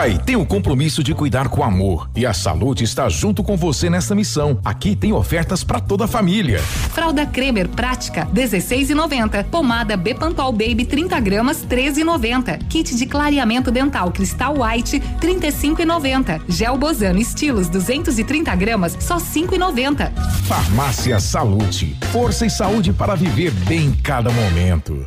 Pai tem o compromisso de cuidar com amor e a Salute está junto com você nessa missão. Aqui tem ofertas para toda a família. Fralda Cremer prática 16,90. Pomada Bepantol Baby 30 gramas 13,90. Kit de clareamento dental Cristal White 35,90. Gel Bozano Estilos 230 gramas só 5,90. Farmácia Salute. Força e saúde para viver bem cada momento.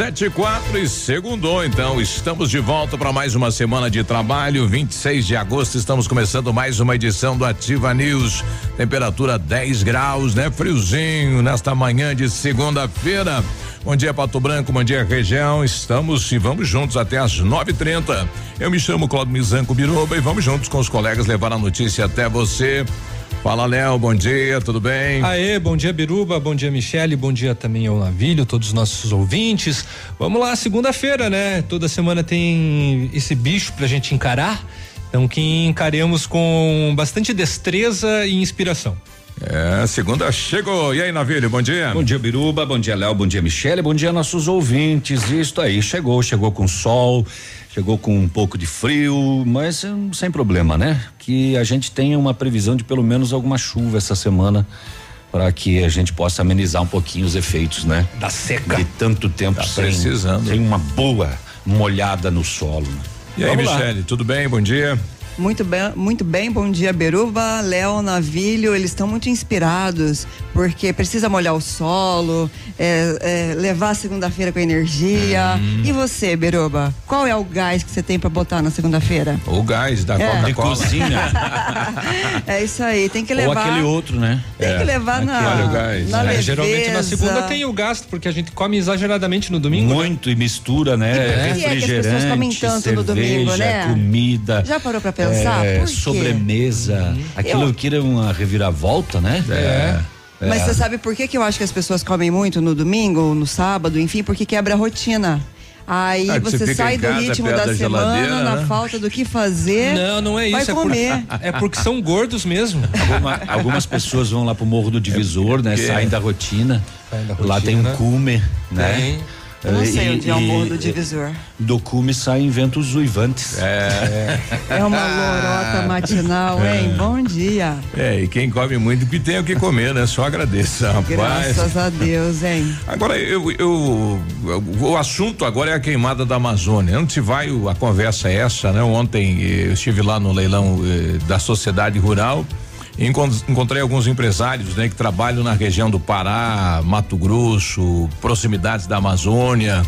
Sete e quatro e segundo, então estamos de volta para mais uma semana de trabalho. 26 de agosto estamos começando mais uma edição do Ativa News. Temperatura 10 graus, né? Friozinho nesta manhã de segunda-feira. Bom dia Pato Branco, bom dia região. Estamos e vamos juntos até às 9:30. Eu me chamo Claudio Mizanco Biruba e vamos juntos com os colegas levar a notícia até você. Fala, Léo, bom dia, tudo bem? Aê, bom dia, Biruba, bom dia, Michele, bom dia também ao Navilho, todos os nossos ouvintes. Vamos lá, segunda-feira, né? Toda semana tem esse bicho pra gente encarar, então que encaremos com bastante destreza e inspiração. É, segunda chegou. E aí, Navilho, bom dia. Bom dia, Biruba, bom dia, Léo, bom dia, Michele, bom dia, nossos ouvintes. Isto aí, chegou, chegou com sol, chegou com um pouco de frio, mas hum, sem problema, né? Que a gente tenha uma previsão de pelo menos alguma chuva essa semana para que a gente possa amenizar um pouquinho os efeitos, né? Da seca. De tanto tempo Tá sem, precisando. sem uma boa molhada no solo. né? E aí, Vamos lá. Michele, tudo bem? Bom dia. Muito bem, muito bem, bom dia Beruba, Léo, Navilho, eles estão muito inspirados, porque precisa molhar o solo, é, é, levar a segunda-feira com energia. Hum. E você, Beruba, qual é o gás que você tem para botar na segunda-feira? O gás da É. De Coca-Cola. cozinha. É isso aí, tem que Ou levar. aquele outro, né? Tem que levar na, Olha o gás. na É, leveza. geralmente na segunda tem o gasto, porque a gente come exageradamente no domingo. né? Muito e mistura, né? E que é que as Refrigerante, pessoas comem tanto no cerveja, domingo, né? comida. Já parou pra pensar? É, Por quê? sobremesa. Aquilo Eu- que era uma reviravolta, né? É. Mas você sabe por que, que eu acho que as pessoas comem muito no domingo ou no sábado, enfim, porque quebra a rotina. Aí Ah, você você sai do casa ritmo da, da semana, na né? falta do que fazer. Não, não é Vai isso. É comer. porque, é porque são gordos mesmo. Alguma- algumas pessoas vão lá pro Morro do Divisor, né? porque- Saem da rotina. Saem da Lá tem um rotina. cume, né? Tem. Eu não sei E- onde é o morro do divisor. Do cume saem ventos uivantes. É. É uma lorota matinal, hein? Bom dia. É, e quem come muito que tem o que comer, né? Só agradeça, rapaz. Graças a Deus, hein? Agora, eu, eu- o assunto agora é a queimada da Amazônia. Onde vai o- a conversa é essa, né? Ontem eh, eu estive lá no leilão eh, da Sociedade Rural encontrei alguns empresários, né? Que trabalham na região do Pará, Mato Grosso, proximidades da Amazônia.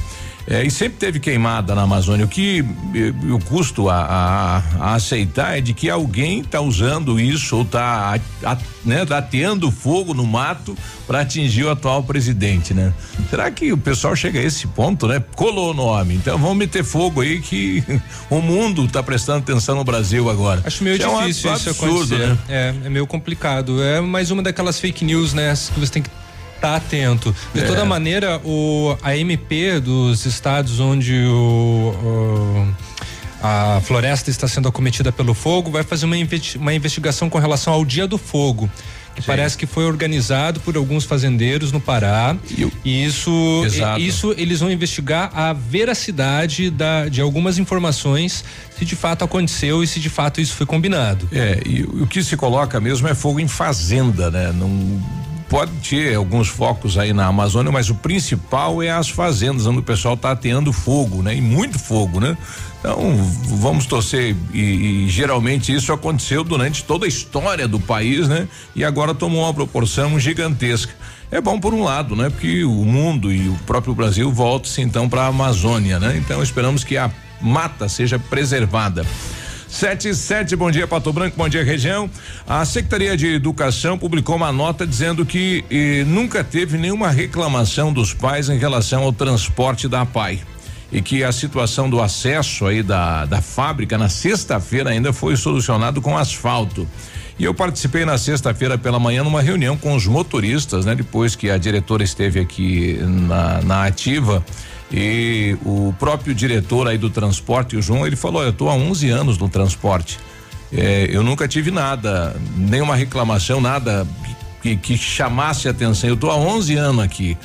Eh, e sempre teve queimada na Amazônia. O que eh, eu custo a, a- a aceitar é de que alguém está usando isso ou está né, ateando fogo no mato para atingir o atual presidente, né? Será que o pessoal chega a esse ponto, né? Colou o nome. Então vamos meter fogo aí que o mundo está prestando atenção no Brasil agora. Acho meio Isso é um difícil isso absurdo, acontecer. né? É, é meio complicado. É mais uma daquelas fake news, né? Que você tem que estar atento. De É. toda maneira, o, a MP dos estados onde o, o- a floresta está sendo acometida pelo fogo vai fazer uma, uma investigação com relação ao Dia do Fogo. Que Sim. parece que foi organizado por alguns fazendeiros no Pará. E o- E isso, Exato. isso eles vão investigar a veracidade da, de algumas informações, se de fato aconteceu e se de fato isso foi combinado. É, e o o que se coloca mesmo é fogo em fazenda, né? Não pode ter alguns focos aí na Amazônia, mas o principal é as fazendas, onde o pessoal está ateando fogo, né? E muito fogo, né? Então, vamos torcer e, e, geralmente isso aconteceu durante toda a história do país, né? E agora tomou uma proporção gigantesca. É bom por um lado, né? Porque o mundo e o próprio Brasil voltam-se então para a Amazônia, né? Então esperamos que a mata seja preservada. Sete e sete, bom dia Pato Branco, bom dia região. A Secretaria de Educação publicou uma nota dizendo que eh, nunca teve nenhuma reclamação dos pais em relação ao transporte da PAI e que a situação do acesso aí da, da fábrica na sexta-feira ainda foi solucionado com asfalto. E eu participei na sexta-feira pela manhã numa reunião com os motoristas, né? Depois que a diretora esteve aqui na, na ativa e o próprio diretor aí do transporte, o João, ele falou: eu estou há 11 anos no transporte. É, eu nunca tive nada, nenhuma reclamação, nada que, que chamasse atenção. Eu estou há 11 anos aqui.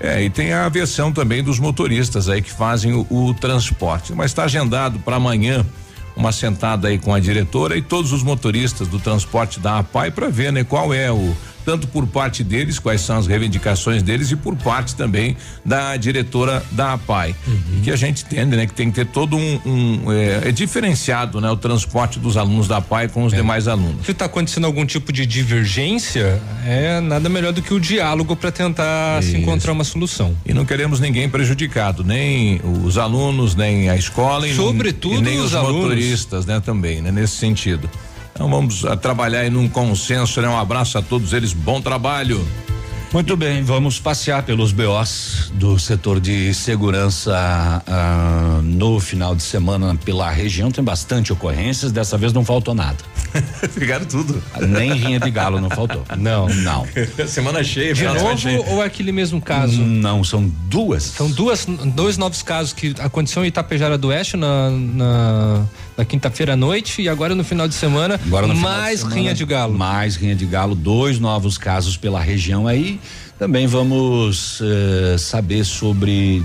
É, e tem a versão também dos motoristas aí que fazem o, o transporte. Mas está agendado para amanhã uma sentada aí com a diretora e todos os motoristas do transporte da APAI para ver, né, qual é o tanto por parte deles, quais são as reivindicações deles e por parte também da diretora da APAI. Uhum. Que a gente entende, né, que tem que ter todo um, um é, é, diferenciado, né, o transporte dos alunos da APAI com os é. demais alunos. Se está acontecendo algum tipo de divergência, é nada melhor do que o diálogo para tentar Isso. se encontrar uma solução. E não queremos ninguém prejudicado, nem os alunos, nem a escola, sobretudo e nem os, os motoristas, né, também, né, nesse sentido. Então vamos a, trabalhar aí num consenso, né? Um abraço a todos eles, bom trabalho. Muito bem, vamos passear pelos BOs do setor de segurança uh, no final de semana pela região. Tem bastante ocorrências, dessa vez não faltou nada. Pegaram tudo. Nem rinha de galo não faltou. Não. Não. semana cheia. De novo cheia. ou é aquele mesmo caso? Não, são duas. São duas, dois novos casos que aconteceu em Itapejara do Oeste na, na, na quinta-feira à noite e agora no final de semana agora mais de semana, rinha de galo. Mais rinha de galo, dois novos casos pela região aí também vamos uh, saber sobre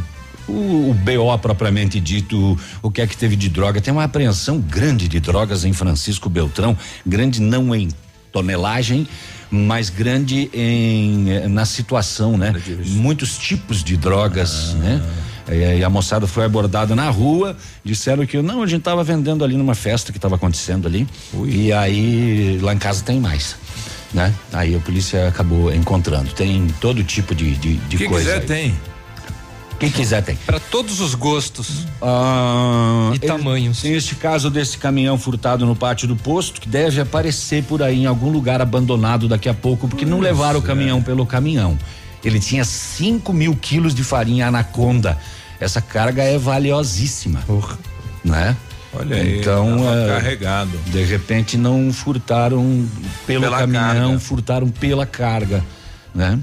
o, o, BO propriamente dito, o que é que teve de droga. Tem uma apreensão grande de drogas em Francisco Beltrão, grande não em tonelagem, mas grande em eh, na situação, né? Muitos tipos de drogas, ah. né? E, e, a moçada foi abordada na rua, disseram que não, a gente estava vendendo ali numa festa que estava acontecendo ali. Ui. E aí lá em casa tem mais né? Aí a polícia acabou encontrando. Tem todo tipo de, de, de Quem coisa. quiser aí. tem. Quem quiser tem. Para todos os gostos ah, e tamanhos. Tem este caso desse caminhão furtado no pátio do posto que deve aparecer por aí em algum lugar abandonado daqui a pouco, porque não levaram o caminhão pelo caminhão. Ele tinha 5 mil quilos de farinha anaconda. Essa carga é valiosíssima. Porra. Né? Olha aí, então é, carregado. De repente não furtaram pelo pela caminhão, carga. furtaram pela carga, né?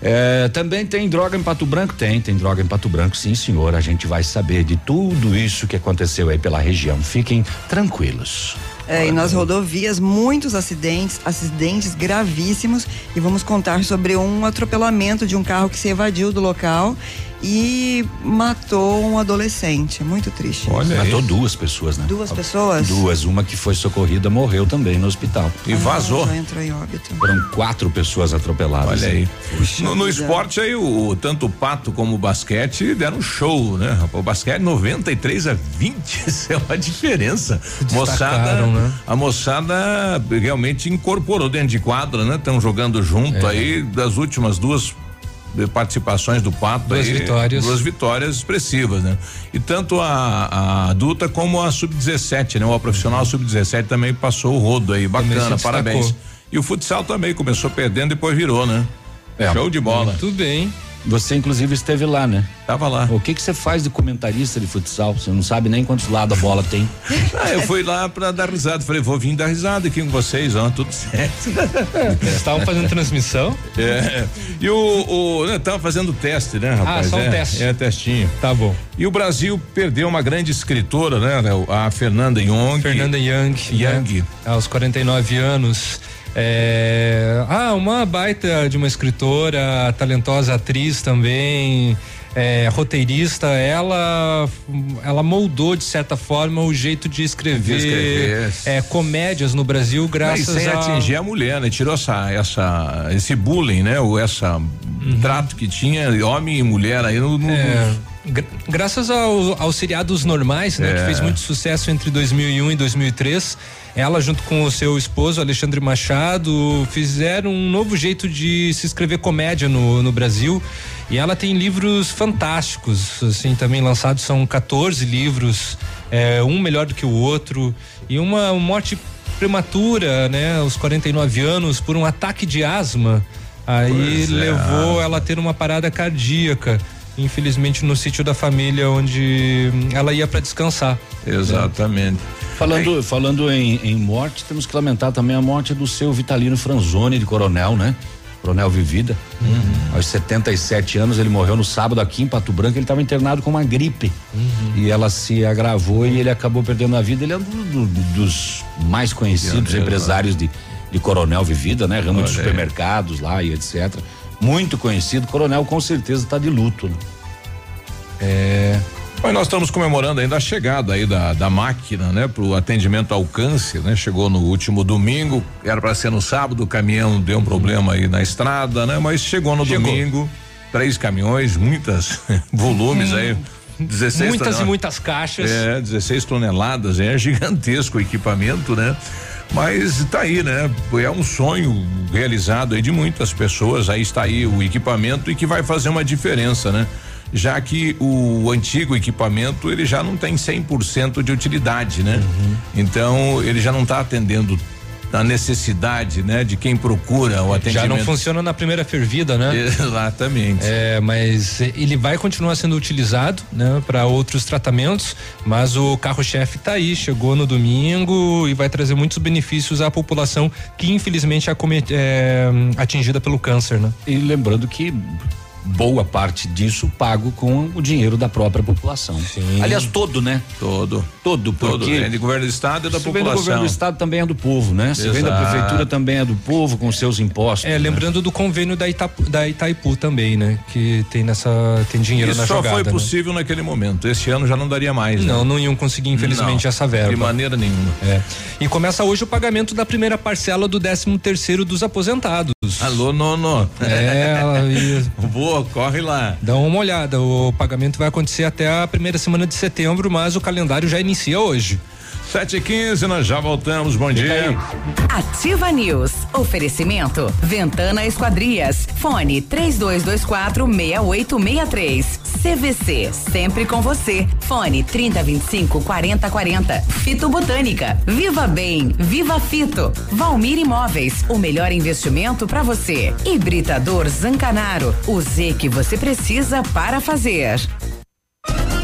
É, também tem droga em Pato Branco? Tem, tem droga em Pato Branco, sim, senhor. A gente vai saber de tudo isso que aconteceu aí pela região. Fiquem tranquilos. É, e nas rodovias, muitos acidentes, acidentes gravíssimos. E vamos contar sobre um atropelamento de um carro que se evadiu do local e matou um adolescente. Muito triste. Olha, matou duas pessoas, né? Duas pessoas? Duas. Uma que foi socorrida morreu também no hospital. E ah, vazou. Entrou em óbito. Foram quatro pessoas atropeladas. Olha aí. Puxa no, no esporte aí, o, tanto o pato como o basquete deram show, né? O basquete 93 a 20, isso é uma diferença. Moçada, né? A moçada realmente incorporou dentro de quadra, né? Estão jogando junto é. aí das últimas duas participações do Pato. Duas aí, vitórias. Duas vitórias expressivas, né? E tanto a, a adulta como a sub-17, né? O profissional sub-17 também passou o rodo aí. Bacana, parabéns. E o futsal também começou perdendo, depois virou, né? É. Show de bola. Muito bem. Você inclusive esteve lá, né? Tava lá. O que que você faz de comentarista de futsal? Você não sabe nem quantos lados a bola tem. ah, eu fui lá pra dar risada. Falei, vou vir dar risada aqui com vocês, ó, tudo certo. Vocês estavam fazendo transmissão? É. E o, o né, tava fazendo teste, né, rapaz? Ah, só um é, teste. É, testinho. Tá bom. E o Brasil perdeu uma grande escritora, né? A Fernanda Young. Fernanda Young. Young. Né? Aos 49 anos É, ah, uma baita de uma escritora, talentosa atriz também é, roteirista, ela ela moldou de certa forma o jeito de escrever, de escrever. É, comédias no Brasil graças Mas sem a atingir a mulher, né? Tirou essa, essa esse bullying, né? Ou essa uhum. trato que tinha homem e mulher aí no, no é. Graças ao, aos seriados normais, né, é. que fez muito sucesso entre 2001 e 2003, ela junto com o seu esposo Alexandre Machado fizeram um novo jeito de se escrever comédia no, no Brasil e ela tem livros fantásticos, assim, também lançados são 14 livros, é, um melhor do que o outro, e uma morte prematura, né, aos 49 anos, por um ataque de asma. Aí é. levou ela a ter uma parada cardíaca infelizmente no sítio da família onde ela ia para descansar. Exatamente. Né? Falando, falando em, em, morte, temos que lamentar também a morte do seu Vitalino Franzoni de Coronel, né? Coronel Vivida. Uhum. Aos 77 anos, ele morreu no sábado aqui em Pato Branco. Ele estava internado com uma gripe. Uhum. E ela se agravou e ele acabou perdendo a vida. Ele é um do, do, dos mais conhecidos empresários de, de Coronel Vivida, né? Ramo de supermercados lá e etc. Muito conhecido. Coronel com certeza está de luto. Né? É. Mas nós estamos comemorando ainda a chegada aí da, da máquina, né, para o atendimento ao câncer, né? Chegou no último domingo, era para ser no sábado, o caminhão deu um problema aí na estrada, né? Mas chegou no chegou. domingo, três caminhões, muitas volumes hum. aí. 16 Muitas toneladas. e muitas caixas. É, 16 toneladas, é gigantesco o equipamento, né? Mas tá aí, né? É um sonho realizado aí de muitas pessoas. Aí está aí o equipamento e que vai fazer uma diferença, né? Já que o antigo equipamento ele já não tem 100% de utilidade, né? Uhum. Então ele já não está atendendo a necessidade, né, de quem procura o atendimento. Já não funciona na primeira fervida, né? Exatamente. É, mas ele vai continuar sendo utilizado, né, para outros tratamentos, mas o carro-chefe está aí, chegou no domingo e vai trazer muitos benefícios à população que infelizmente é, é atingida pelo câncer, né? E lembrando que boa parte disso pago com o dinheiro da própria população. Sim. Aliás, todo, né? Todo. Todo, porque. Todo. Vem do governo do estado e da se população. Vem do governo do estado também é do povo, né? Se Exato. vem da prefeitura também é do povo com seus impostos. É, né? lembrando do convênio da, Itaipu, da Itaipu também, né? Que tem nessa. tem dinheiro Isso na jogada. Só foi né? possível né? naquele momento. Este ano já não daria mais. Não, né? não iam conseguir, infelizmente, não, essa verba. De maneira nenhuma. É. E começa hoje o pagamento da primeira parcela do 13 terceiro dos aposentados. Alô, nono. É, e... Corre lá. Dá uma olhada, o pagamento vai acontecer até a primeira semana de setembro, mas o calendário já inicia hoje. Sete e quinze, nós já voltamos, bom dia. Ativa News, oferecimento, Ventana Esquadrias, fone três dois, dois quatro meia oito meia três, CVC, sempre com você, fone trinta vinte e cinco quarenta quarenta, Fito Botânica, Viva Bem, Viva Fito, Valmir Imóveis, o melhor investimento para você, Hibridador Zancanaro, o Z que você precisa para fazer.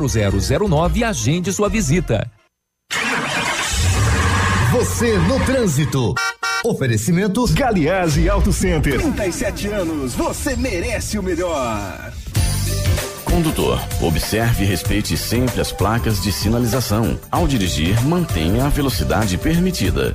0009 e agende sua visita. Você no trânsito. Oferecimento Galiase Auto Center. 37 anos, você merece o melhor. Condutor, observe e respeite sempre as placas de sinalização. Ao dirigir, mantenha a velocidade permitida.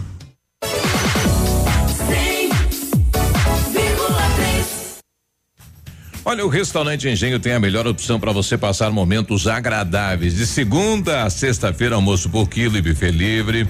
Olha, o restaurante Engenho tem a melhor opção para você passar momentos agradáveis. De segunda a sexta-feira, almoço por quilo e buffet livre.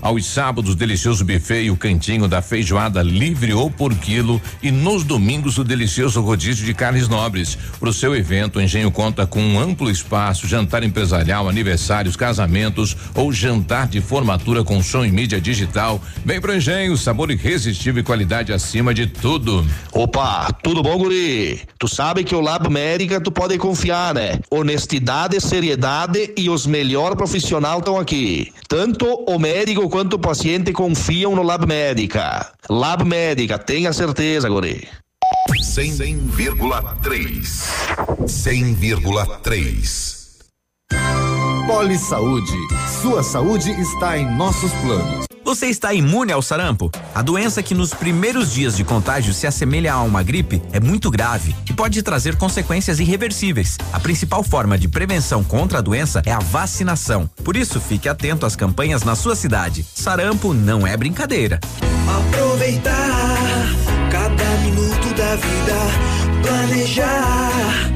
Aos sábados, delicioso buffet e o cantinho da feijoada livre ou por quilo. E nos domingos, o delicioso rodízio de carnes nobres. Para o seu evento, o Engenho conta com um amplo espaço, jantar empresarial, aniversários, casamentos ou jantar de formatura com som e mídia digital. Vem pro Engenho, sabor irresistível e qualidade acima de tudo. Opa, tudo bom, guri? Tu sabe que o Lab Médica tu pode confiar, né? Honestidade, seriedade e os melhores profissionais estão aqui. Tanto o médico quanto o paciente confiam no Lab Médica. Lab Médica, tenha certeza, guri. 100,3. 100,3. Poli Saúde. Sua saúde está em nossos planos. Você está imune ao sarampo? A doença que nos primeiros dias de contágio se assemelha a uma gripe é muito grave e pode trazer consequências irreversíveis. A principal forma de prevenção contra a doença é a vacinação. Por isso, fique atento às campanhas na sua cidade. Sarampo não é brincadeira. Aproveitar cada minuto da vida, planejar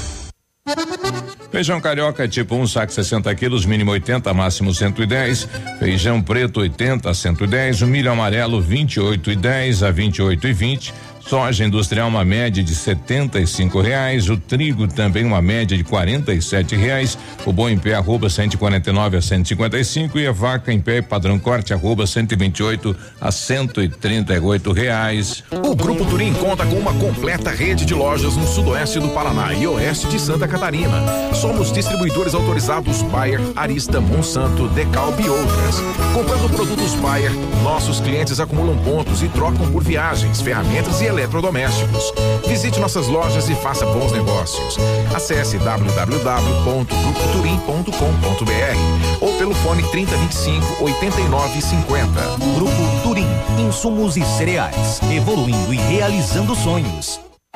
Feijão carioca tipo 1, um, saco 60 quilos, mínimo 80, máximo 110. Feijão preto 80 a 110. O milho amarelo 28 e 10 a 28 e 20. Soja industrial uma média de setenta e cinco reais, o trigo também uma média de quarenta e sete reais, o boi em pé arroba 149 a 155 e, e a vaca em pé padrão corte arroba 128 a 138 reais. O Grupo Turim conta com uma completa rede de lojas no sudoeste do Paraná e oeste de Santa Catarina. Somos distribuidores autorizados Bayer, Arista, Monsanto, Decalb e outras. Comprando produtos Bayer, nossos clientes acumulam pontos e trocam por viagens, ferramentas e eletrodomésticos. Visite nossas lojas e faça bons negócios. Acesse www.grupoturim.com.br ou pelo fone 3025 8950. Grupo Turim, insumos e cereais, evoluindo e realizando sonhos.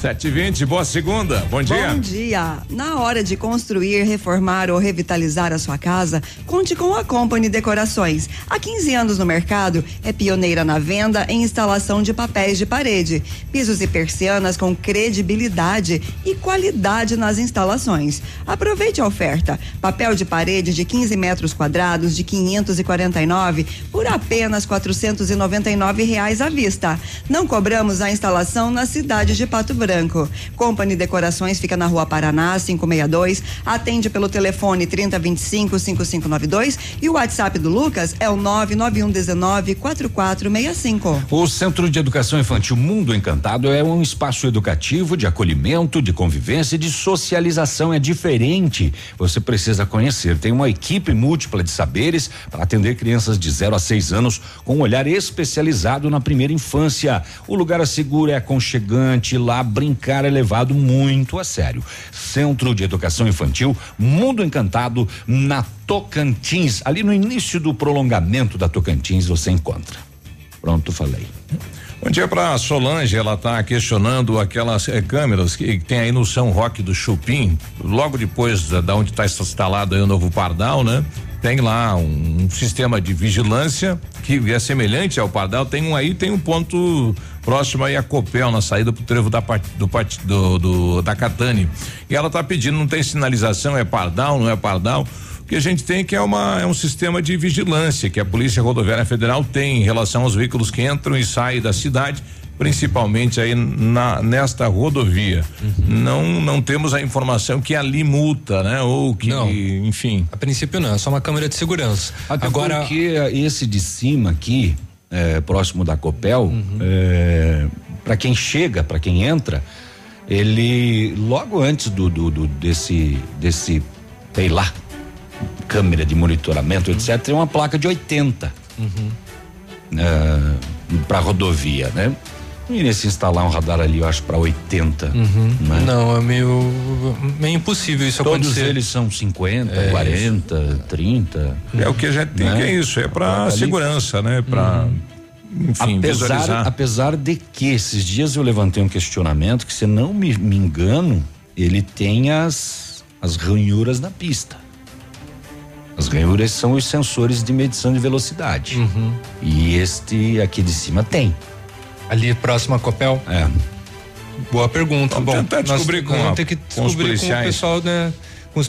Sete e vinte, boa segunda, bom dia. Bom dia. Na hora de construir, reformar ou revitalizar a sua casa, conte com a Company Decorações. Há 15 anos no mercado, é pioneira na venda e instalação de papéis de parede, pisos e persianas com credibilidade e qualidade nas instalações. Aproveite a oferta. Papel de parede de 15 metros quadrados de 549 por apenas 499 reais à vista. Não cobramos a instalação na cidade de Pato Branco. Branco. Company Decorações fica na Rua Paraná, 562. Atende pelo telefone 3025 5592 e o WhatsApp do Lucas é o 99119 4465. O Centro de Educação Infantil Mundo Encantado é um espaço educativo de acolhimento, de convivência e de socialização. É diferente. Você precisa conhecer. Tem uma equipe múltipla de saberes para atender crianças de 0 a 6 anos com um olhar especializado na primeira infância. O lugar é seguro, é aconchegante, lá brincar é levado muito a sério. Centro de Educação Infantil Mundo Encantado na Tocantins, ali no início do prolongamento da Tocantins você encontra. Pronto, falei. Bom dia para Solange, ela está questionando aquelas eh, câmeras que, que, tem aí no São Roque do Chupim, logo depois da, da onde está instalado o novo Pardal, né? Tem lá um, um, sistema de vigilância que é semelhante ao Pardal, tem um aí, tem um ponto próximo aí a Copel, na saída pro trevo da parte do, do, do da Catane. E ela está pedindo, não tem sinalização, é Pardal, não é Pardal que a gente tem que é uma é um sistema de vigilância que a Polícia Rodoviária Federal tem em relação aos veículos que entram e saem da cidade principalmente aí na nesta rodovia. Não não temos a informação que ali multa, né? Ou que, Não. enfim. A princípio não, é só uma câmera de segurança. Até Agora, porque esse de cima aqui, é, próximo da Copel, Uhum. para quem chega, para quem entra, ele logo antes do, do, do- desse desse sei lá câmera de monitoramento etc tem uma placa de 80 Uhum. para rodovia, né? Não iria se instalar um radar ali, eu acho, para 80. né? Não, é meio, meio impossível isso Todos acontecer. eles são 50, É 40, 30. É o que a gente tem Né? que é isso, é para ali- segurança, né? Para enfim, apesar, visualizar. apesar de que esses dias eu levantei um questionamento que, se não me, me engano, ele tem as, as ranhuras na pista. As ranhuras são os sensores de medição de velocidade. Uhum. E este aqui de cima tem. Ali próximo à Copel? É. Boa pergunta. Vamos Bom, tentar descobrir nós com vamos a- ter que descobrir com, o pessoal, né? Com os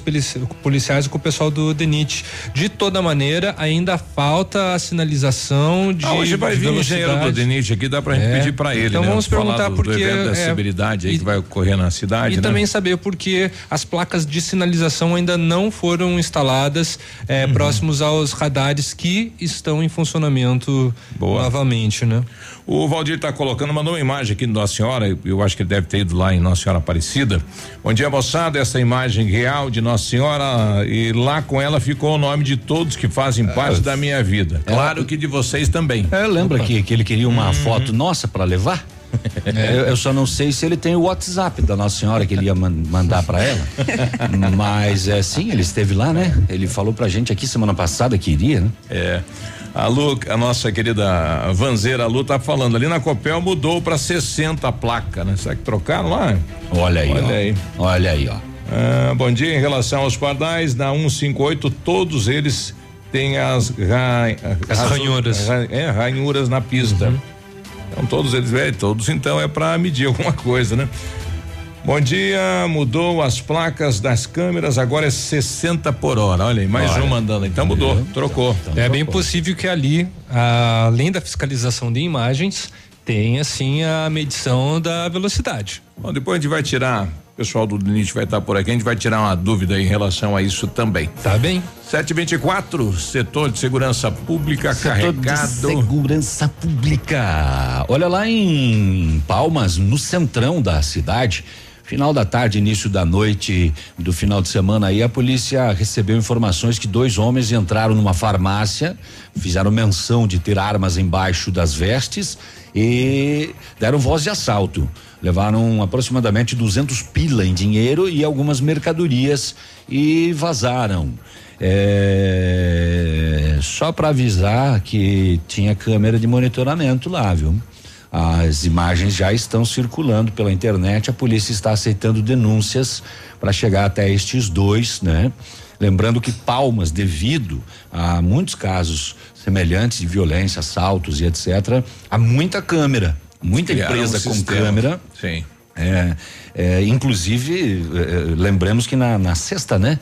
policiais e com o pessoal do DENIT. De toda maneira, ainda falta a sinalização de. Ah, hoje vai de vir o engenheiro do. DENIT aqui, dá pra gente É. pedir pra ele, Então né? vamos perguntar do, porque, do evento da é, acessibilidade aí que vai ocorrer na cidade, E né? também saber por que as placas de sinalização ainda não foram instaladas eh, Uhum. próximos aos radares que estão em funcionamento novamente, né? O Valdir está colocando, mandou uma imagem aqui de Nossa Senhora, eu acho que ele deve ter ido lá em Nossa Senhora Aparecida. Bom dia, moçada, essa imagem real de Nossa Senhora e lá com ela ficou o nome de todos que fazem parte da minha vida. Claro que de vocês também. É, lembra que, que ele queria uma foto nossa para levar? Eu, eu só não sei se ele tem o WhatsApp da Nossa Senhora que ele ia man- mandar para ela. Mas é sim, ele esteve lá, né? Ele falou pra gente aqui semana passada que iria, né? É. A Lu, a nossa querida Vanzeira Lu tá falando ali na Copel mudou para 60 a placa, né? Será que trocaram lá? Olha aí, Olha ó. aí. Olha aí, ó. Ah, bom dia, em relação aos pardais, na 158, todos eles têm as, ra, As raso- ranhuras. ra- é, ranhuras na pista. Então todos eles, é, todos então é para medir alguma coisa, né? Bom dia, mudou as placas das câmeras, agora é 60 por hora. Olha aí, mais Olha. um mandando. Então mudou, trocou. É bem possível que ali, além da fiscalização de imagens, tenha sim a medição da velocidade. Bom, depois a gente vai tirar, o pessoal do DINIT vai estar por aqui, a gente vai tirar uma dúvida em relação a isso também. Tá bem. 724, setor de segurança pública Setor de carregado. segurança pública. Olha lá em Palmas, no centrão da cidade. Final da tarde, início da noite do final de semana aí, a polícia recebeu informações que dois homens entraram numa farmácia, fizeram menção de ter armas embaixo das vestes e deram voz de assalto. Levaram aproximadamente 200 pila em dinheiro e algumas mercadorias e vazaram. É, só para avisar que tinha câmera de monitoramento lá, viu? As imagens já estão circulando pela internet, a polícia está aceitando denúncias para chegar até estes dois, né? Lembrando que Palmas, devido a muitos casos semelhantes de violência, assaltos e etc., há muita câmera, muita Criaram empresa um com sistema. câmera. Sim. É, é, inclusive, é, lembramos que na, na sexta, né?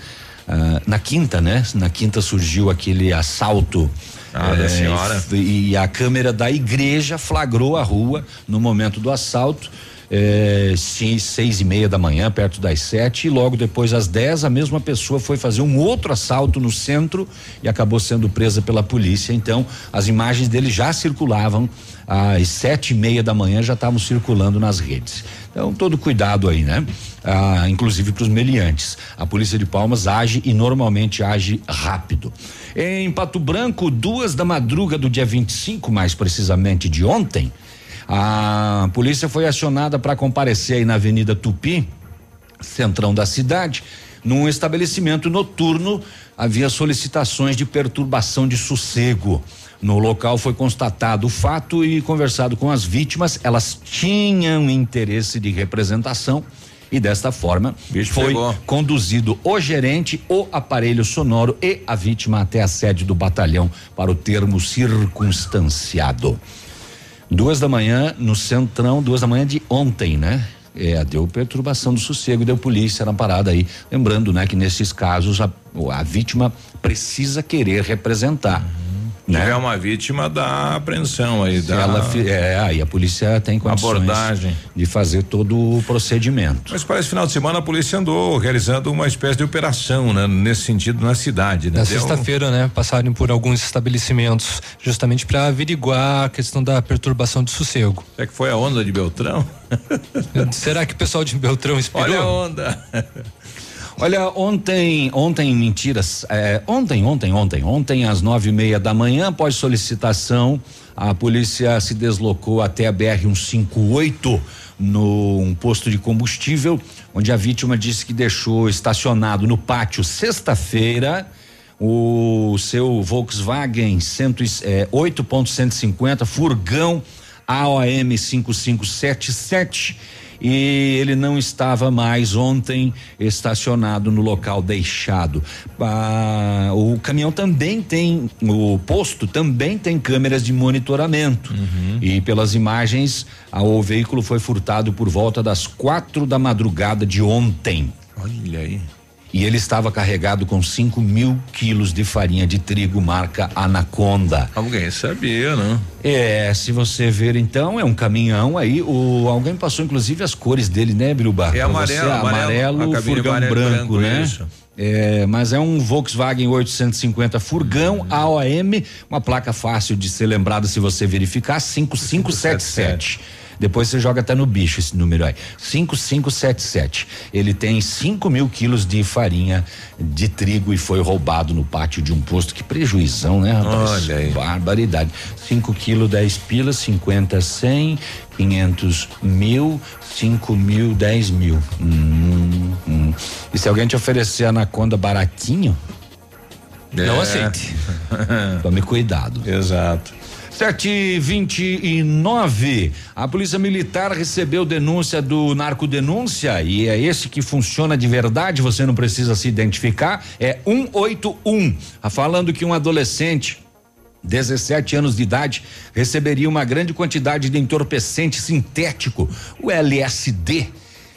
Ah, na quinta, né? Na quinta surgiu aquele assalto. Ah, da senhora. E, e a câmera da igreja flagrou a rua no momento do assalto. É, seis, seis e meia da manhã, perto das sete, e logo depois, às dez, a mesma pessoa foi fazer um outro assalto no centro e acabou sendo presa pela polícia. Então, as imagens dele já circulavam às sete e meia da manhã, já estavam circulando nas redes. Então, todo cuidado aí, né? Ah, inclusive para os meliantes. A polícia de Palmas age e normalmente age rápido. Em Pato Branco, duas da madruga do dia 25, mais precisamente de ontem, a polícia foi acionada para comparecer aí na Avenida Tupi, centrão da cidade, num estabelecimento noturno havia solicitações de perturbação de sossego. No local foi constatado o fato e conversado com as vítimas, elas tinham interesse de representação e desta forma foi pegou. conduzido o gerente, o aparelho sonoro e a vítima até a sede do batalhão para o termo circunstanciado. Duas da manhã no centrão, duas da manhã de ontem, né? É, deu perturbação do sossego, deu polícia na parada aí. Lembrando, né, que nesses casos a, a vítima precisa querer representar. Se tiver uma vítima, dá apreensão aí. Se Dá ela é, aí a polícia tem condições Abordagem. de fazer todo o procedimento. Mas parece final de semana a polícia andou realizando uma espécie de operação, né? Nesse sentido, na cidade, né? Na sexta-feira, né, passaram por alguns estabelecimentos, justamente para averiguar a questão da perturbação do sossego. Será que foi a onda de Beltrão? Será que o pessoal de Beltrão inspirou? Olha a onda. Olha, ontem, ontem, mentiras, é, ontem, ontem, ontem, ontem, às nove e meia da manhã, após solicitação, a polícia se deslocou até a BR 158 no um posto de combustível, onde a vítima disse que deixou estacionado no pátio sexta-feira o seu Volkswagen 100, é, 8.150 furgão AOM 5577 e ele não estava mais ontem estacionado no local deixado. Ah, o caminhão também tem, o posto também tem câmeras de monitoramento e pelas imagens ah, o veículo foi furtado por volta das quatro da madrugada de ontem. Olha aí. E ele estava carregado com 5 mil quilos de farinha de trigo marca Anaconda. Alguém sabia, não? É, se você ver então, é um caminhão aí. O, alguém passou inclusive as cores dele, né, Biruba? É amarelo, você, amarelo, amarelo, furgão amarelo branco, branco, né? isso. É, mas é um Volkswagen 850 furgão AOM, uma placa fácil de ser lembrada se você verificar, 5577. Depois você joga até no bicho esse número aí. 5577. Ele tem 5 mil quilos de farinha de trigo e foi roubado no pátio de um posto. Que prejuizão, né, rapaz? Olha aí. Barbaridade. 5 quilos, 10 pilas, 50, 100, 500 mil, 5 mil, 10 mil. Hum, hum. E se alguém te oferecer anaconda baratinho, não É. aceite. Tome cuidado. Exato. 729. A Polícia Militar recebeu denúncia do narcodenúncia e é esse que funciona de verdade, você não precisa se identificar, é 181. Ah, Falando que um adolescente 17 anos de idade receberia uma grande quantidade de entorpecente sintético, o LSD.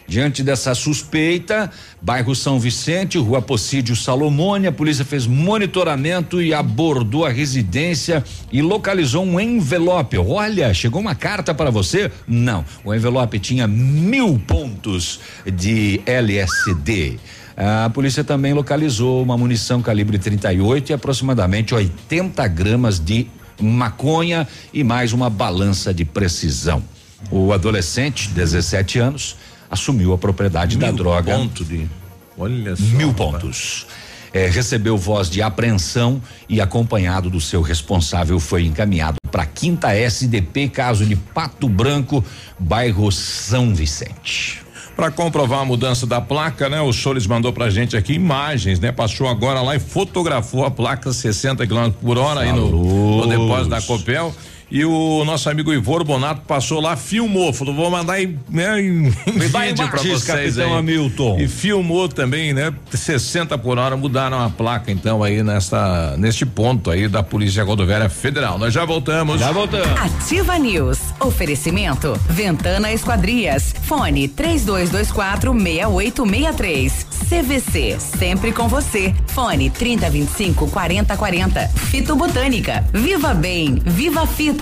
Diante dessa suspeita, bairro São Vicente, rua Pocídio Salomone, a polícia fez monitoramento e abordou a residência e localizou um envelope. Olha, chegou uma carta para você? Não, o envelope tinha mil pontos de LSD. A polícia também localizou uma munição calibre 38 e aproximadamente 80 gramas de maconha e mais uma balança de precisão. O adolescente, 17 anos, assumiu a propriedade da Mil droga. ponto de. Olha só. Mil pontos. É, recebeu voz de apreensão e acompanhado do seu responsável foi encaminhado para quinta SDP, caso de Pato Branco, bairro São Vicente. Para comprovar a mudança da placa, né? O Solis mandou pra gente aqui imagens, né? Passou agora lá e fotografou a placa 60 km por hora aí no, no depósito da Copel. E o nosso amigo Ivor Bonato passou lá, filmou, falou, vou mandar em, né, em, vídeo pra vocês capitão aí. Hamilton. E filmou também, né? 60 por hora, mudaram a placa então aí nesta, neste ponto aí da Polícia Rodoviária Federal. Nós já voltamos. Já voltamos. Ativa News. Oferecimento. Ventana Esquadrias. Fone 3224 6863. CVC. Sempre com você. Fone 3025 4040. Fito Botânica. Viva Bem. Viva Fito.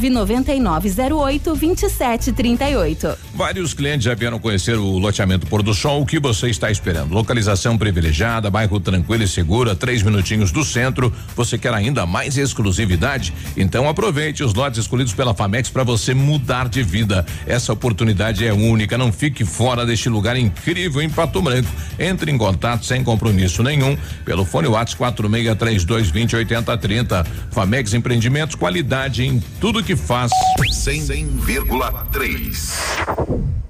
2738. Vários clientes já vieram conhecer o loteamento Pôr do Sol. O que você está esperando? Localização privilegiada, bairro tranquilo e seguro, três minutinhos do centro. Você quer ainda mais exclusividade? Então aproveite os lotes escolhidos pela Famex para você mudar de vida. Essa oportunidade é única. Não fique fora deste lugar incrível em Pato Branco. Entre em contato sem compromisso nenhum pelo fone WhatsApp 4632 20 80 30. Famex Empreendimentos, qualidade em tudo que faz. 100,3.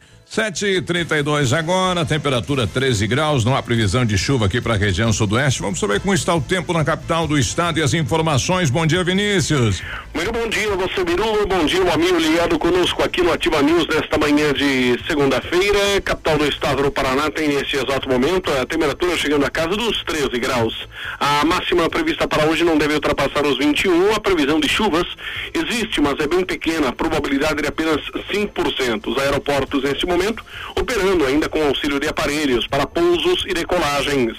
Sete e trinta e dois agora, temperatura 13 graus, não há previsão de chuva aqui para a região sudoeste. Vamos saber como está o tempo na capital do estado e as informações. Bom dia, Vinícius. Muito bom dia, você Biruba, bom dia, o amigo ligado conosco aqui no Ativa News nesta manhã de segunda-feira. Capital do estado do Paraná tem nesse exato momento a temperatura chegando a casa dos 13 graus. A máxima prevista para hoje não deve ultrapassar os 21. A previsão de chuvas existe, mas é bem pequena, a probabilidade é apenas 5%. Os aeroportos neste momento operando ainda com auxílio de aparelhos para pousos e decolagens.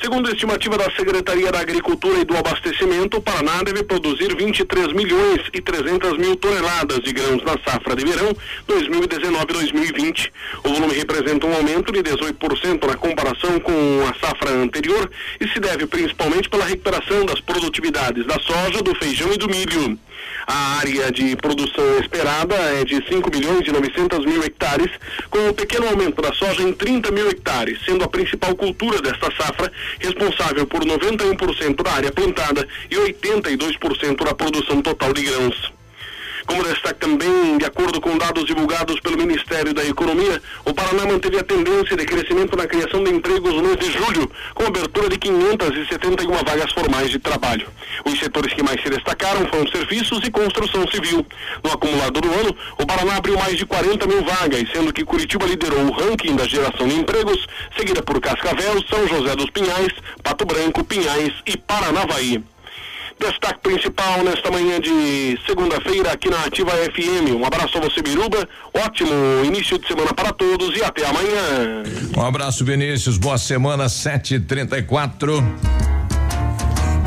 Segundo a estimativa da Secretaria da Agricultura e do Abastecimento, o Paraná deve produzir 23 milhões e 300 mil toneladas de grãos na safra de verão 2019-2020. O volume representa um aumento de 18% na comparação com a safra anterior e se deve principalmente pela recuperação das produtividades da soja, do feijão e do milho. A área de produção esperada é de 5 milhões e 900 mil hectares, com um pequeno aumento da soja em 30 mil hectares, sendo a principal cultura desta safra responsável por 91% da área plantada e 82% da produção total de grãos. Como destaca também, de acordo com dados divulgados pelo Ministério da Economia, o Paraná manteve a tendência de crescimento na criação de empregos no mês de julho, com abertura de 571 vagas formais de trabalho. Os setores que mais se destacaram foram serviços e construção civil. No acumulado do ano, o Paraná abriu mais de 40 mil vagas, sendo que Curitiba liderou o ranking da geração de empregos, seguida por Cascavel, São José dos Pinhais, Pato Branco, Pinhais e Paranavaí. Destaque principal nesta manhã de segunda-feira aqui na Ativa FM. Um abraço a você, Biruba. Ótimo início de semana para todos e até amanhã. Um abraço, Vinícius. Boa semana, 7h34.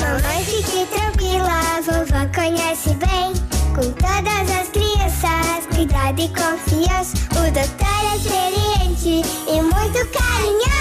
Mamãe, fique tranquila, vovó conhece bem. Com todas as crianças, cuidado e confiança. O doutor é experiente e muito carinhoso.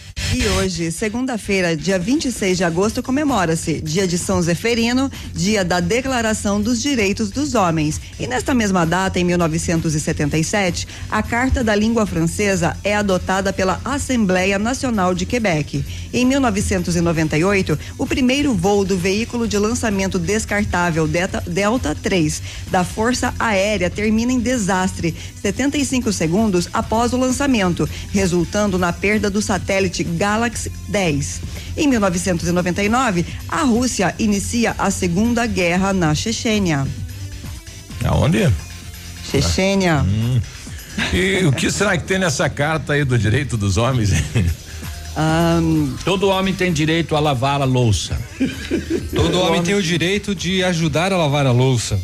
E hoje, segunda-feira, dia 26 de agosto, comemora-se Dia de São Zeferino, Dia da Declaração dos Direitos dos Homens. E nesta mesma data, em 1977, a Carta da Língua Francesa é adotada pela Assembleia Nacional de Quebec. Em 1998, o primeiro voo do veículo de lançamento descartável Delta, Delta 3 da Força Aérea termina em desastre 75 segundos após o lançamento, resultando na perda do satélite Galaxy 10. Em 1999, a Rússia inicia a Segunda Guerra na Chechênia. Aonde? Chechênia. Hum. E o que será que tem nessa carta aí do direito dos homens? Todo homem tem direito a lavar a louça. Todo homem tem o direito de ajudar a lavar a louça.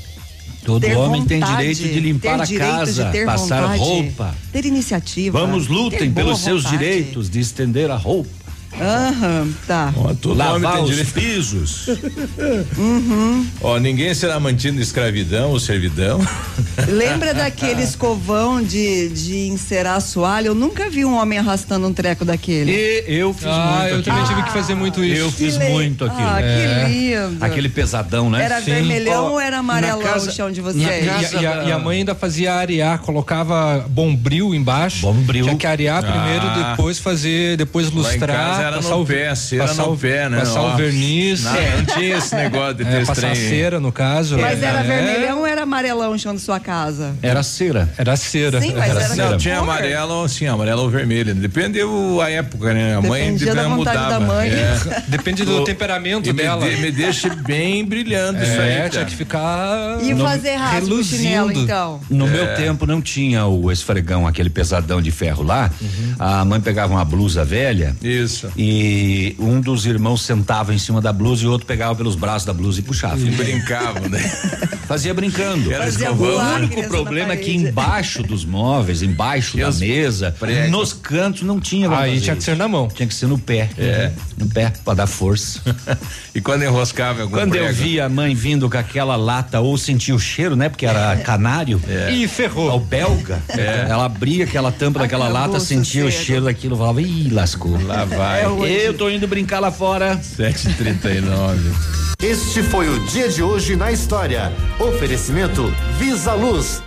Todo Ter homem tem vontade, direito de limpar a casa, passar vontade, roupa. Ter iniciativa. Vamos, lutem pelos seus vontade. direitos de estender a roupa. Aham, tá. todo homem lavar tem os pisos. Uhum. Ó, ninguém será mantido em escravidão ou servidão. Lembra daquele escovão de, de encerar assoalho? Eu nunca vi um homem arrastando um treco daquele. E eu fiz Ah, muito eu também aquilo. tive que fazer muito isso. Eu fiz le- muito aquilo. Ah, que lindo. Aquele pesadão, né? Era vermelhão ou era amarelão casa- o chão de vocês? e- e a, e a mãe ainda fazia arear, colocava bombril embaixo. Bombril. Tinha que arear primeiro, Ah. depois fazer, depois lustrar. Era passar no o, pé, cera passar no o, pé, né? Passar Ó. o verniz. Não, não tinha esse negócio de ter É, passar trem. cera, no caso. Mas era É. vermelhão ou era amarelão o chão de sua casa? Era cera. Era cera. Sim, mas era era cera. Não, tinha amarelo, sim, amarelo ou vermelho. Depende a época, né? A mãe Dependia da vontade mudava. da mãe. É. Depende do temperamento E me, dela. de- me deixa bem brilhando isso aí. É, tinha que ficar. E no- fazer rasgo no chinelo, reluzindo. então? No meu tempo não tinha o esfregão, aquele pesadão de ferro lá. A mãe pegava uma blusa velha Isso. E um dos irmãos sentava em cima da blusa e o outro pegava pelos braços da blusa e puxava. E brincavam, né? Fazia brincando. Era Fazia. O único problema é que embaixo dos móveis, embaixo da os mesa, pregos. nos cantos não tinha. Aí tinha que ser na mão. Tinha que ser no pé. É. No pé, pra dar força. E quando enroscava algum Quando eu prego? vi a mãe vindo com aquela lata, ou sentia o cheiro, né? Porque era canário. E ferrou. O belga. Ela abria aquela tampa daquela lata, sentia o cheiro daquilo, falava, ih, lascou. Lá vai. É hoje. Eu tô indo brincar lá fora. 7h39. Este foi o dia de hoje na história. Oferecimento Visa Luz.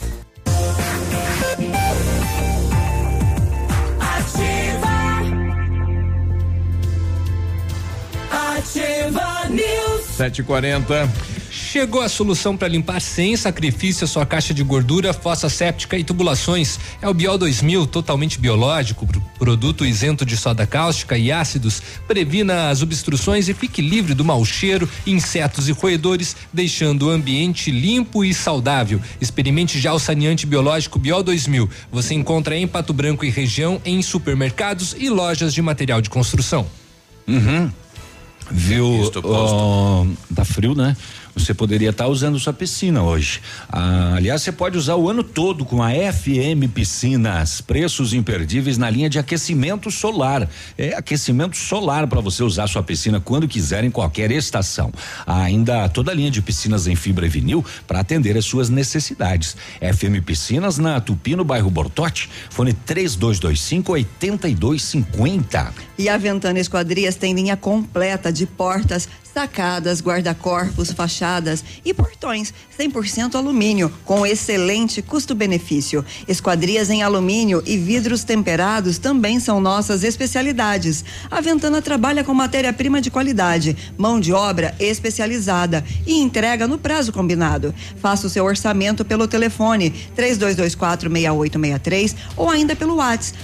7:40. Chegou a solução para limpar sem sacrifício a sua caixa de gordura, fossa séptica e tubulações. É o Biol 2000, totalmente biológico, produto isento de soda cáustica e ácidos. Previna as obstruções e fique livre do mau cheiro, insetos e roedores, deixando o ambiente limpo e saudável. Experimente já o saneante biológico Biol 2000. Você encontra em Pato Branco e região, em supermercados e lojas de material de construção. Uhum. Viu? Ó, tá frio, né? Você poderia estar usando sua piscina hoje. Ah, aliás, você pode usar o ano todo com a FM Piscinas. Preços imperdíveis na linha de aquecimento solar. É aquecimento solar para você usar sua piscina quando quiser, em qualquer estação. Há ainda toda a linha de piscinas em fibra e vinil para atender as suas necessidades. FM Piscinas na Tupi, no bairro Bortote. Fone 3225 8250. E a Ventana Esquadrias tem linha completa de portas, sacadas, guarda-corpos, fachadas e portões 100% alumínio, com excelente custo-benefício. Esquadrias em alumínio e vidros temperados também são nossas especialidades. A Ventana trabalha com matéria-prima de qualidade, mão de obra especializada e entrega no prazo combinado. Faça o seu orçamento pelo telefone 32246863 ou ainda pelo WhatsApp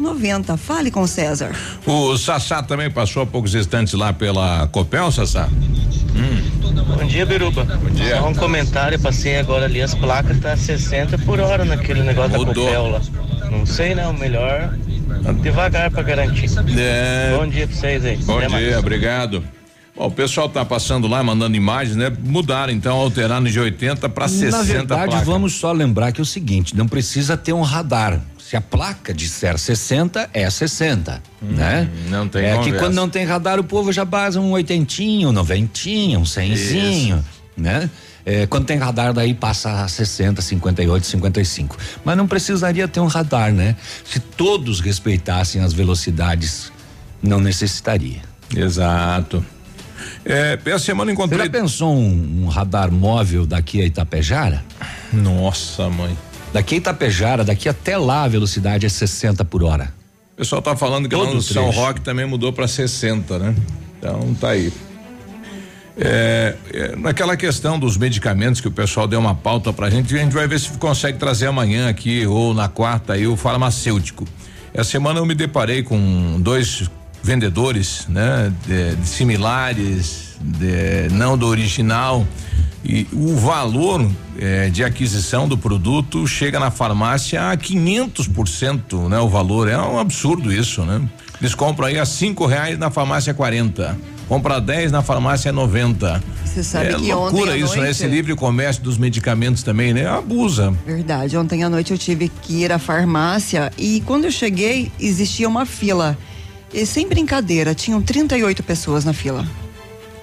999839890. Fale com César. O Sassá também passou há poucos instantes lá pela Copel, Sassá? Bom dia, Biruba. Bom dia. Só um comentário, passei agora ali, as placas tá 60 por hora naquele negócio Mudou. da Copel lá. Não sei, né? O melhor devagar pra garantir. É. Bom dia pra vocês aí. Bom Até dia, mais. obrigado. Bom, o pessoal tá passando lá, mandando imagens, né? Mudaram então, alteraram de 80 para 60 Na verdade, vamos só lembrar que é o seguinte, não precisa ter um radar. Se a placa disser 60, é 60, né? Hum, Não tem É que conversa. quando não tem radar, o povo já basa um oitentinho, um noventinho, um cenzinho, né? É, quando tem radar, daí passa a 60, 58, 55. Mas não precisaria ter um radar, né? Se todos respeitassem as velocidades, não necessitaria. Exato. É, essa semana encontrei. Você já pensou um, um radar móvel daqui a Itapejara? Nossa, mãe. Daqui a Itapejara, daqui até lá a velocidade é 60 por hora. O pessoal tá falando que lá Todo no São. Roque também mudou para 60, né? Então tá aí. É, é, naquela questão dos medicamentos que o pessoal deu uma pauta pra gente, a gente vai ver se consegue trazer amanhã aqui ou na quarta aí o farmacêutico. Essa semana eu me deparei com dois vendedores, né, de, de similares, de- não do original e o valor eh, de aquisição do produto chega na farmácia a 500%, né? O valor é um absurdo isso, né? Eles compram aí a cinco reais na farmácia 40, compra 10 na farmácia 90. Você sabe é que loucura ontem à isso, né? noite- Esse livre comércio dos medicamentos também, né? Abusa. Verdade. Ontem à noite eu tive que ir à farmácia e quando eu cheguei existia uma fila. E sem brincadeira, tinham 38 pessoas na fila.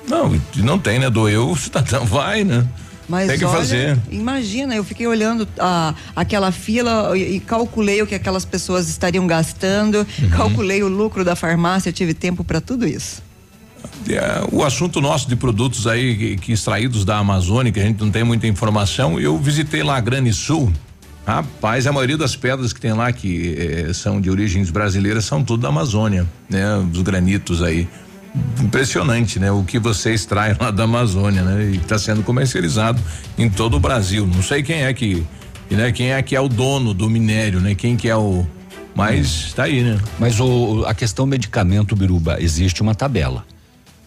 Não, não tem, né? Doeu, o cidadão vai, né? Mas tem que olha, fazer. Imagina, eu fiquei olhando a, aquela fila e, e calculei o que aquelas pessoas estariam gastando, Uhum. calculei o lucro da farmácia, tive tempo para tudo isso. É, o assunto nosso de produtos aí que, que extraídos da Amazônia, que a gente não tem muita informação, eu visitei lá a Grande Sul. Rapaz, a maioria das pedras que tem lá que eh, são de origens brasileiras são tudo da Amazônia, né? Os granitos aí. Impressionante, né? O que você extrai lá da Amazônia, né? E está sendo comercializado em todo o Brasil. Não sei quem é que, né? Quem é que é o dono do minério, né? Quem que é o, mas está aí, né? Mas o, a questão medicamento, Biruba, existe uma tabela.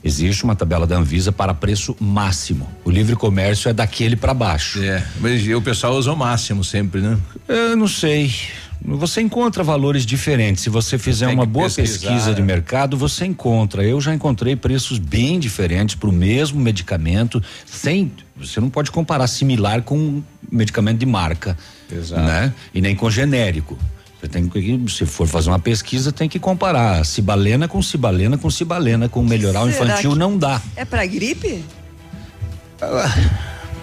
Existe uma tabela da Anvisa para preço máximo. O livre comércio é daquele para baixo. É, mas o pessoal usa o máximo sempre, né? Eu não sei. Você encontra valores diferentes. Se você fizer uma boa pesquisar, pesquisa de né? mercado, você encontra. Eu já encontrei preços bem diferentes para o mesmo medicamento, sem. Você não pode comparar similar com medicamento de marca. Exato. Né? E nem com genérico. Você tem que, se for fazer uma pesquisa, tem que comparar cibalena com cibalena com cibalena, com melhoral infantil que- não dá. É para gripe?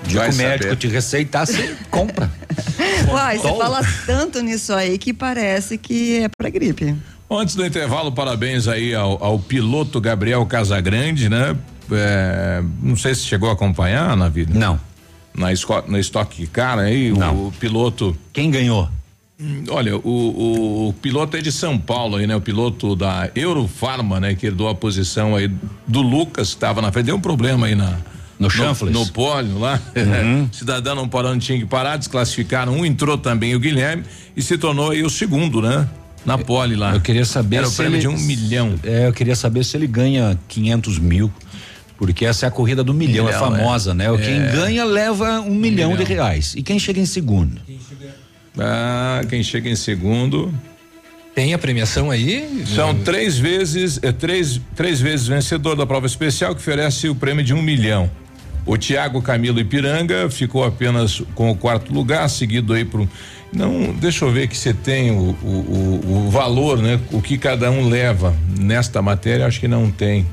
Dia Vai que o médico saber. te receitar, você compra. Uai, você fala tanto nisso aí que parece que é para gripe. Antes do intervalo, parabéns aí ao, ao piloto Gabriel Casagrande, né? É, não sei se chegou a acompanhar na vida. Não. Na, esco, na Stock Car aí, o, o piloto. Quem ganhou? Hum, Olha, o, o, o piloto é de São Paulo aí, né? O piloto da Eurofarma, né? Que herdou a posição aí do Lucas, que estava na frente. Deu um problema aí na. No chanfles? No, pólio lá. Uhum. Cidadão não parou, não tinha que parar, desclassificaram um, entrou também o Guilherme e se tornou aí o segundo, né? Na pole lá. Eu queria saber Era o se prêmio ele, de um milhão. É, eu queria saber se ele ganha 500 mil. Porque essa é a corrida do milhão, é Milhão, famosa, é. né? O Quem É. ganha leva um, milhão, de milhão. reais. E quem chega em segundo? Ah, quem chega em segundo. Tem a premiação aí? São três vezes, é, três, três vezes vencedor da prova especial que oferece o prêmio de um milhão. O Tiago Camilo Ipiranga ficou apenas com o quarto lugar, seguido aí por. Não, deixa eu ver que você tem o, o, o, valor, né? O que cada um leva nesta matéria, acho que não tem.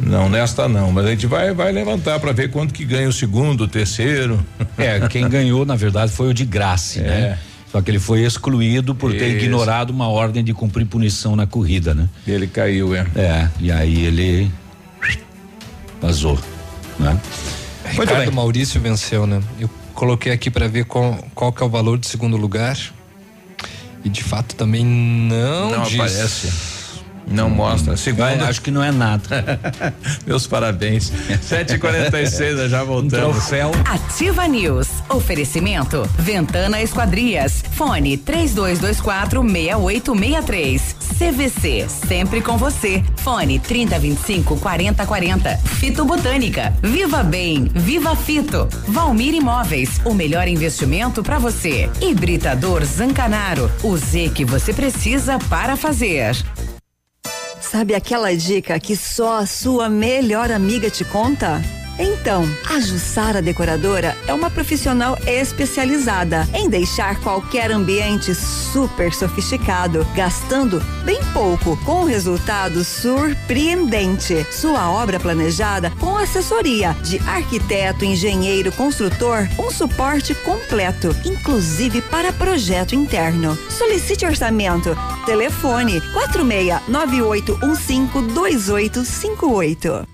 Não, nesta não, mas a gente vai, vai levantar para ver quanto que ganha o segundo, o terceiro. É, quem ganhou, na verdade, foi o de Graça, É. né? Só que ele foi excluído por ter ignorado uma ordem de cumprir punição na corrida, né? Ele caiu, é. É, e aí ele vazou, né? Muito Ricardo bem. Maurício venceu, né? Eu coloquei aqui para ver qual, qual que é o valor do segundo lugar. E de fato também não, Não diz. aparece. Não mostra. Segunda. Vai, acho que não é nada. Meus parabéns. 7h46, nós já voltamos. Ativa News. Oferecimento. Ventana Esquadrias. Fone 3224 6863. CVC. Sempre com você. Fone 3025 4040. Fito Botânica. Viva Bem. Viva Fito. Valmir Imóveis. O melhor investimento para você. Hibridador Zancanaro. O Z que você precisa para fazer. Sabe aquela dica que só a sua melhor amiga te conta? Então, a Jussara Decoradora é uma profissional especializada em deixar qualquer ambiente super sofisticado, gastando bem pouco, com um resultado surpreendente. Sua obra planejada com assessoria de arquiteto, engenheiro, construtor, um suporte completo, inclusive para projeto interno. Solicite orçamento. Telefone 4698152858.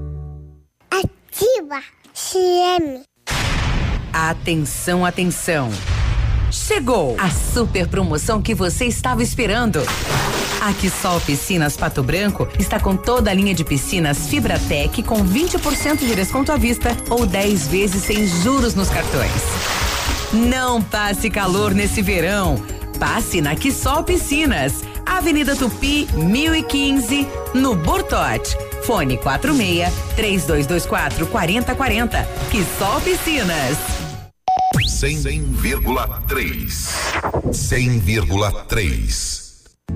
Ativa CM. Atenção, atenção. Chegou a super promoção que você estava esperando. A Quissol Piscinas Pato Branco está com toda a linha de piscinas Fibratec com 20% de desconto à vista ou 10 vezes sem juros nos cartões. Não passe calor nesse verão. Passe na Quissol Piscinas, Avenida Tupi, 1015, no Bortote. Fone 46 3224 4040. Quissol Piscinas. 100,3. 100,3.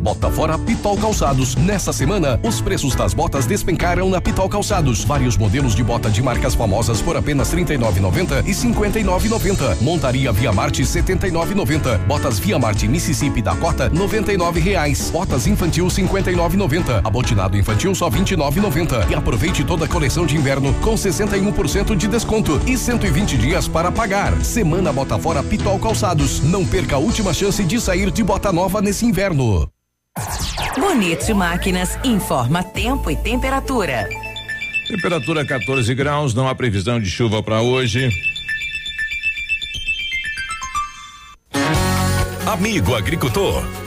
Bota fora Pitol Calçados. Nessa semana, os preços das botas despencaram na Pitol Calçados. Vários modelos de bota de marcas famosas por apenas R$ 39,90 e R$ 59,90. Montaria Via Marte R$ 79,90. Botas Via Marte Mississippi Dakota 99 reais. Botas infantil R$ 59,90. Abotinado infantil só R$ 29,90. E aproveite toda a coleção de inverno com 61% de desconto e 120 dias para pagar. Semana Bota fora Pitol Calçados. Não perca a última chance de sair de bota nova nesse inverno. Bonito Máquinas informa tempo e temperatura. Temperatura 14 graus, não há previsão de chuva para hoje. Amigo agricultor,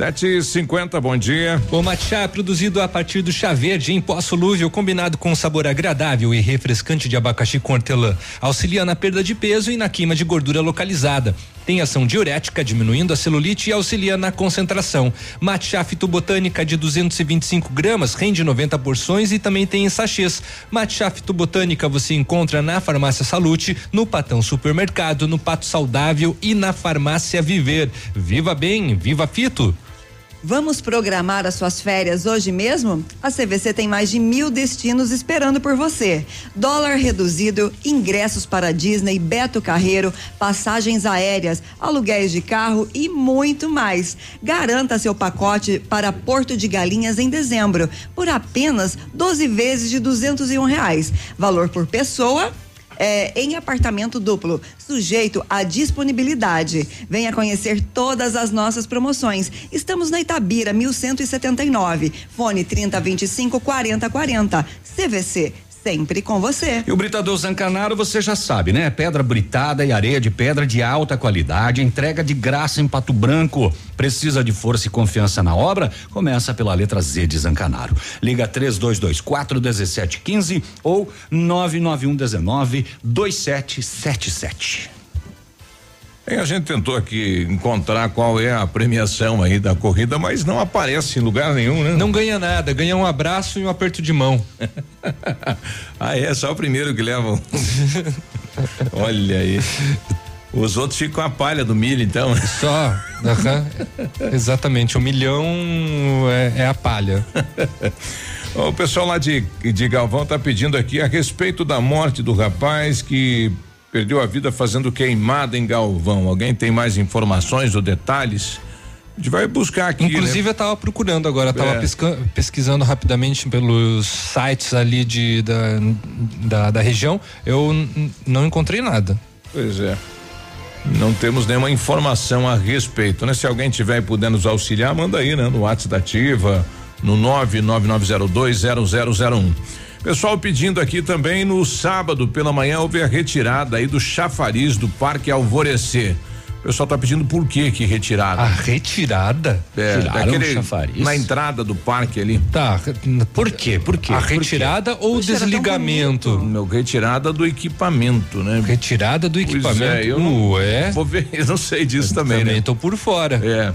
News. 7h50, bom dia. O matcha é produzido a partir do chá verde em pó solúvel, combinado com um sabor agradável e refrescante de abacaxi com hortelã. Auxilia na perda de peso e na queima de gordura localizada. Tem ação diurética, diminuindo a celulite e auxilia na concentração. Matcha fitobotânica de 225 gramas, rende 90 porções e também tem em sachês. Matcha fitobotânica você encontra na Farmácia Salute, no Patão Supermercado, no Pato Saudável e na Farmácia Viver. Viva bem, viva fito! Vamos programar as suas férias hoje mesmo? A CVC tem mais de mil destinos esperando por você. Dólar reduzido, ingressos para Disney, Beto Carreiro, passagens aéreas, aluguéis de carro e muito mais. Garanta seu pacote para Porto de Galinhas em dezembro por apenas 12 vezes de 201 reais. Valor por pessoa é, em apartamento duplo, sujeito à disponibilidade. Venha conhecer todas as nossas promoções. Estamos na Itabira, 1179. Fone 3025 4040. CVC sempre com você. E o Britador Zancanaro, você já sabe, né? Pedra britada e areia de pedra de alta qualidade, entrega de graça em Pato Branco. Precisa de força e confiança na obra? Começa pela letra Z de Zancanaro. Liga 3224 1715 ou 991 19 2777. E a gente tentou aqui encontrar qual é a premiação aí da corrida, mas não aparece em lugar nenhum, né? Não ganha nada, ganha um abraço e um aperto de mão. ah, é só o primeiro que levam. Olha aí. Os outros ficam a palha do milho, então. Só. Exatamente. O milhão é, é a palha. o pessoal lá de, de Galvão tá pedindo aqui a respeito da morte do rapaz que perdeu a vida fazendo queimada em Galvão. Alguém tem mais informações ou detalhes? A gente vai buscar aqui. Inclusive, né? eu tava procurando agora, tava é. pesquisando rapidamente pelos sites ali de, da, da, da região. Eu não encontrei nada. Pois é. Não temos nenhuma informação a respeito, né? Se alguém tiver e puder nos auxiliar, manda aí, né? No WhatsApp da Ativa, no 999020001. Pessoal pedindo aqui também no sábado pela manhã houve a retirada aí do chafariz do Parque Alvorecer. O pessoal tá pedindo por que que retiraram. A retirada? É, daquele, na entrada do parque ali. Tá, por quê? Por quê? A retirada ou o desligamento? Meu, retirada do equipamento, né? Retirada do equipamento. Pois é, eu não, Ué? Vou ver, eu não sei disso eu também, também né? tô por fora. É.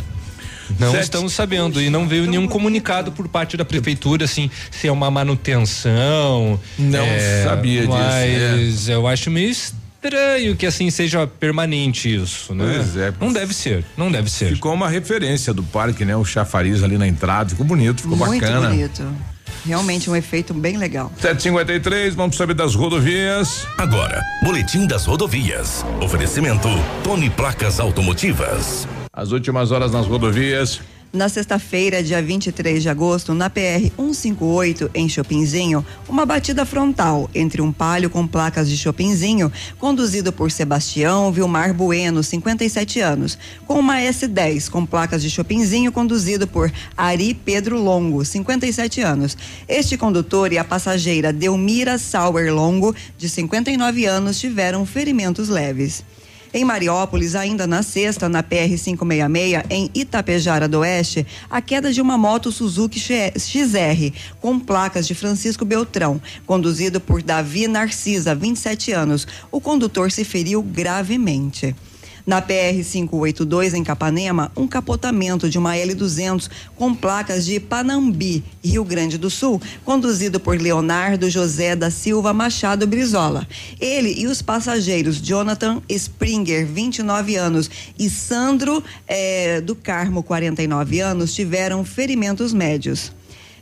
Não Sete. estamos sabendo e não veio nenhum comunicado por parte da prefeitura assim se é uma manutenção. Não é, sabia mas disso. É. eu acho meio estranho que assim seja permanente isso, né? Pois é. Não deve ser, não deve ser. Ficou uma referência do parque, né? O chafariz ali na entrada, ficou bonito, ficou Muito bacana. bonito. Realmente um efeito bem legal. 753, vamos saber das rodovias. Agora, Boletim das Rodovias. Oferecimento Tony Placas Automotivas. As últimas horas nas rodovias. Na sexta-feira, dia 23 de agosto, na PR 158, em Chopinzinho, uma batida frontal entre um palio com placas de Chopinzinho, conduzido por Sebastião Vilmar Bueno, 57 anos, com uma S10 com placas de Chopinzinho, conduzido por Ari Pedro Longo, 57 anos. Este condutor e a passageira Delmira Sauer Longo, de 59 anos, tiveram ferimentos leves. Em Mariópolis, ainda na sexta, na PR 566, em Itapejara do Oeste, a queda de uma moto Suzuki XR com placas de Francisco Beltrão, conduzido por Davi Narcisa, 27 anos. O condutor se feriu gravemente. Na PR 582 em Capanema, um capotamento de uma L200 com placas de Panambi, Rio Grande do Sul, conduzido por Leonardo José da Silva Machado Brizola. Ele e os passageiros Jonathan Springer, 29 anos, e Sandro eh, do Carmo, 49 anos, tiveram ferimentos médios.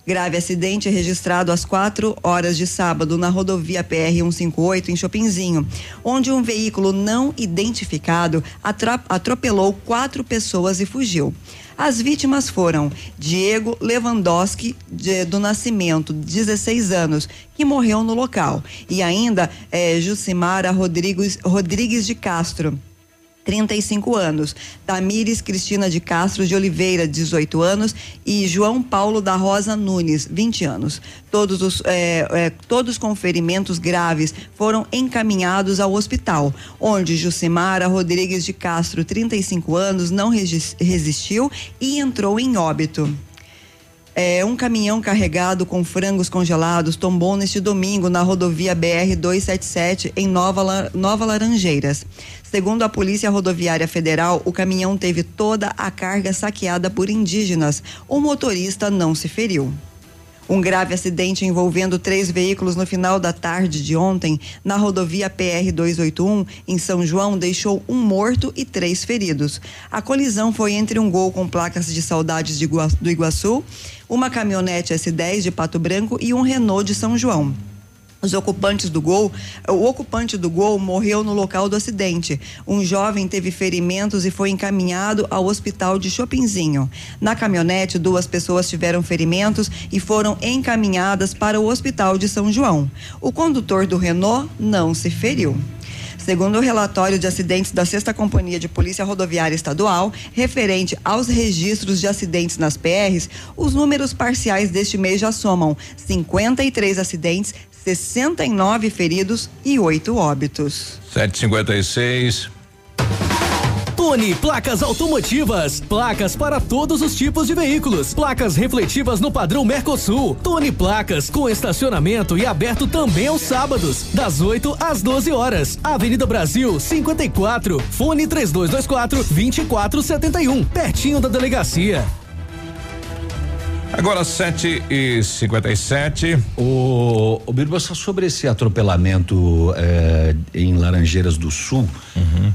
Grave acidente registrado às 4 horas de sábado na rodovia PR 158 em Chopinzinho, onde um veículo não identificado atropelou quatro pessoas e fugiu. As vítimas foram Diego Lewandowski, de, do Nascimento, 16 anos, que morreu no local, e ainda eh, Jucimara Rodrigues, Rodrigues de Castro. 35 anos. Tamires Cristina de Castro de Oliveira, 18 anos, e João Paulo da Rosa Nunes, 20 anos. Todos, os, é, é, todos com ferimentos graves foram encaminhados ao hospital, onde Jucimara Rodrigues de Castro, 35 anos, não resistiu e entrou em óbito. É, um caminhão carregado com frangos congelados tombou neste domingo na rodovia BR 277 em Nova, Nova Laranjeiras. Segundo a Polícia Rodoviária Federal, o caminhão teve toda a carga saqueada por indígenas. O motorista não se feriu. Um grave acidente envolvendo três veículos no final da tarde de ontem na rodovia PR 281 em São João deixou um morto e três feridos. A colisão foi entre um gol com placas de saudades de do Iguaçu, uma caminhonete S10 de Pato Branco e um Renault de São João. Os ocupantes do gol, o ocupante do gol morreu no local do acidente. Um jovem teve ferimentos e foi encaminhado ao hospital de Chopinzinho. Na caminhonete, duas pessoas tiveram ferimentos e foram encaminhadas para o hospital de São João. O condutor do Renault não se feriu. Segundo o relatório de acidentes da Sexta Companhia de Polícia Rodoviária Estadual, referente aos registros de acidentes nas PRs, os números parciais deste mês já somam 53 acidentes, 69 feridos e 8 óbitos. 756. Tone Placas Automotivas. Placas para todos os tipos de veículos. Placas refletivas no padrão Mercosul. Tone Placas com estacionamento e aberto também aos sábados, das 8 às 12 horas. Avenida Brasil 54. Fone 3224 2471. Pertinho da delegacia. Agora 7 e 57 O, o Birba, só sobre esse atropelamento eh, em Laranjeiras do Sul,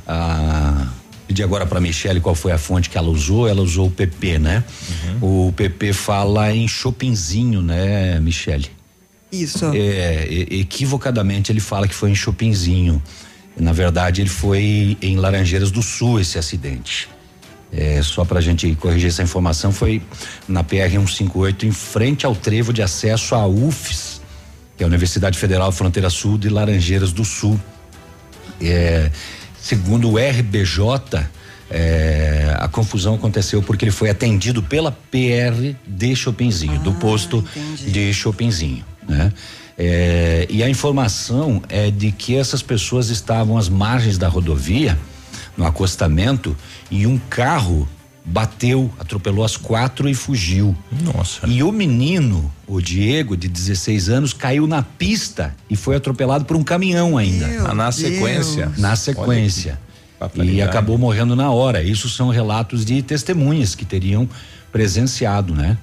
a, pedi agora para Michele qual foi a fonte que ela usou, ela usou o PP, né? O PP fala em Chopinzinho, né, Michele? Isso. É, equivocadamente ele fala que foi em Chopinzinho. Na verdade, ele foi em Laranjeiras do Sul esse acidente. É, só para a gente corrigir essa informação, foi na PR 158, em frente ao trevo de acesso à UFES, que é a Universidade Federal Fronteira Sul de Laranjeiras do Sul. É, segundo o RBJ, é, a confusão aconteceu porque ele foi atendido pela PR de Chopinzinho, do posto de Chopinzinho, né? É, e a informação é de que essas pessoas estavam às margens da rodovia, no acostamento, e um carro bateu, atropelou as quatro e fugiu. Nossa. E o menino, o Diego, de 16 anos, caiu na pista e foi atropelado por um caminhão ainda. Ah, na sequência. Na sequência. E acabou morrendo na hora. Isso são relatos de testemunhas que teriam presenciado, né?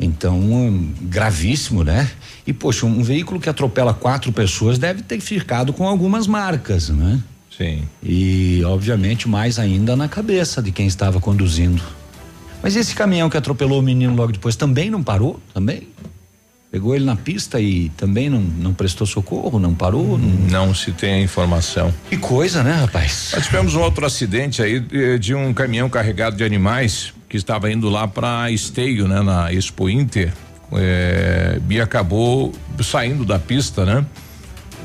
Então, um, gravíssimo, né? E, poxa, um veículo que atropela quatro pessoas deve ter ficado com algumas marcas, né? Sim. E, obviamente, mais ainda na cabeça de quem estava conduzindo. Mas esse caminhão que atropelou o menino logo depois também não parou? Também? Pegou ele na pista e também não, não prestou socorro, não parou? Não, não se tem a informação. Que coisa, né, rapaz? Nós tivemos um outro acidente aí de, de um caminhão carregado de animais que estava indo lá para Esteio, né, na Expo Inter, é, e acabou saindo da pista, né?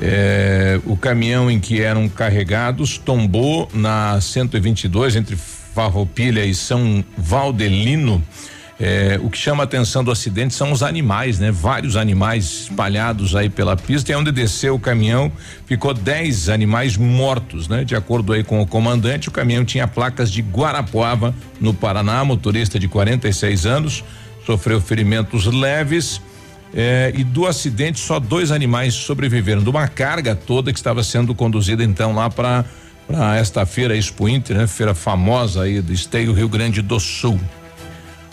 É, o caminhão em que eram carregados tombou na 122 entre Farroupilha e São Valdelino. É, o que chama a atenção do acidente são os animais, né? Vários animais espalhados aí pela pista e onde desceu o caminhão ficou 10 animais mortos, né? De acordo aí com o comandante, o caminhão tinha placas de Guarapuava, no Paraná, motorista de 46 anos, sofreu ferimentos leves. É, e do acidente só dois animais sobreviveram de uma carga toda que estava sendo conduzida então lá para esta feira Expo Inter, né? Feira famosa aí do Esteio Rio Grande do Sul.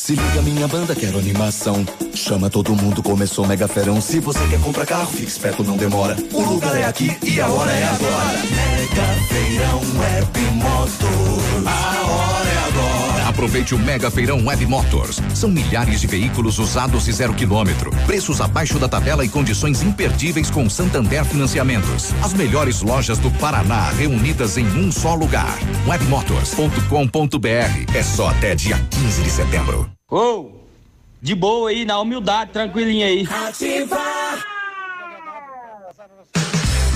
Se liga minha banda, quero animação. Chama todo mundo, começou mega ferão. Se você quer comprar carro, fique esperto, não demora. O lugar é aqui e a hora é agora. Mega feirão web motos. A hora é agora. Aproveite o Mega Feirão Web Motors. São milhares de veículos usados e zero quilômetro. Preços abaixo da tabela e condições imperdíveis com Santander Financiamentos. As melhores lojas do Paraná reunidas em um só lugar. Webmotors.com.br. É só até dia 15 de setembro. Ô, De boa aí, na humildade, tranquilinho aí.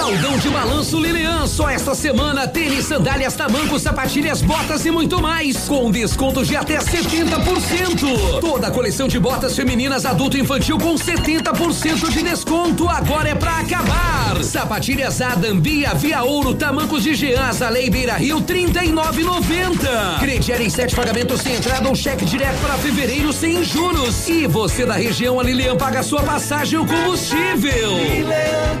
Saldão de balanço Lilian, só esta semana tênis, sandálias, tamancos, sapatilhas, botas e muito mais, com desconto de até 70%. Toda a coleção de botas femininas adulto e infantil com 70% de desconto, agora é pra acabar. Sapatilhas Adam, Bia, Via Ouro, tamancos de Jean, Azalei, Beira Rio, 39,90. Crediário em sete pagamentos sem entrada ou cheque direto para fevereiro sem juros. E você da região, a Lilian paga sua passagem e o combustível. Lilian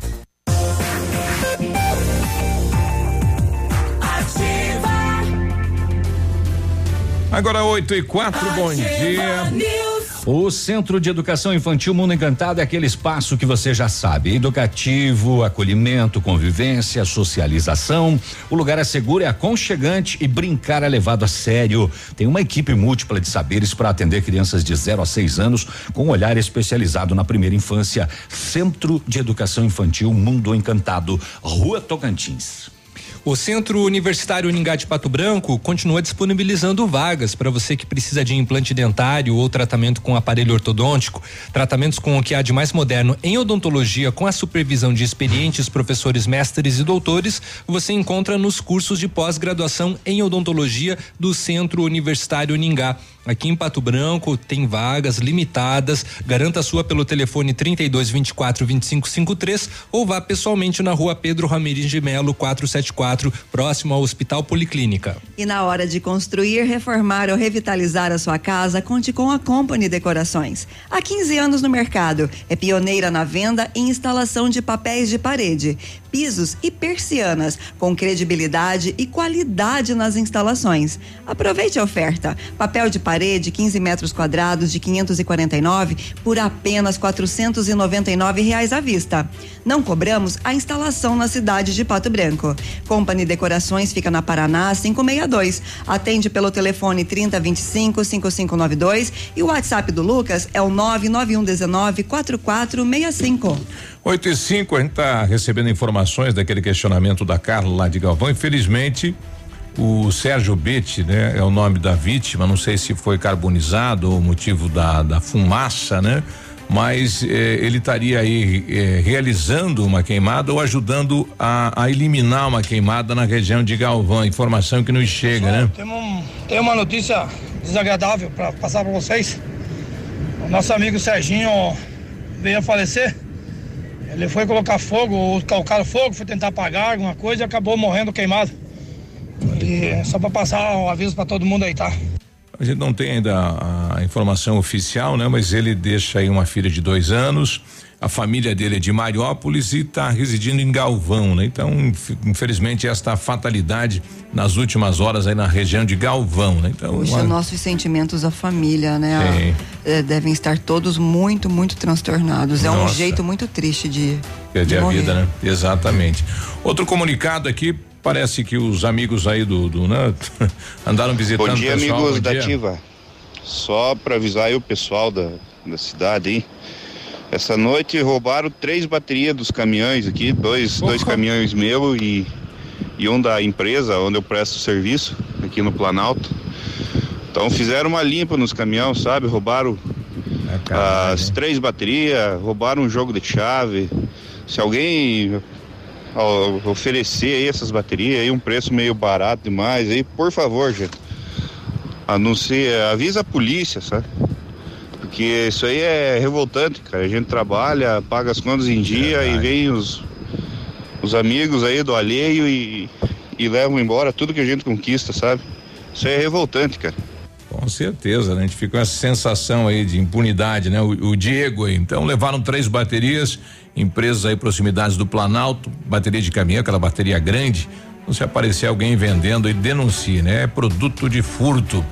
Agora 8 e 4, bom dia. O Centro de Educação Infantil Mundo Encantado é aquele espaço que você já sabe: educativo, acolhimento, convivência, socialização. O lugar é seguro, é aconchegante e brincar é levado a sério. Tem uma equipe múltipla de saberes para atender crianças de 0 a 6 anos com um olhar especializado na primeira infância. Centro de Educação Infantil Mundo Encantado, Rua Tocantins. O Centro Universitário Uningá de Pato Branco continua disponibilizando vagas para você que precisa de implante dentário ou tratamento com aparelho ortodôntico, tratamentos com o que há de mais moderno em odontologia com a supervisão de experientes professores, mestres e doutores, você encontra nos cursos de pós-graduação em odontologia do Centro Universitário Uningá. Aqui em Pato Branco tem vagas limitadas. Garanta a sua pelo telefone 32 24 25 53 ou vá pessoalmente na rua Pedro Ramirez de Melo 474, próximo ao Hospital Policlínica. E na hora de construir, reformar ou revitalizar a sua casa, conte com a Company Decorações. Há 15 anos no mercado, é pioneira na venda e instalação de papéis de parede, pisos e persianas, com credibilidade e qualidade nas instalações. Aproveite a oferta. Papel de parede 15 metros quadrados de 549 por apenas 499 reais à vista. Não cobramos a instalação na cidade de Pato Branco. Company Decorações fica na Paraná 562. Atende pelo telefone 3025 5592 e o WhatsApp do Lucas é o 99119 4465. 8 e 5, a gente está recebendo informações daquele questionamento da Carla lá de Galvão. Infelizmente, o Sérgio Betti, né, é o nome da vítima. Não sei se foi carbonizado ou motivo da, da fumaça, né? mas eh, ele estaria aí eh, realizando uma queimada ou ajudando a, a, eliminar uma queimada na região de Galvão. Informação que nos chega, né? Tem, um, tem uma notícia desagradável para passar para vocês. O nosso amigo Serginho veio a falecer. Ele foi colocar fogo, colocar fogo, foi tentar apagar alguma coisa e acabou morrendo queimado. E só para passar um aviso para todo mundo aí, tá? A gente não tem ainda a, informação oficial, né? Mas ele deixa aí uma filha de dois anos. A família dele é de Mariópolis e está residindo em Galvão, né? Então, infelizmente, esta fatalidade nas últimas horas aí na região de Galvão, né? Então, Puxa, uma... nossos sentimentos à família, né? É, devem estar todos muito, muito transtornados. É um jeito muito triste de. Perder a vida, né? Exatamente. Outro comunicado aqui Parece que os amigos aí do, do né, andaram visitando Bom dia, o pessoal. amigos Bom da dia. Ativa. Só para avisar aí o pessoal da, da cidade aí. Essa noite roubaram três baterias dos caminhões aqui, dois, dois caminhões meus e, e um da empresa onde eu presto serviço, aqui no Planalto. Então fizeram uma limpa nos caminhões, sabe? Roubaram é as três baterias, roubaram um jogo de chave. Se alguém oferecer aí essas baterias aí um preço meio barato demais aí, por favor, gente. Anuncia, avisa a polícia, sabe? Porque isso aí é revoltante, cara. A gente trabalha, paga as contas em dia Verdade. e vem os, os amigos aí do alheio e, e levam embora tudo que a gente conquista, sabe? Isso aí é revoltante, cara. Com certeza, né? A gente fica com essa sensação aí de impunidade, né? O, o Diego aí, então levaram três baterias empresas aí proximidades do Planalto, bateria de caminhão, aquela bateria grande. Então, se aparecer alguém vendendo e denuncie, né? É produto de furto.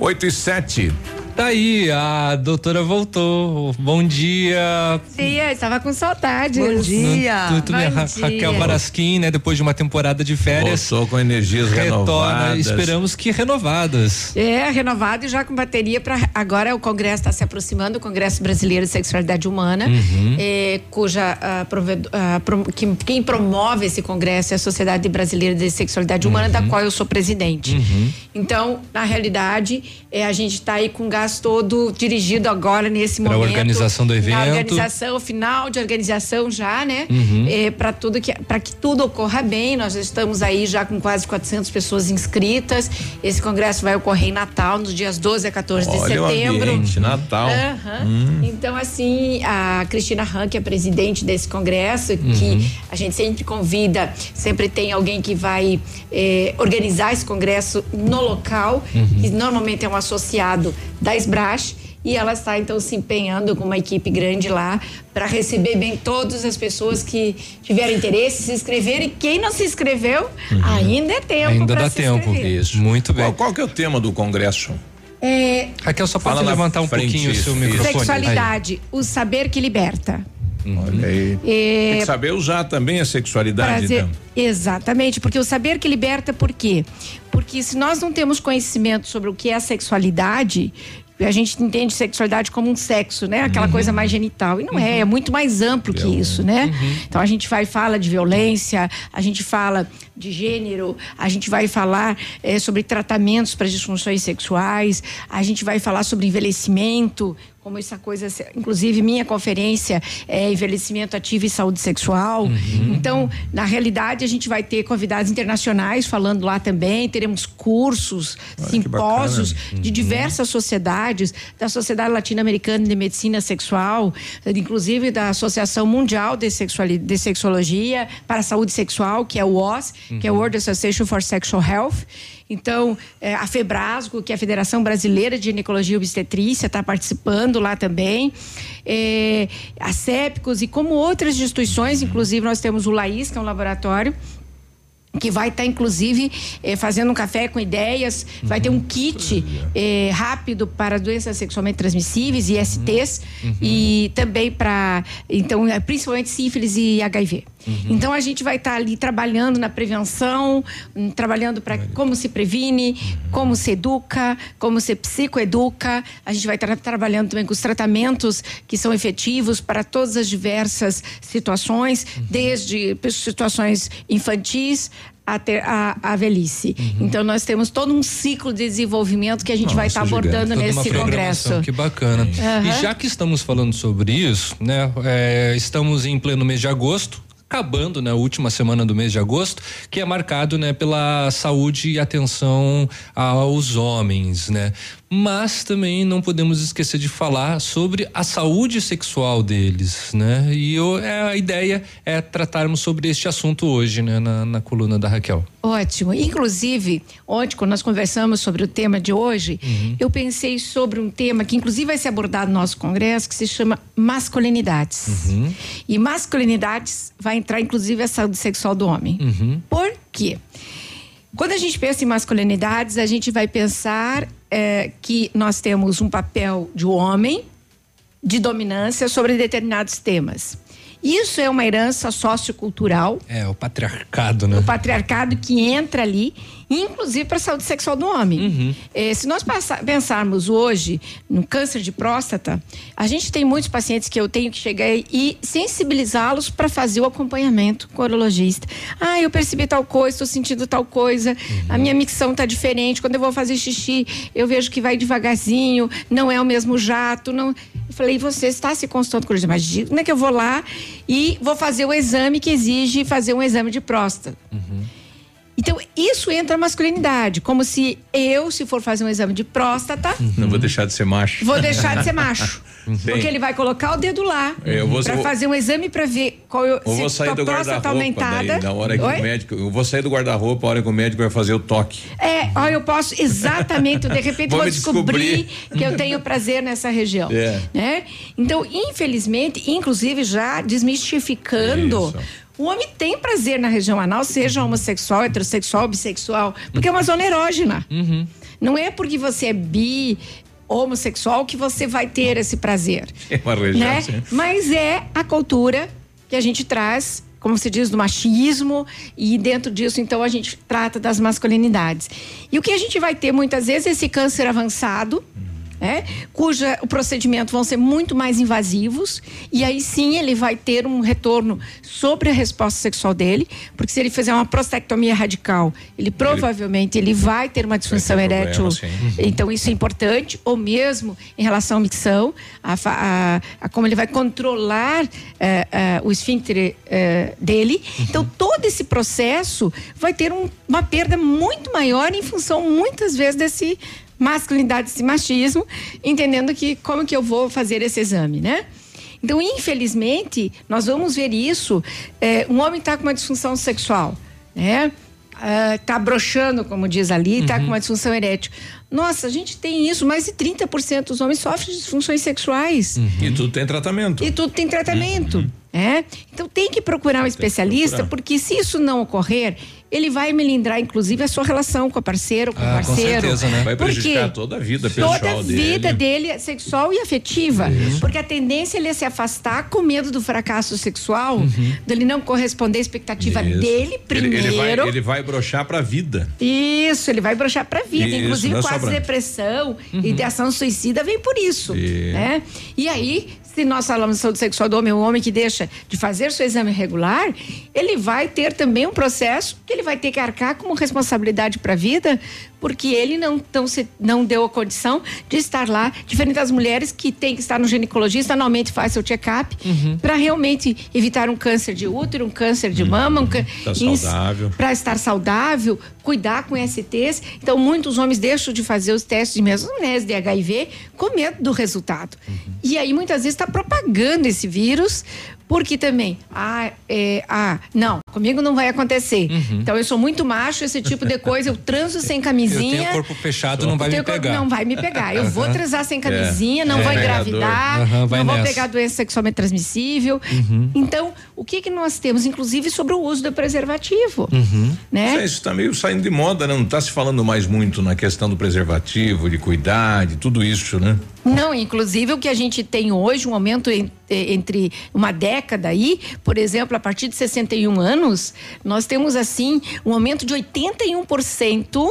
8 e 7. Tá aí, a doutora voltou. Bom dia. Dia, estava com saudade. Bom dia. Tu, tu, Bom Ra. Raquel Barasquim, né? Depois de uma temporada de férias. Voltou com energias retorna, renovadas. Esperamos que renovadas. É, renovado e já com bateria para agora o Congresso está se aproximando, o Congresso Brasileiro de Sexualidade Humana, uhum. é, cuja uh, provedo, uh, pro, que, quem promove esse congresso é a Sociedade Brasileira de Sexualidade Humana, uhum. da qual eu sou presidente. Uhum. Então, na realidade, é, a gente está aí com gás todo dirigido agora nesse pra momento. Organização do evento. organização, final de organização já, né? Uhum. É, para tudo que para que tudo ocorra bem. Nós estamos aí já com quase 400 pessoas inscritas. Esse congresso vai ocorrer em Natal, nos dias 12 a 14 Olha de setembro. O ambiente, Natal. Uhum. Hum. Então assim, a Cristina Han, que é presidente desse congresso, uhum. que a gente sempre convida, sempre tem alguém que vai eh, organizar esse congresso no local, uhum. que normalmente é um associado da Esbrash e ela está então se empenhando com uma equipe grande lá para receber bem todas as pessoas que tiverem interesse, se inscreverem. Quem não se inscreveu, uhum. ainda é tempo. Ainda dá tempo. Isso, muito bem. Qual, qual, que é o tema do congresso? É, Raquel, só pode levantar um pouquinho o seu microfone. Sexualidade, aí. o saber que liberta. Uhum. Olha aí. É, Tem que saber usar também a sexualidade. Prazer, então. Exatamente, porque o saber que liberta, por quê? Porque se nós não temos conhecimento sobre o que é a sexualidade, a gente entende sexualidade como um sexo, né? Aquela uhum. coisa mais genital. E não uhum. é, é muito mais amplo que isso, né? Uhum. Então a gente vai fala de violência, a gente fala de gênero, a gente vai falar é, sobre tratamentos para disfunções sexuais, a gente vai falar sobre envelhecimento, como essa coisa, inclusive minha conferência é envelhecimento ativo e saúde sexual. Uhum. Então, na realidade, a gente vai ter convidados internacionais falando lá também, teremos cursos, Olha, simpósios uhum. de diversas sociedades, da Sociedade Latino-Americana de Medicina Sexual, inclusive da Associação Mundial de, de Sexologia para a Saúde Sexual, que é o OS, uhum. que é o World Association for Sexual Health. Então, é, a FEBRASGO, que é a Federação Brasileira de Ginecologia e Obstetrícia, está participando lá também. É, a CEPCOS e como outras instituições, inclusive nós temos o LAIS, que é um laboratório que vai estar, tá, inclusive, eh, fazendo um café com ideias, uhum. vai ter um kit eh, rápido para doenças sexualmente transmissíveis, ISTs, uhum. e também para, então, é, principalmente sífilis e HIV. Então a gente vai estar ali trabalhando na prevenção, hum, trabalhando para como se previne, como se educa, como se psicoeduca. A gente vai estar trabalhando também com os tratamentos que são efetivos para todas as diversas situações, desde situações infantis até a, a velhice. Então nós temos todo um ciclo de desenvolvimento que a gente vai estar abordando Toda uma nesse congresso. Que bacana. Aham. E já que estamos falando sobre isso, né? é, estamos em pleno mês de agosto. Acabando, né, a última semana do mês de agosto, que é marcado, né, pela saúde e atenção aos homens, né? Mas também não podemos esquecer de falar sobre a saúde sexual deles, né? E eu, é, a ideia é tratarmos sobre este assunto hoje, né, na, na coluna da Raquel. Ótimo. Inclusive, ontem, quando nós conversamos sobre o tema de hoje, eu pensei sobre um tema que, inclusive, vai ser abordado no nosso congresso, que se chama masculinidades. E masculinidades vai entrar, inclusive, a saúde sexual do homem. Por quê? Quando a gente pensa em masculinidades, a gente vai pensar eh, que nós temos um papel de homem de dominância sobre determinados temas. Isso é uma herança sociocultural É, o patriarcado, né? o patriarcado que entra ali, inclusive para a saúde sexual do homem. Eh, se nós pensarmos hoje no câncer de próstata, a gente tem muitos pacientes que eu tenho que chegar e sensibilizá-los para fazer o acompanhamento com o urologista. Ah, eu percebi tal coisa, estou sentindo tal coisa, a minha micção está diferente. Quando eu vou fazer xixi, eu vejo que vai devagarzinho, não é o mesmo jato. Não... Eu falei, você está se consultando com o urologista? Imagina que eu vou lá e vou fazer o exame que exige fazer um exame de próstata. Então, isso entra a masculinidade, como se eu, se for fazer um exame de próstata, Não vou deixar de ser macho. vou deixar de ser macho. Tem. Porque ele vai colocar o dedo lá Eu vou- para eu- fazer um exame para ver qual eu, Ou vou se sair do próstata aumentada. daí, na hora que Oi? o médico, eu vou sair do guarda-roupa a hora que o médico vai fazer o toque. É, ó, eu posso exatamente, de repente Vou vou, descobrir, descobrir. que eu tenho prazer nessa região, É. né? Então, infelizmente, inclusive já desmistificando, Isso. O homem tem prazer na região anal, seja homossexual, heterossexual, bissexual, porque é uma zona erógena. Não é porque você é bi homossexual que você vai ter esse prazer É uma região, né? sim. Mas é a cultura que a gente traz, como se diz, do machismo e dentro disso, então, a gente trata das masculinidades. E o que a gente vai ter muitas vezes é esse câncer avançado, né? Cuja o procedimento vão ser muito mais invasivos e aí sim ele vai ter um retorno sobre a resposta sexual dele, porque se ele fizer uma prostectomia radical, ele provavelmente ele vai ter uma disfunção ter problema, erétil sim. então isso é importante, ou mesmo em relação à micção, a, a- a como ele vai controlar eh, eh, o esfíncter eh, dele. Então todo esse processo vai ter um- uma perda muito maior em função muitas vezes desse masculinidade, desse machismo, entendendo que como que eu vou fazer esse exame, né? Então, infelizmente, nós vamos ver isso. eh, um homem está com uma disfunção sexual, né? Ah, tá broxando, como diz ali, tá com uma disfunção erétil. Nossa, a gente tem isso, mais de 30% dos homens sofrem de disfunções sexuais. E tudo tem tratamento. E tudo tem tratamento. É? Então tem que procurar um especialista, procurar. porque se isso não ocorrer, ele vai melindrar, inclusive, a sua relação com a parceira ou com o Ah, com parceiro. certeza, né? Vai prejudicar toda a vida pessoal Toda a dele. vida dele é sexual e afetiva. Porque a tendência é ele se afastar com medo do fracasso sexual, dele não corresponder à expectativa Uhum. Isso. dele primeiro. Ele, ele vai, ele vai broxar pra vida. Isso, ele vai broxar pra vida. Isso, Inclusive, é quase depressão e ideação suicida vem por isso. Né? E aí, se nós falamos de saúde sexual do homem, o homem que deixa de fazer seu exame regular, ele vai ter também um processo que ele vai ter que arcar como responsabilidade para a vida, porque ele não, tão se, não deu a condição de estar lá, diferente das mulheres que têm que estar no ginecologista, anualmente faz seu check-up, para realmente evitar um câncer de útero, um câncer de mama, um cân- Tá saudável. para estar saudável, cuidar com STs. Então, muitos homens deixam de fazer os testes de mesonese, de HIV, com medo do resultado. E aí, muitas vezes, está propagando esse vírus, porque também, ah, é, ah, não, comigo não vai acontecer. Então, eu sou muito macho, esse tipo de coisa, eu transo sem camisinha. Camisinha. Eu tenho corpo fechado, não vai me Teu corpo pegar. Não vai me pegar. Eu vou transar sem É. camisinha, não É. vou engravidar, Aham, vai não vou nessa. pegar doença sexualmente transmissível. Uhum. Então, o que que nós temos, inclusive, sobre o uso do preservativo? Uhum. Né? Isso, isso tá meio saindo de moda, né? Não tá se falando mais muito na questão do preservativo, de cuidar, de tudo isso, né? Não, inclusive o que a gente tem hoje, um aumento en- eh, entre uma década aí, por exemplo, a partir de 61 anos, nós temos assim um aumento de 81%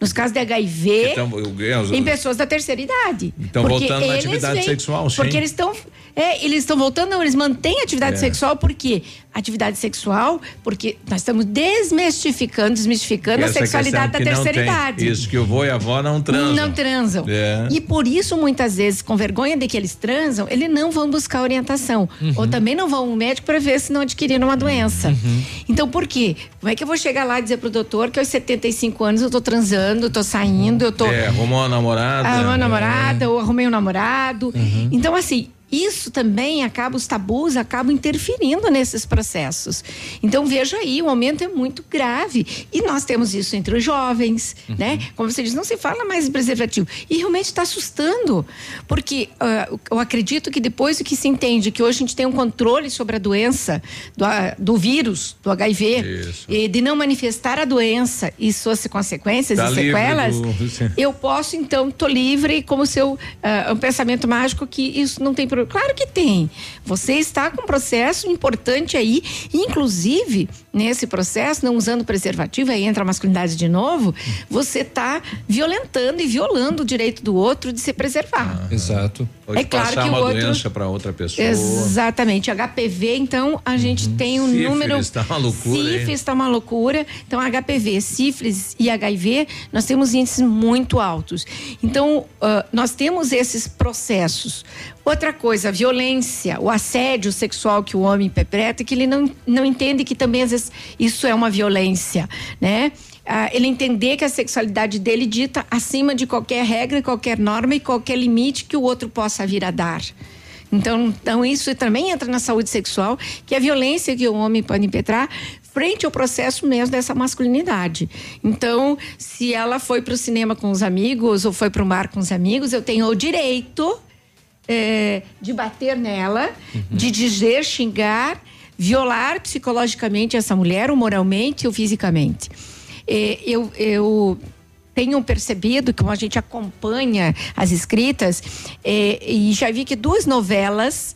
nos casos de HIV Então, eu em pessoas da terceira idade. Então, voltando eles atividade sexual, sim. Porque eles estão é, eles estão voltando, não, eles mantêm atividade É. sexual, por quê? Atividade sexual, porque nós estamos desmistificando, desmistificando a sexualidade da terceira idade. Isso que o vô e a avó não transam. Não transam. É. E por isso, muitas vezes, com vergonha de que eles transam, eles não vão buscar orientação. Uhum. Ou também não vão ao médico para ver se não adquiriram uma doença. Uhum. Então, por quê? Como é que eu vou chegar lá e dizer pro doutor que aos 75 anos eu tô transando, eu tô saindo, eu tô. É, arrumou uma namorada. Ah, uma é. namorada, ou arrumei um namorado. Uhum. Então, assim, isso também acaba, os tabus acabam interferindo nesses processos. Então, veja aí, o aumento é muito grave. E nós temos isso entre os jovens, Uhum. né? Como você diz, não se fala mais em preservativo. E realmente está assustando. Porque ah, eu acredito que depois que se entende que hoje a gente tem um controle sobre a doença, do, ah, do vírus, do HIV, e de não manifestar a doença e suas consequências Tá e sequelas, do- eu posso, então, tô livre como se eu, ah, um pensamento mágico que isso não tem problema. Claro que tem. Você está com um processo importante aí, inclusive, nesse processo, não usando preservativo, aí entra a masculinidade de novo, você está violentando e violando o direito do outro de se preservar. Exato. Pode É claro passar que o uma outro- doença para outra pessoa. Exatamente. HPV, então, a gente tem um Sífilis, número. tá uma loucura? Sífilis está uma loucura. Então, HPV, sífilis e HIV, nós temos índices muito altos. Então, ah, nós temos esses processos. Outra coisa, a violência, o assédio sexual que o homem perpetra, que ele não, não entende que também, às vezes, isso é uma violência, né? Ah, ele entender que a sexualidade dele dita acima de qualquer regra, qualquer norma e qualquer limite que o outro possa vir a dar. Então, então isso também entra na saúde sexual, que é a violência que o homem pode impetrar frente ao processo mesmo dessa masculinidade. Então, se ela foi para o cinema com os amigos ou foi para o mar com os amigos, eu tenho o direito eh, de bater nela, de dizer, xingar, violar psicologicamente essa mulher, ou moralmente ou fisicamente. Eh, eu, eu tenho percebido que a gente acompanha as escritas eh, e já vi que duas novelas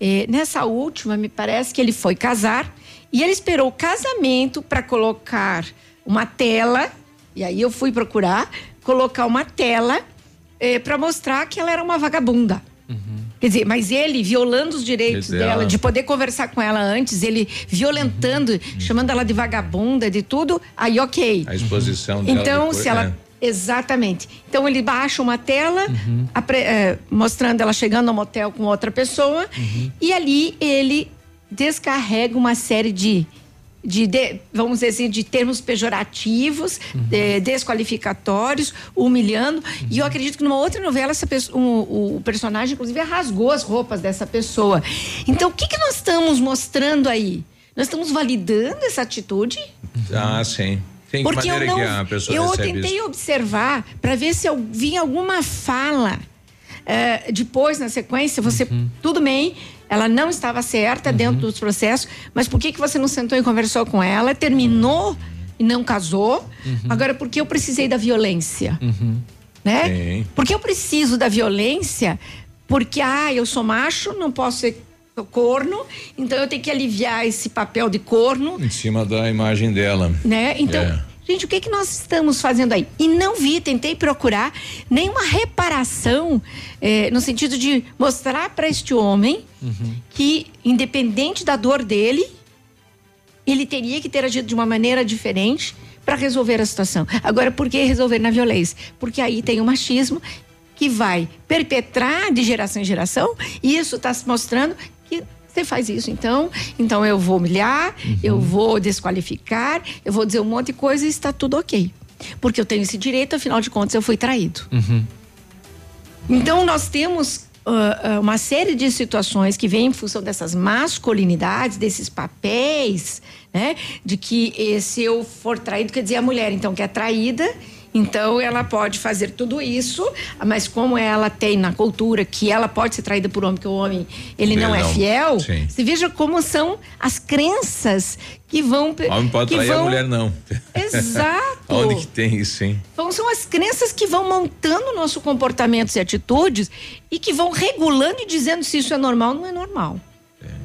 eh, nessa última me parece que ele foi casar e ele esperou o casamento para colocar uma tela e aí eu fui procurar colocar uma tela para mostrar que ela era uma vagabunda Quer dizer, mas ele violando os direitos Dela. dela, de poder conversar com ela antes, ele violentando, Uhum. chamando ela de vagabunda, de tudo, aí ok. A exposição dela. Então, depois, se ela. né? Exatamente. Então ele baixa uma tela apre- eh, mostrando ela chegando ao motel com outra pessoa e ali ele descarrega uma série de, de, de- vamos dizer assim, de termos pejorativos, eh, desqualificatórios, humilhando. E eu acredito que numa outra novela essa pessoa, um- o personagem inclusive rasgou as roupas dessa pessoa. Então o que que nós estamos mostrando aí? Nós estamos validando essa atitude? Ah, sim. Tem que Porque eu não, que a pessoa eu tentei isso? observar para ver se eu vi alguma fala eh, depois na sequência. Você Uhum. tudo bem? Ela não estava certa dentro dos processos, mas por que que você não sentou e conversou com ela, terminou e não casou? Uhum. Agora por que eu precisei da violência? né? Sim. Porque eu preciso da violência, porque ah, eu sou macho, não posso ser corno, então eu tenho que aliviar esse papel de corno Em cima da imagem dela. né? Então, É. gente, o que que nós estamos fazendo aí? E não vi, tentei procurar nenhuma reparação eh, no sentido de mostrar para este homem que, independente da dor dele, ele teria que ter agido de uma maneira diferente para resolver a situação. Agora, por que resolver na violência? Porque aí tem o machismo que vai perpetrar de geração em geração e isso está se mostrando que você faz isso, então, então eu vou humilhar, eu vou desqualificar, eu vou dizer um monte de coisa e está tudo ok. Porque eu tenho esse direito, afinal de contas, eu fui traído. Então, nós temos ah, uma série de situações que vêm em função dessas masculinidades, desses papéis, né? De que eh, se eu for traído, quer dizer a mulher, então, que é traída Então ela pode fazer tudo isso, mas como ela tem na cultura que ela pode ser traída por homem, que o homem ele não, é Não. fiel, Sim. você veja como são as crenças que vão. O homem pode trair a vão- mulher, não. Exato. Onde que tem isso, hein? Então, são as crenças que vão montando nosso comportamentos e atitudes e que vão regulando e dizendo se isso é normal ou não é normal.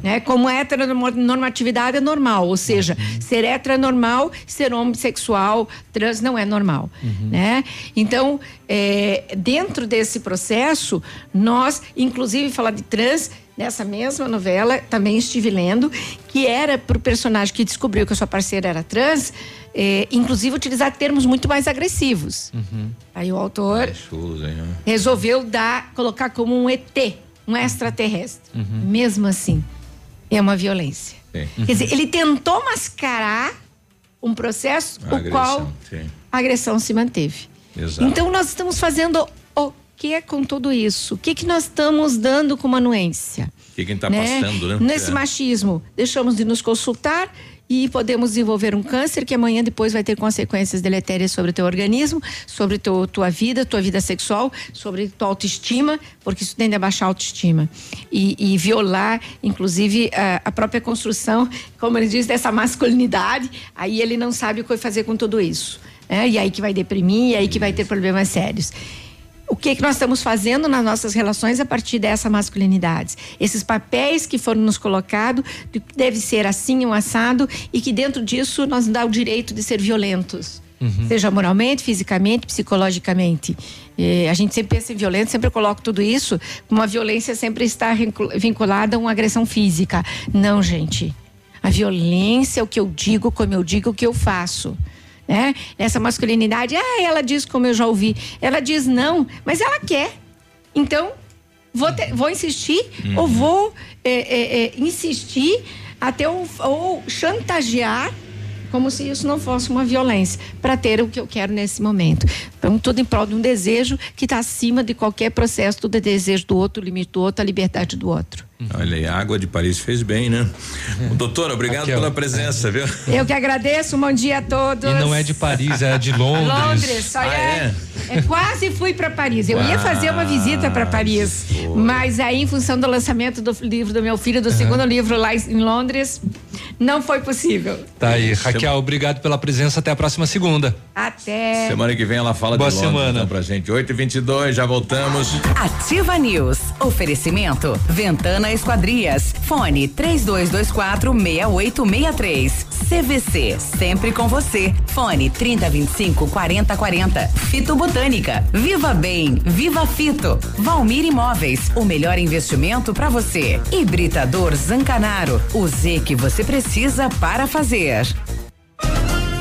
Né? Como a heteronormatividade é normal, ou seja, ser hétero é normal, ser homossexual, trans não é normal. Né? Então, é, dentro desse processo, nós, inclusive, falar de trans, nessa mesma novela, também estive lendo, que era para o personagem que descobriu que a sua parceira era trans, é, inclusive utilizar termos muito mais agressivos. Aí o autor resolveu dar, colocar como um ET, um extraterrestre. Mesmo assim, é uma violência. Sim. Quer dizer, ele tentou mascarar um processo A o qual agressão, sim. a agressão se manteve. Exato. Então nós estamos fazendo o que com tudo isso? O que que nós estamos dando como anuência? O que quem tá né? passando, né? Nesse É. machismo, deixamos de nos consultar e podemos desenvolver um câncer que amanhã depois vai ter consequências deletérias sobre o teu organismo, sobre teu, tua vida, tua vida sexual, sobre tua autoestima, porque isso tende a baixar a autoestima e, e violar, inclusive, a, a própria construção, como ele diz, dessa masculinidade. Aí ele não sabe o que fazer com tudo isso. né? E aí que vai deprimir, e aí que vai ter problemas sérios o que, que nós estamos fazendo nas nossas relações a partir dessa masculinidade. Esses papéis que foram nos colocados, de que deve ser assim, um assado, e que dentro disso nós dá o direito de ser violentos. Seja moralmente, fisicamente, psicologicamente. Eh, a gente sempre pensa em violência, sempre coloca tudo isso, uma violência sempre está vinculada a uma agressão física. Não, gente. A violência é o que eu digo, como eu digo, o que eu faço né? Essa masculinidade, ah, ela diz como eu já ouvi, ela diz não, mas ela quer. Então, vou, vou insistir ou vou é, é, insistir até ou, ou chantagear como se isso não fosse uma violência para ter o que eu quero nesse momento. Então, tudo em prol de um desejo que está acima de qualquer processo do desejo do outro, limite do outro, a liberdade do outro. Olha aí, a água de Paris fez bem, né? Doutora, obrigado Raquel. pela presença, viu? Eu que agradeço, bom dia a todos. E não é de Paris, é de Londres. Londres, só Ah, é, é quase fui para Paris. Eu ia fazer uma visita para Paris, mas aí em função do lançamento do livro do meu filho, do segundo livro lá em Londres, não foi possível. Tá aí, Raquel, obrigado pela presença. Até a próxima segunda. Até. Semana que vem ela fala Boa de Londres, semana. então, pra gente. 8 e 22 já voltamos. Ativa News. Oferecimento. Ventana Esquadrias. Fone 3224 6863. CVC. Sempre com você. Fone 3025 4040. Fito Botânica. Viva Bem. Viva Fito. Valmir Imóveis. O melhor investimento para você. Hibridador Zancanaro. O Z que você precisa para fazer.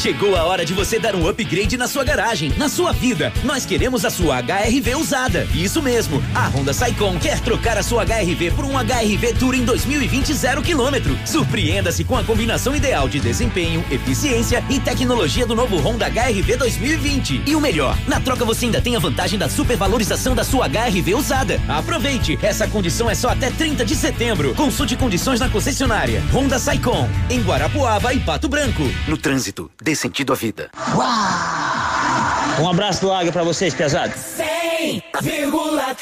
Chegou a hora de você dar um upgrade na sua garagem, na sua vida. Nós queremos a sua HRV usada. Isso mesmo. A Honda Saicon quer trocar a sua HRV por um HRV Touring 2020 zero quilômetro. Surpreenda-se com a combinação ideal de desempenho, eficiência e tecnologia do novo Honda HRV 2020. E o melhor, na troca você ainda tem a vantagem da supervalorização da sua HRV usada. Aproveite, essa condição é só até 30 de setembro. Consulte condições na concessionária. Honda Saicon, em Guarapuava e Pato Branco. No trânsito, dê sentido à vida. Um abraço do Águia pra vocês, pesados. 100,3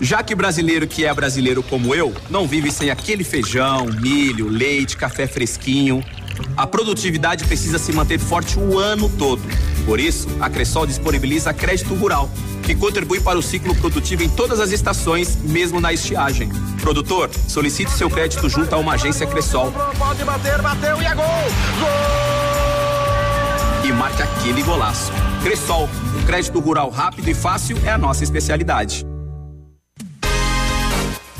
Já que brasileiro que é brasileiro como eu, não vive sem aquele feijão, milho, leite, café fresquinho. A produtividade precisa se manter forte o ano todo. Por isso, a Cressol disponibiliza crédito rural, que contribui para o ciclo produtivo em todas as estações, mesmo na estiagem. Produtor, solicite seu crédito junto a uma agência Cressol Pode bater, bateu e é gol! e marque aquele golaço. Cressol, um crédito rural rápido e fácil é a nossa especialidade.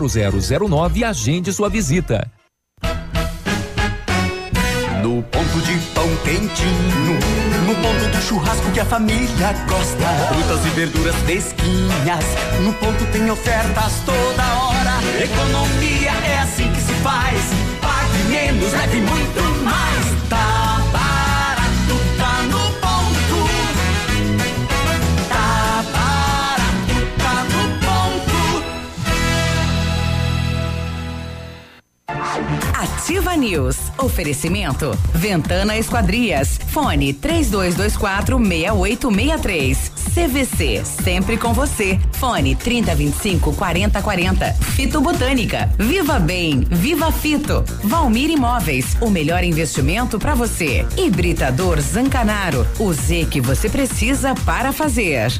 0009 e agende sua visita. No ponto de pão quentinho, no ponto do churrasco que a família gosta. Frutas e verduras fresquinhas, no ponto tem ofertas toda hora. Economia é assim que se faz. Pague menos, leve muito mais. Ativa News. Oferecimento. Ventana Esquadrias. Fone 3224 6863. CVC. Sempre com você. Fone 3025 4040. Fito Botânica. Viva Bem. Viva Fito. Valmir Imóveis. O melhor investimento para você. Hibridador Zancanaro. O Z que você precisa para fazer.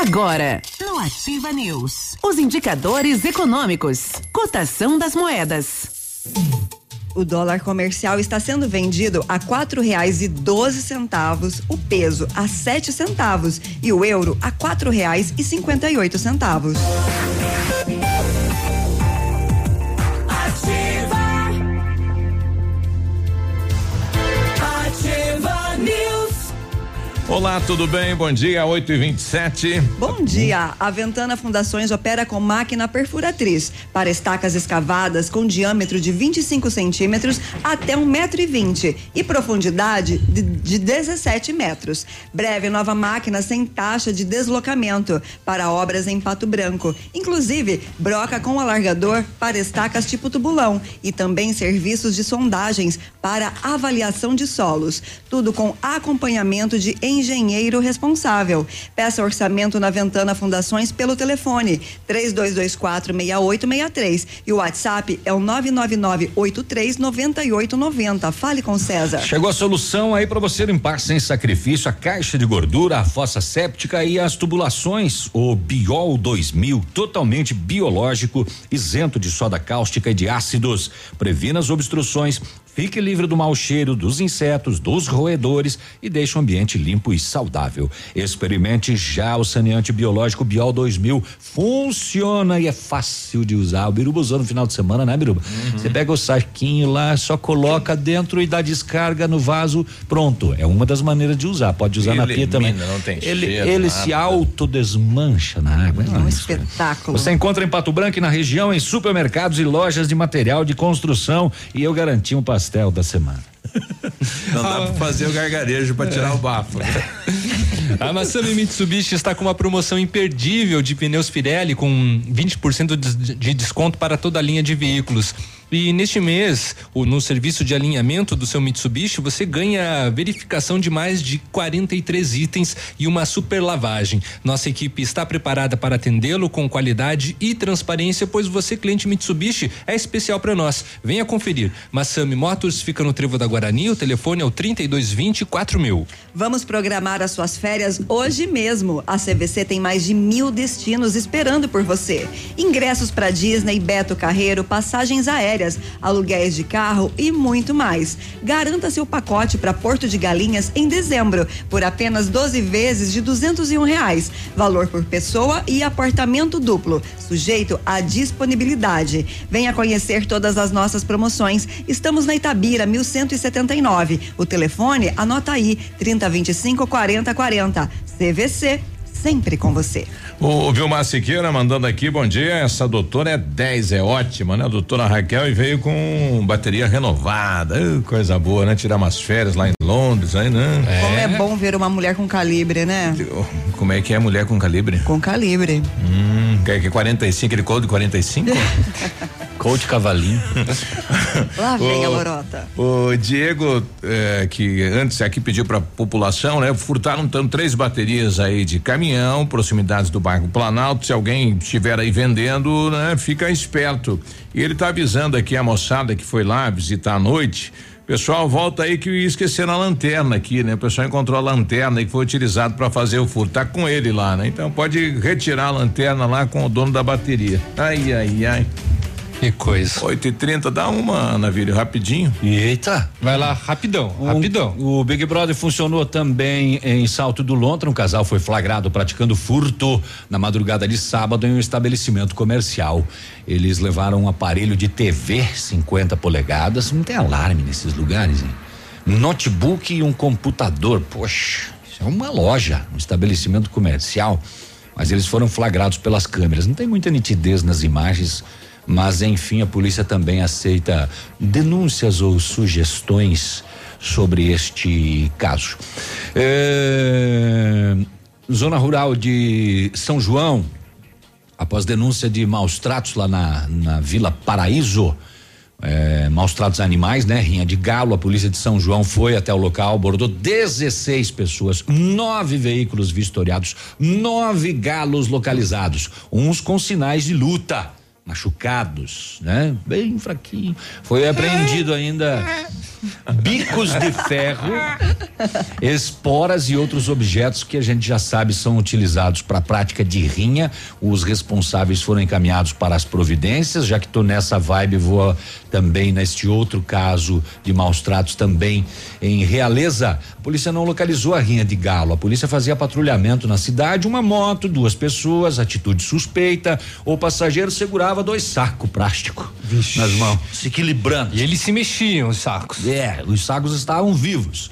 Agora, no Ativa News, os indicadores econômicos, cotação das moedas. O dólar comercial está sendo vendido a quatro reais e doze centavos, o peso a sete centavos e o euro a quatro reais e cinquenta e oito centavos. Olá, tudo bem? Bom dia, 8 e 27 Bom dia. A Ventana Fundações opera com máquina perfuratriz para estacas escavadas com diâmetro de 25 centímetros até um metro e vinte e profundidade de, de 17 metros. Breve nova máquina sem taxa de deslocamento para obras em Pato Branco. Inclusive, broca com alargador para estacas tipo tubulão e também serviços de sondagens para avaliação de solos. Tudo com acompanhamento de engenheiro responsável. Peça orçamento na Ventana Fundações pelo telefone 3224 6863 e o WhatsApp é o 999 83 9890. Fale com César. Chegou a solução aí para você limpar sem sacrifício a caixa de gordura, a fossa séptica e as tubulações. O Biol 2000, totalmente biológico, isento de soda cáustica e de ácidos. Previna as obstruções, fique livre do mau cheiro, dos insetos, dos roedores e deixe o ambiente limpo e saudável. Experimente já o saneante biológico Biol 2000. Funciona e é fácil de usar. O Biruba usou no final de semana, né, Biruba? Você pega o saquinho lá, só coloca dentro e dá descarga no vaso, pronto. É uma das maneiras de usar. Pode usar na pia também. Não tem ele cheiro, ele nada. se autodesmancha na água. É um espetáculo. Você encontra em Pato Branco e na região em supermercados e lojas de material de construção e eu garanti um pastel da semana. Não dá pra fazer o gargarejo pra tirar o bafo. A Massami Mitsubishi está com uma promoção imperdível de pneus Pirelli com 20% de de desconto para toda a linha de veículos. E neste mês, no serviço de alinhamento do seu Mitsubishi, você ganha verificação de mais de 43 itens e uma super lavagem. Nossa equipe está preparada para atendê-lo com qualidade e transparência, pois você, cliente Mitsubishi, é especial para nós. Venha conferir. Massami Motors fica no Trevo da Guarani, o telefone é o 3220 4000. Vamos programar as suas férias hoje mesmo. A CVC tem mais de mil destinos esperando por você. Ingressos para Disney, Beto Carreiro, passagens aéreas, aluguéis de carro e muito mais. Garanta seu pacote para Porto de Galinhas em dezembro por apenas 12 vezes de 201 reais. Valor por pessoa e apartamento duplo, sujeito à disponibilidade. Venha conhecer todas as nossas promoções. Estamos na Itabira, 1179. O telefone, anota aí, 3025 4040. CVC, sempre com você. O Vilmar Siqueira mandando aqui, bom dia. Essa doutora é 10, é ótima, né? A doutora Raquel e veio com bateria renovada. Uh, coisa boa, né? Tirar umas férias lá em Londres, aí, né? Como é bom ver uma mulher com calibre, né? Como é que é mulher com calibre? Com calibre. Hum, que, que 45, ele code 45? Coach Cavalinho. Lá vem a O- lorota. O Diego, eh, que antes aqui pediu para a população, né? Furtaram então três baterias aí de caminhão, proximidades do bairro Planalto. Se alguém estiver aí vendendo, né? Fica esperto. E ele tá avisando aqui a moçada que foi lá visitar à noite. Pessoal, volta aí que esqueceram a lanterna aqui, né? O pessoal encontrou a lanterna que foi utilizado para fazer o furto. Tá com ele lá, né? Então pode retirar a lanterna lá com o dono da bateria. Ai, ai, ai. Que coisa. 8 e 30 dá uma, Navírio, rapidinho. Eita. Vai lá, rapidão, rapidão. O Big Brother funcionou também em Salto do Lontra. Um casal foi flagrado praticando furto na madrugada de sábado em um estabelecimento comercial. Eles levaram um aparelho de TV 50 polegadas. Não tem alarme nesses lugares, hein? Um notebook e um computador. Poxa, isso é uma loja, um estabelecimento comercial. Mas eles foram flagrados pelas câmeras. Não tem muita nitidez nas imagens. Mas, enfim, a polícia também aceita denúncias ou sugestões sobre este caso. É, Zona Rural de São João, após denúncia de maus tratos lá na, na Vila Paraíso, é, maus tratos animais, né? Rinha de galo, a polícia de São João foi até o local, abordou 16 pessoas, nove veículos vistoriados, nove galos localizados, uns com sinais de luta, machucados, né? Bem fraquinho. Foi apreendido ainda bicos de ferro, esporas e outros objetos que a gente já sabe são utilizados para a prática de rinha. Os responsáveis foram encaminhados para as providências, já que estou nessa vibe, vou também neste outro caso de maus tratos também em Realeza. A polícia não localizou a rinha de galo. A polícia fazia patrulhamento na cidade, uma moto, duas pessoas, atitude suspeita. O passageiro segurava dois sacos plástico nas mãos, se equilibrando. E eles se mexiam, os sacos. É, os sacos estavam vivos.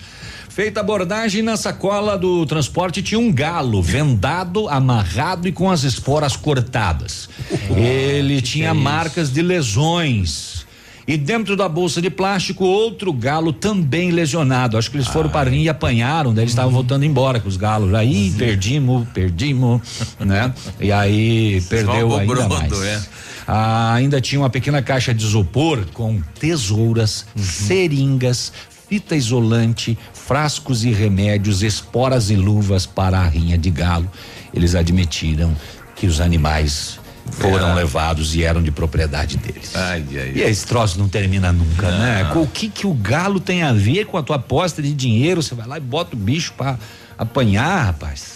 Feita a abordagem na sacola do transporte tinha um galo vendado, amarrado e com as esporas cortadas. Ele tinha marcas de lesões. E dentro da bolsa de plástico, outro galo também lesionado. Acho que eles foram para a rinha e apanharam, daí eles estavam voltando embora com os galos. Aí perdimos, perdimos, né? E aí perdeu Só ainda mais. é. Ah, ainda tinha uma pequena caixa de isopor com tesouras, seringas, fita isolante, frascos e remédios, esporas e luvas para a rinha de galo. Eles admitiram que os animais foram levados e eram de propriedade deles. Ai, ai, E esse troço não termina nunca, né? Não. Com o que que o galo tem a ver com a tua aposta de dinheiro? Você vai lá e bota o bicho pra apanhar, rapaz.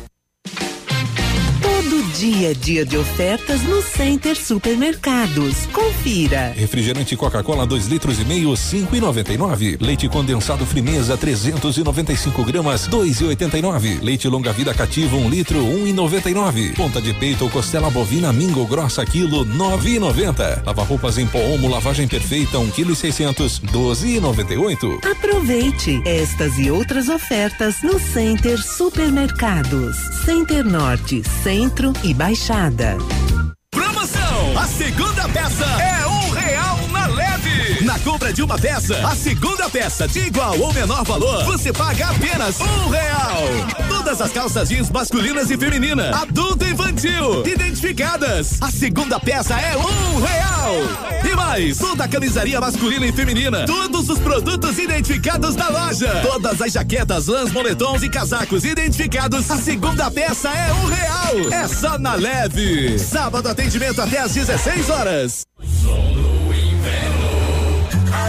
Dia é dia de ofertas no Center Supermercados. Confira. Refrigerante Coca-Cola 2 litros e meio, cinco e noventa e nove. Leite condensado Frimeza 395 gramas, dois e oitenta e nove. Leite longa vida cativo um litro, um e noventa e nove. Ponta de peito ou costela bovina Mingo grossa quilo, nove e noventa. Lava roupas em pó Omo lavagem perfeita um quilo e seiscentos, doze e noventa e oito. Aproveite estas e outras ofertas no Center Supermercados. Center Norte, Centro e Baixada. Promoção! A segunda peça é compra de uma peça, a segunda peça de igual ou menor valor, você paga apenas um real. Todas as calças jeans masculinas e feminina, adulto e infantil, identificadas. A segunda peça é um real. E mais, toda a camisaria masculina e feminina, todos os produtos identificados da loja, todas as jaquetas, lãs, moletons e casacos identificados, a segunda peça é um real. É só na leve. Sábado atendimento até às 16 horas.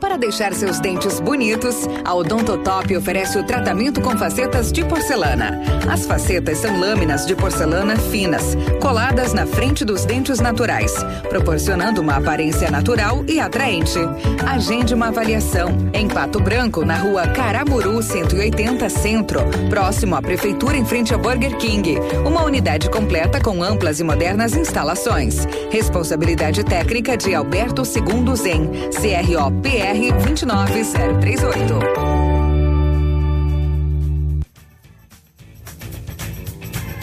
para deixar seus dentes bonitos, a Odontotop oferece o tratamento com facetas de porcelana. As facetas são lâminas de porcelana finas, coladas na frente dos dentes naturais, proporcionando uma aparência natural e atraente. Agende uma avaliação em Pato Branco, na rua Caramuru 180 Centro, próximo à Prefeitura em frente ao Burger King. Uma unidade completa com amplas e modernas instalações. Responsabilidade técnica de Alberto Segundo Zen, CROPR BR 29038.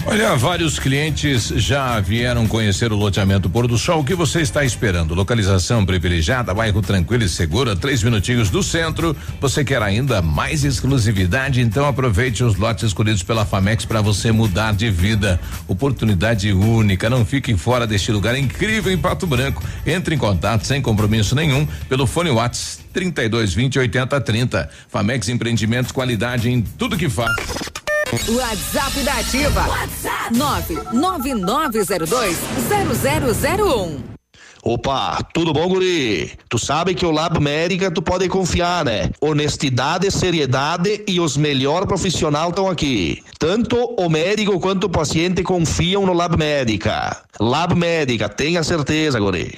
Olha, vários clientes já vieram conhecer o loteamento Pôr do Sol. O que você está esperando? Localização privilegiada, bairro tranquilo e seguro, três minutinhos do centro. Você quer ainda mais exclusividade? Então aproveite os lotes escolhidos pela Famex para você mudar de vida. Oportunidade única. Não fique fora deste lugar incrível em Pato Branco. Entre em contato sem compromisso nenhum pelo fone WhatsApp 32 20 80 30. Famex Empreendimentos, qualidade em tudo que faz. WhatsApp da Ativa. WhatsApp 999020001. Opa, tudo bom, guri? Tu sabe que o Lab Médica tu pode confiar, né? Honestidade, seriedade e os melhores profissionais estão aqui. Tanto o médico quanto o paciente confiam no Lab Médica. Lab Médica, tenha certeza, guri.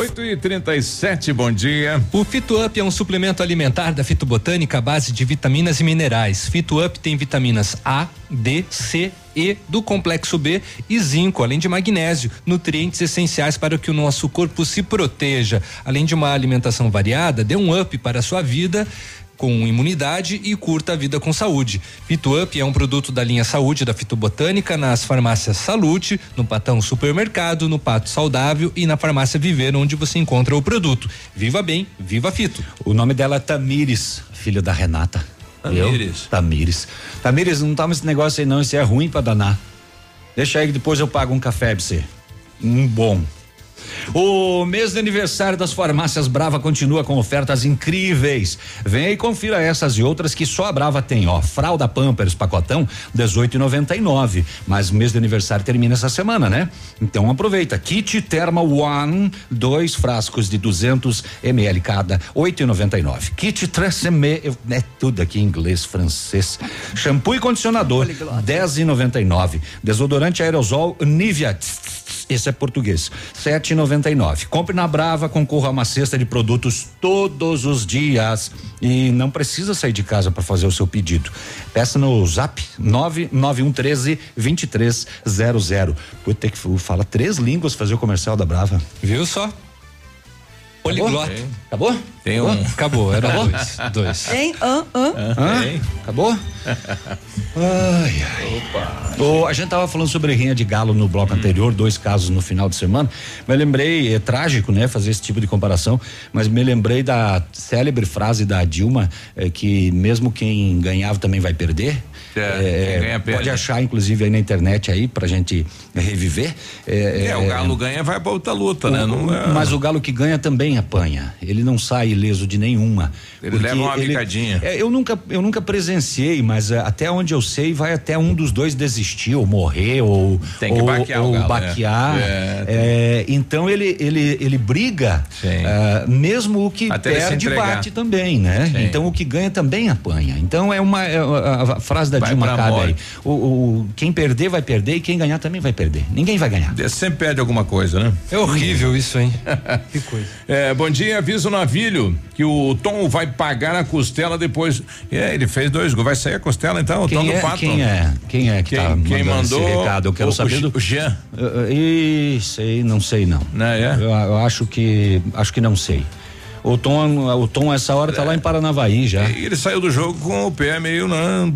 8 e 37 bom dia. O Fito Up é um suplemento alimentar da fitobotânica à base de vitaminas e minerais. Fito Up tem vitaminas A, D, C, E do complexo B e zinco, além de magnésio, nutrientes essenciais para que o nosso corpo se proteja. Além de uma alimentação variada, dê um up para a sua vida com imunidade e curta a vida com saúde. Fito Up é um produto da linha Saúde da Fitobotânica nas farmácias Salute, no Patão Supermercado, no Pato Saudável e na farmácia Viver, onde você encontra o produto. Viva bem, viva Fito. O nome dela é Tamires, filho da Renata. Tamires. Eu? Tamires. Tamires, não toma esse negócio aí não, isso é ruim pra danar. Deixa aí que depois eu pago um café pra você. Um bom. O mês de aniversário das farmácias Brava continua com ofertas incríveis. Venha e confira essas e outras que só a Brava tem, ó. Fralda Pampers pacotão 18,99. Mas o mês de aniversário termina essa semana, né? Então aproveita. Kit Thermal One, dois frascos de 200 ml cada, 8,99. Kit 3 ml, é tudo aqui em inglês, francês. Shampoo e condicionador 10,99. Desodorante aerosol Nivea esse é português. 7,99. Compre na Brava, concorra a uma cesta de produtos todos os dias e não precisa sair de casa para fazer o seu pedido. Peça no Zap 99113 2300. Vou ter que falar três línguas fazer o comercial da Brava. Viu só? Poliglota. Acabou? Tem Acabou? um. Acabou, era Acabou? dois. Dois. Hein? Hã? Hã? Hã? Tem. Acabou? Ai, ai. Opa. Ô, a gente tava falando sobre rinha de galo no bloco anterior, dois casos no final de semana. Mas lembrei, é trágico, né, fazer esse tipo de comparação, mas me lembrei da célebre frase da Dilma, eh, que mesmo quem ganhava também vai perder. É, quem ganha, pode achar, inclusive, aí na internet aí pra gente reviver. É, o Galo ganha, vai pra outra luta, né? Não é- Mas o galo que ganha também apanha. Ele não sai ileso de nenhuma. Ele leva uma bicadinha. É, eu nunca, eu nunca presenciei, mas é, até onde eu sei, vai até um dos dois desistir ou morrer ou Tem que ou, baquear o ou galo, baquear. é. É, É, então ele ele ele briga, ah, mesmo o que Até perde bate também, né? Sim. Então o que ganha também apanha. Então é uma é, a frase da Vai pra cabe aí. O, o- quem perder vai perder e quem ganhar também vai perder. Ninguém vai ganhar. Sempre perde alguma coisa, né? É horrível isso, hein? que coisa. É, bom dia, aviso navilho. Júlio que o Tom vai pagar a costela depois. É, ele fez dois gols. Vai sair a costela então, o Quem Tom é, do Pato. Quem é? Quem é que Quem- tá quem mandando mandou? esse recado? Eu quero O- saber o do. Jean. Uh, uh, sei, não sei não. é? Eu, eu acho que acho que não sei. O Tom, o Tom essa hora tá lá em Paranavaí já. E Ele saiu do jogo com o pé meio, né?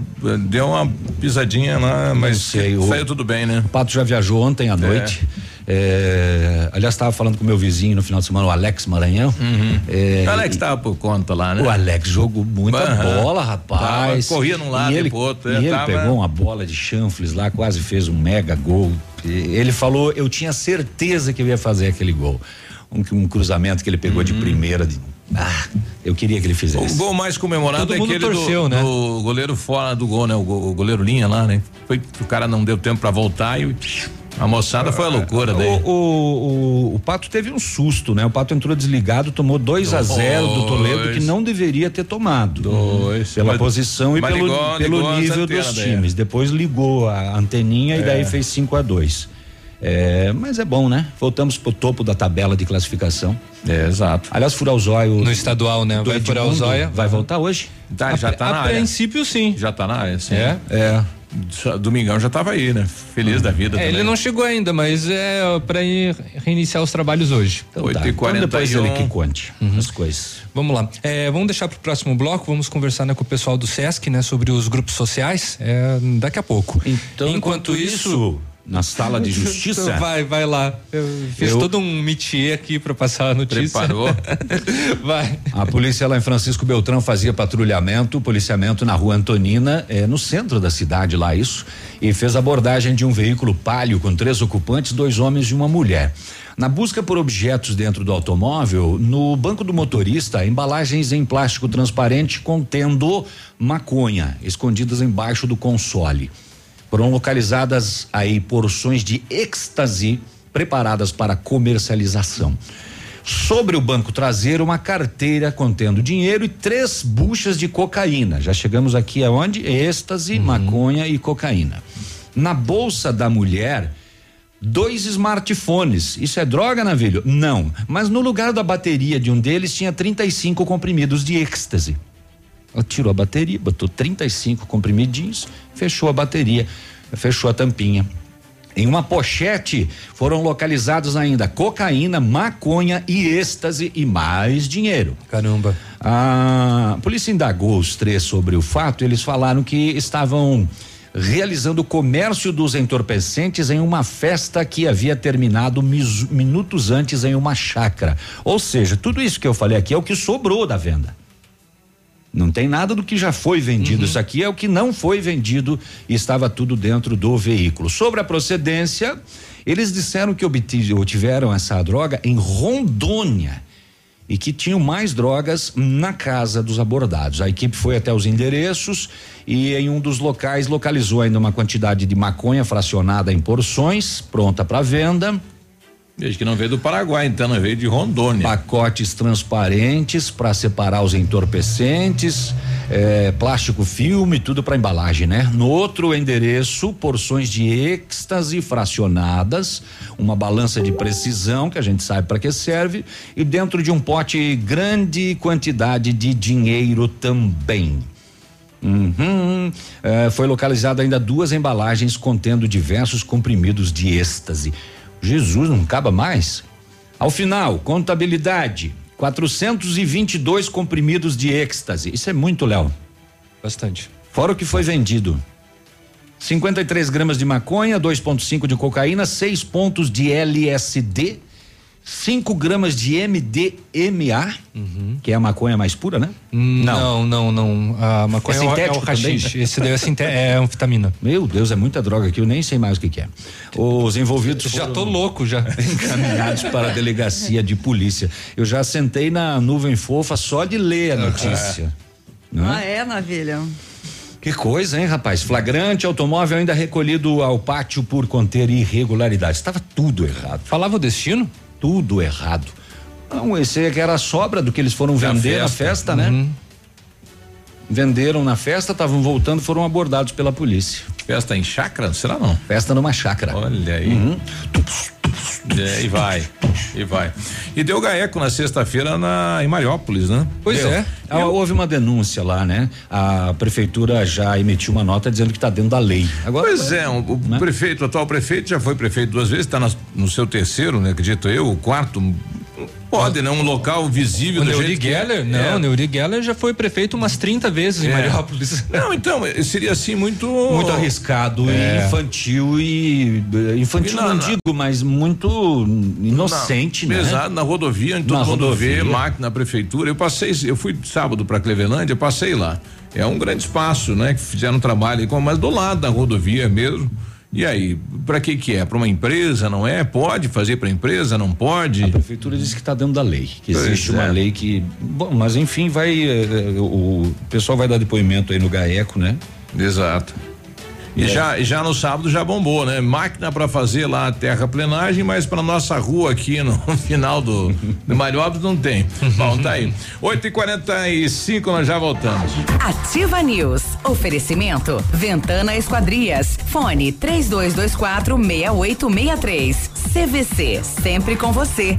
Deu uma pisadinha lá, mas sei, o- saiu tudo bem, né? O Pato já viajou ontem à noite. É, aliás, estava falando com meu vizinho no final de semana, o Alex Maranhão. É, o Alex tava por conta lá, né? O Alex jogou muita Aham. bola, rapaz. Tava, corria num lado e ele, pro outro, E é, ele tava- pegou uma bola de chanfles lá, quase fez um mega gol. Ele falou, eu tinha certeza que eu ia fazer aquele gol. Um, um cruzamento que ele pegou Uhum. de primeira. de- ah, eu queria que ele O fizesse. gol mais comemorado Todo é aquele torceu, do, né? do goleiro fora do gol, né? O, go- o goleiro linha lá, né? Foi que o cara não deu tempo pra voltar e a moçada foi a loucura daí. O, o, o, o Pato teve um susto, né? O Pato entrou desligado, tomou 2 a 0 do Toledo, que não deveria ter tomado. Dois. Pela Mas- posição e pelo, ligou- pelo ligou nível dos daí, times. Depois ligou a anteninha e É. daí fez 5 a 2 é, mas é bom, né? Voltamos pro topo da tabela de classificação. É, exato. Aliás, furar. No estadual, né? do Vai furar. Vai voltar hoje? Tá, já tá a na área. princípio, sim. Já tá na área, sim. É? É. Domingão já tava aí, né? Feliz da vida É, ele não chegou ainda, mas é para ir reiniciar os trabalhos hoje. Então tá. Então depois ele que conte as coisas. Vamos lá. É, vamos deixar para o próximo bloco. Vamos conversar né, com o pessoal do Sesc, né, sobre os grupos sociais. É, daqui a pouco. Então, enquanto isso, na sala de justiça. vai, vai lá. Eu fiz Eu- todo um métier aqui para passar a notícia. Preparou? vai. A polícia lá em Francisco Beltrão fazia patrulhamento, policiamento na rua Antonina, eh, no centro da cidade lá isso, e fez abordagem de um veículo palio com três ocupantes, dois homens e uma mulher. Na busca por objetos dentro do automóvel, no banco do motorista, embalagens em plástico transparente contendo maconha, escondidas embaixo do console. Foram localizadas aí porções de êxtase preparadas para comercialização. Sobre o banco traseiro, uma carteira contendo dinheiro e três buchas de cocaína. Já chegamos aqui aonde? Êxtase, maconha e cocaína. Na bolsa da mulher, dois smartphones. Isso é droga, Navilho? Não. Mas no lugar da bateria de um deles tinha 35 comprimidos de êxtase. Ela tirou a bateria, botou 35 comprimidinhos, fechou a bateria, fechou a tampinha. Em uma pochete foram localizados ainda cocaína, maconha e êxtase e mais dinheiro. Caramba. A polícia indagou os três sobre o fato. Eles falaram que estavam realizando o comércio dos entorpecentes em uma festa que havia terminado minutos antes em uma chácara. Ou seja, tudo isso que eu falei aqui é o que sobrou da venda. Não tem nada do que já foi vendido. Isso aqui é o que não foi vendido e estava tudo dentro do veículo. Sobre a procedência, eles disseram que obti- obtiveram essa droga em Rondônia e que tinham mais drogas na casa dos abordados. A equipe foi até os endereços e em um dos locais localizou ainda uma quantidade de maconha fracionada em porções, pronta para venda. Desde que não veio do Paraguai, então não veio de Rondônia. Pacotes transparentes para separar os entorpecentes, eh, plástico filme, tudo para embalagem, né? No outro endereço, porções de êxtase fracionadas, uma balança de precisão que a gente sabe para que serve e dentro de um pote grande quantidade de dinheiro também. Uhum. Eh, foi localizado ainda duas embalagens contendo diversos comprimidos de êxtase. Jesus, não acaba mais? Ao final, contabilidade: 422 comprimidos de êxtase. Isso é muito, Léo. Bastante. Fora o que foi vendido. 53 gramas de maconha, 2,5 de cocaína, 6 pontos de LSD, 5 gramas de MDMA, que é a maconha mais pura, né? Não, não, não. A maconha é, o- é o sintético também? rachixe. Esse daí é, sinte- é anfetamina. Meu Deus, é muita droga aqui, eu nem sei mais o que, que é. Os envolvidos Já foram tô louco já. encaminhados para a delegacia de polícia. Eu já sentei na nuvem fofa só de ler a notícia. Não é? Ah, é, Navilha? Que coisa, hein, rapaz? Flagrante, automóvel ainda recolhido ao pátio por conter irregularidades. Estava tudo errado. Falava o destino? Tudo errado. Não, esse é que era a sobra do que eles foram vender na festa. festa, né? Venderam na festa, estavam voltando, foram abordados pela polícia. Festa em chácara? Será não? Festa numa chácara. Olha aí. Uhum. É, e vai, e vai. E deu gaeco na sexta-feira na em Mariópolis, né? Pois Deu. é. Ah, Houve uma denúncia lá, né? A prefeitura já emitiu uma nota dizendo que está dentro da lei. Agora, pois é, o, o né? prefeito, o atual prefeito já foi prefeito duas vezes, está no seu terceiro, né? Acredito eu, o quarto. Pode, né? Um local visível O Neuri que é. Geller, não, É. Neuri Geller já foi prefeito umas 30 vezes em É. Mariópolis. Não, então, seria assim muito. Muito arriscado É. e infantil e eh, infantil E na- não na- digo, mas muito inocente, na, né? Pesado, na rodovia, Na todo mundo vê, rodovia. máquina na prefeitura. Eu passei, eu fui sábado para Clevelândia, eu passei lá. É um grande espaço, né? Que fizeram um trabalho, mas do lado da rodovia mesmo. E aí, para que que é? Para uma empresa, não é? Pode fazer para empresa, não pode? A prefeitura disse que está dentro da lei, que Pois existe uma é. lei que, bom, mas enfim, vai eh, eh, o pessoal vai dar depoimento aí no GAECO, né? Exato. E É. já, já no sábado já bombou, né? Máquina para fazer lá a terraplenagem, mas para nossa rua aqui no final do, do Mariópolis não tem. Bom, tá aí. 8 e 45 nós já voltamos. Ativa News. Oferecimento. Ventana Esquadrias. Fone 3224 6863. CVC. Sempre com você.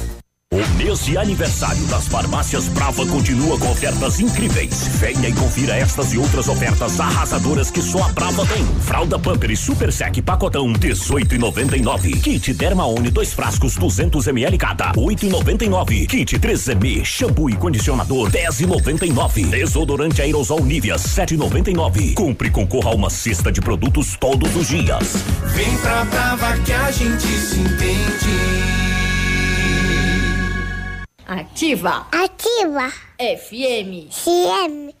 O mês de aniversário das farmácias Brava continua com ofertas incríveis. Venha e confira estas e outras ofertas arrasadoras que só a Brava tem. Fralda Pamper e Super Sec pacotão 18,99. Kit Dermaone dois frascos 200 ml cada 8,99. Kit 3M shampoo e condicionador 10,99. Desodorante aerosol Nivea 7,99. Compre e concorra a uma cesta de produtos todos os dias. Vem pra Brava que a gente se entende. Ativa. Ativa. FM. CM.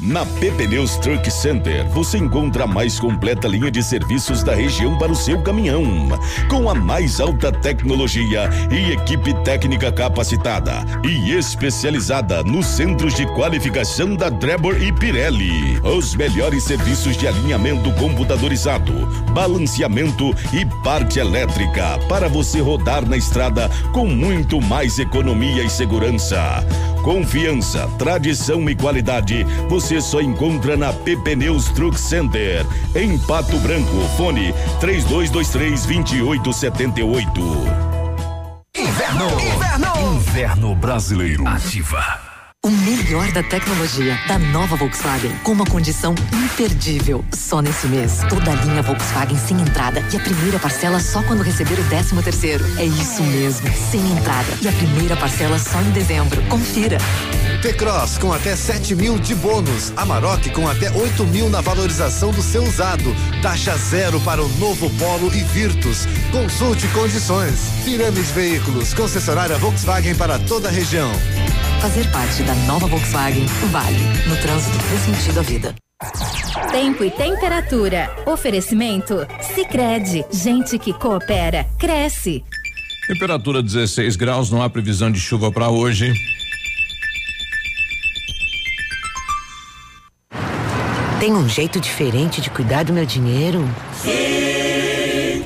Na PP Neus Truck Center, você encontra a mais completa linha de serviços da região para o seu caminhão, com a mais alta tecnologia e equipe técnica capacitada e especializada nos centros de qualificação da Drebor e Pirelli. Os melhores serviços de alinhamento computadorizado, balanceamento e parte elétrica para você rodar na estrada com muito mais economia e segurança. Confiança, tradição e qualidade você só encontra na PP Neus Truck Center, em Pato Branco. Fone 3223 2878. Inverno. Inverno. Inverno brasileiro. Ativa. O melhor da tecnologia da nova Volkswagen com uma condição imperdível. Só nesse mês, toda a linha Volkswagen sem entrada e a primeira parcela só quando receber o 13 terceiro. É isso mesmo, sem entrada e a primeira parcela só em dezembro. Confira. T-Cross com até 7 mil de bônus. Amarok com até 8 mil na valorização do seu usado. Taxa zero para o novo Polo e Virtus. Consulte condições. Pirâmide Veículos, concessionária Volkswagen para toda a região. Fazer parte da nova Volkswagen vale. No trânsito, dê sentido à vida. Tempo e temperatura. Oferecimento? Sicredi Gente que coopera, cresce. Temperatura 16 graus, não há previsão de chuva para hoje. Tem um jeito diferente de cuidar do meu dinheiro?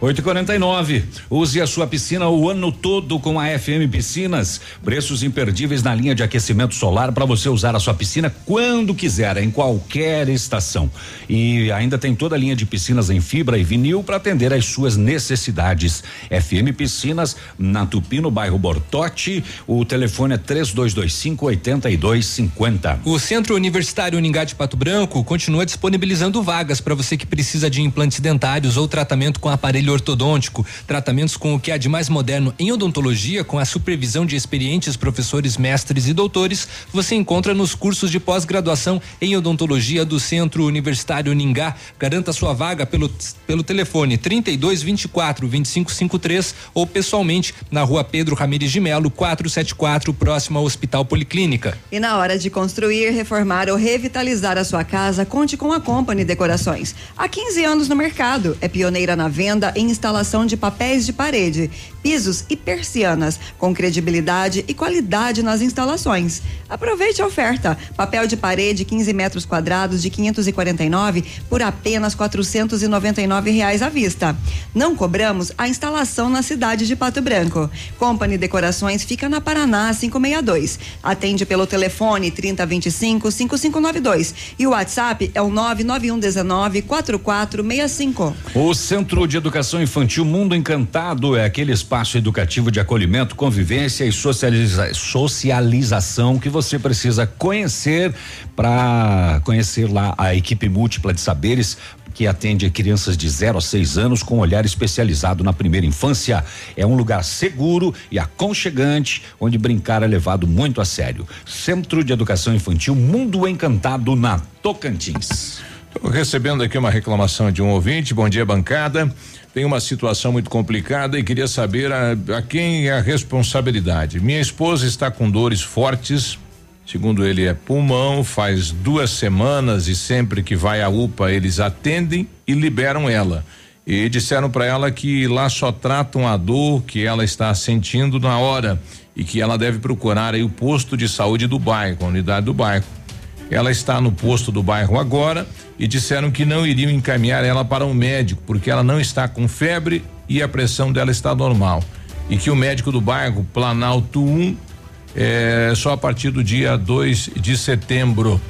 8 e 49 8 e 49 Use a sua piscina o ano todo com a FM Piscinas. Preços imperdíveis na linha de aquecimento solar para você usar a sua piscina quando quiser, em qualquer estação. E ainda tem toda a linha de piscinas em fibra e vinil para atender às suas necessidades. FM Piscinas, na Tupi, no bairro Bortote. O telefone é 3225 8250. O Centro Universitário Uningá de Pato Branco continua disponibilizando vagas para você que precisa de implantes dentários ou tratamento com aparelho ortodôntico, tratamentos com o que há de mais moderno em odontologia, com a supervisão de experientes professores, mestres e doutores, você encontra nos cursos de pós-graduação em odontologia do Centro Universitário Uningá. Garanta sua vaga pelo, pelo telefone 32 24 25 53 ou pessoalmente na rua Pedro Ramires de Melo, 474, próximo ao Hospital Policlínica. E na hora de construir, reformar ou revitalizar a sua casa, conte com a Company Decorações. Há 15 anos no mercado, é pioneira na venda instalação de papéis de parede, pisos e persianas, com credibilidade e qualidade nas instalações. Aproveite a oferta: papel de parede 15 metros quadrados de 549 por apenas 499 reais à vista. Não cobramos a instalação na cidade de Pato Branco. Company Decorações fica na Paraná 562. Atende pelo telefone 3025 5592 e o WhatsApp é o 99119 4465. O Centro de Educação Infantil Mundo Encantado é aquele espaço educativo de acolhimento, convivência e socializa socialização que você precisa conhecer para conhecer lá a equipe múltipla de saberes que atende crianças de 0 a 6 anos com olhar especializado na primeira infância. É um lugar seguro e aconchegante, onde brincar é levado muito a sério. Centro de Educação Infantil Mundo Encantado na Tocantins. Tô recebendo aqui uma reclamação de um ouvinte. Bom dia, bancada. Tem uma situação muito complicada e queria saber a, a quem é a responsabilidade. Minha esposa está com dores fortes. Segundo ele, é pulmão, faz duas semanas e sempre que vai à UPA eles atendem e liberam ela. E disseram para ela que lá só tratam a dor que ela está sentindo na hora e que ela deve procurar aí o posto de saúde do bairro, a unidade do bairro. Ela está no posto do bairro agora e disseram que não iriam encaminhar ela para um médico porque ela não está com febre e a pressão dela está normal. E que o médico do bairro, Planalto 1, é só a partir do dia 2 de setembro.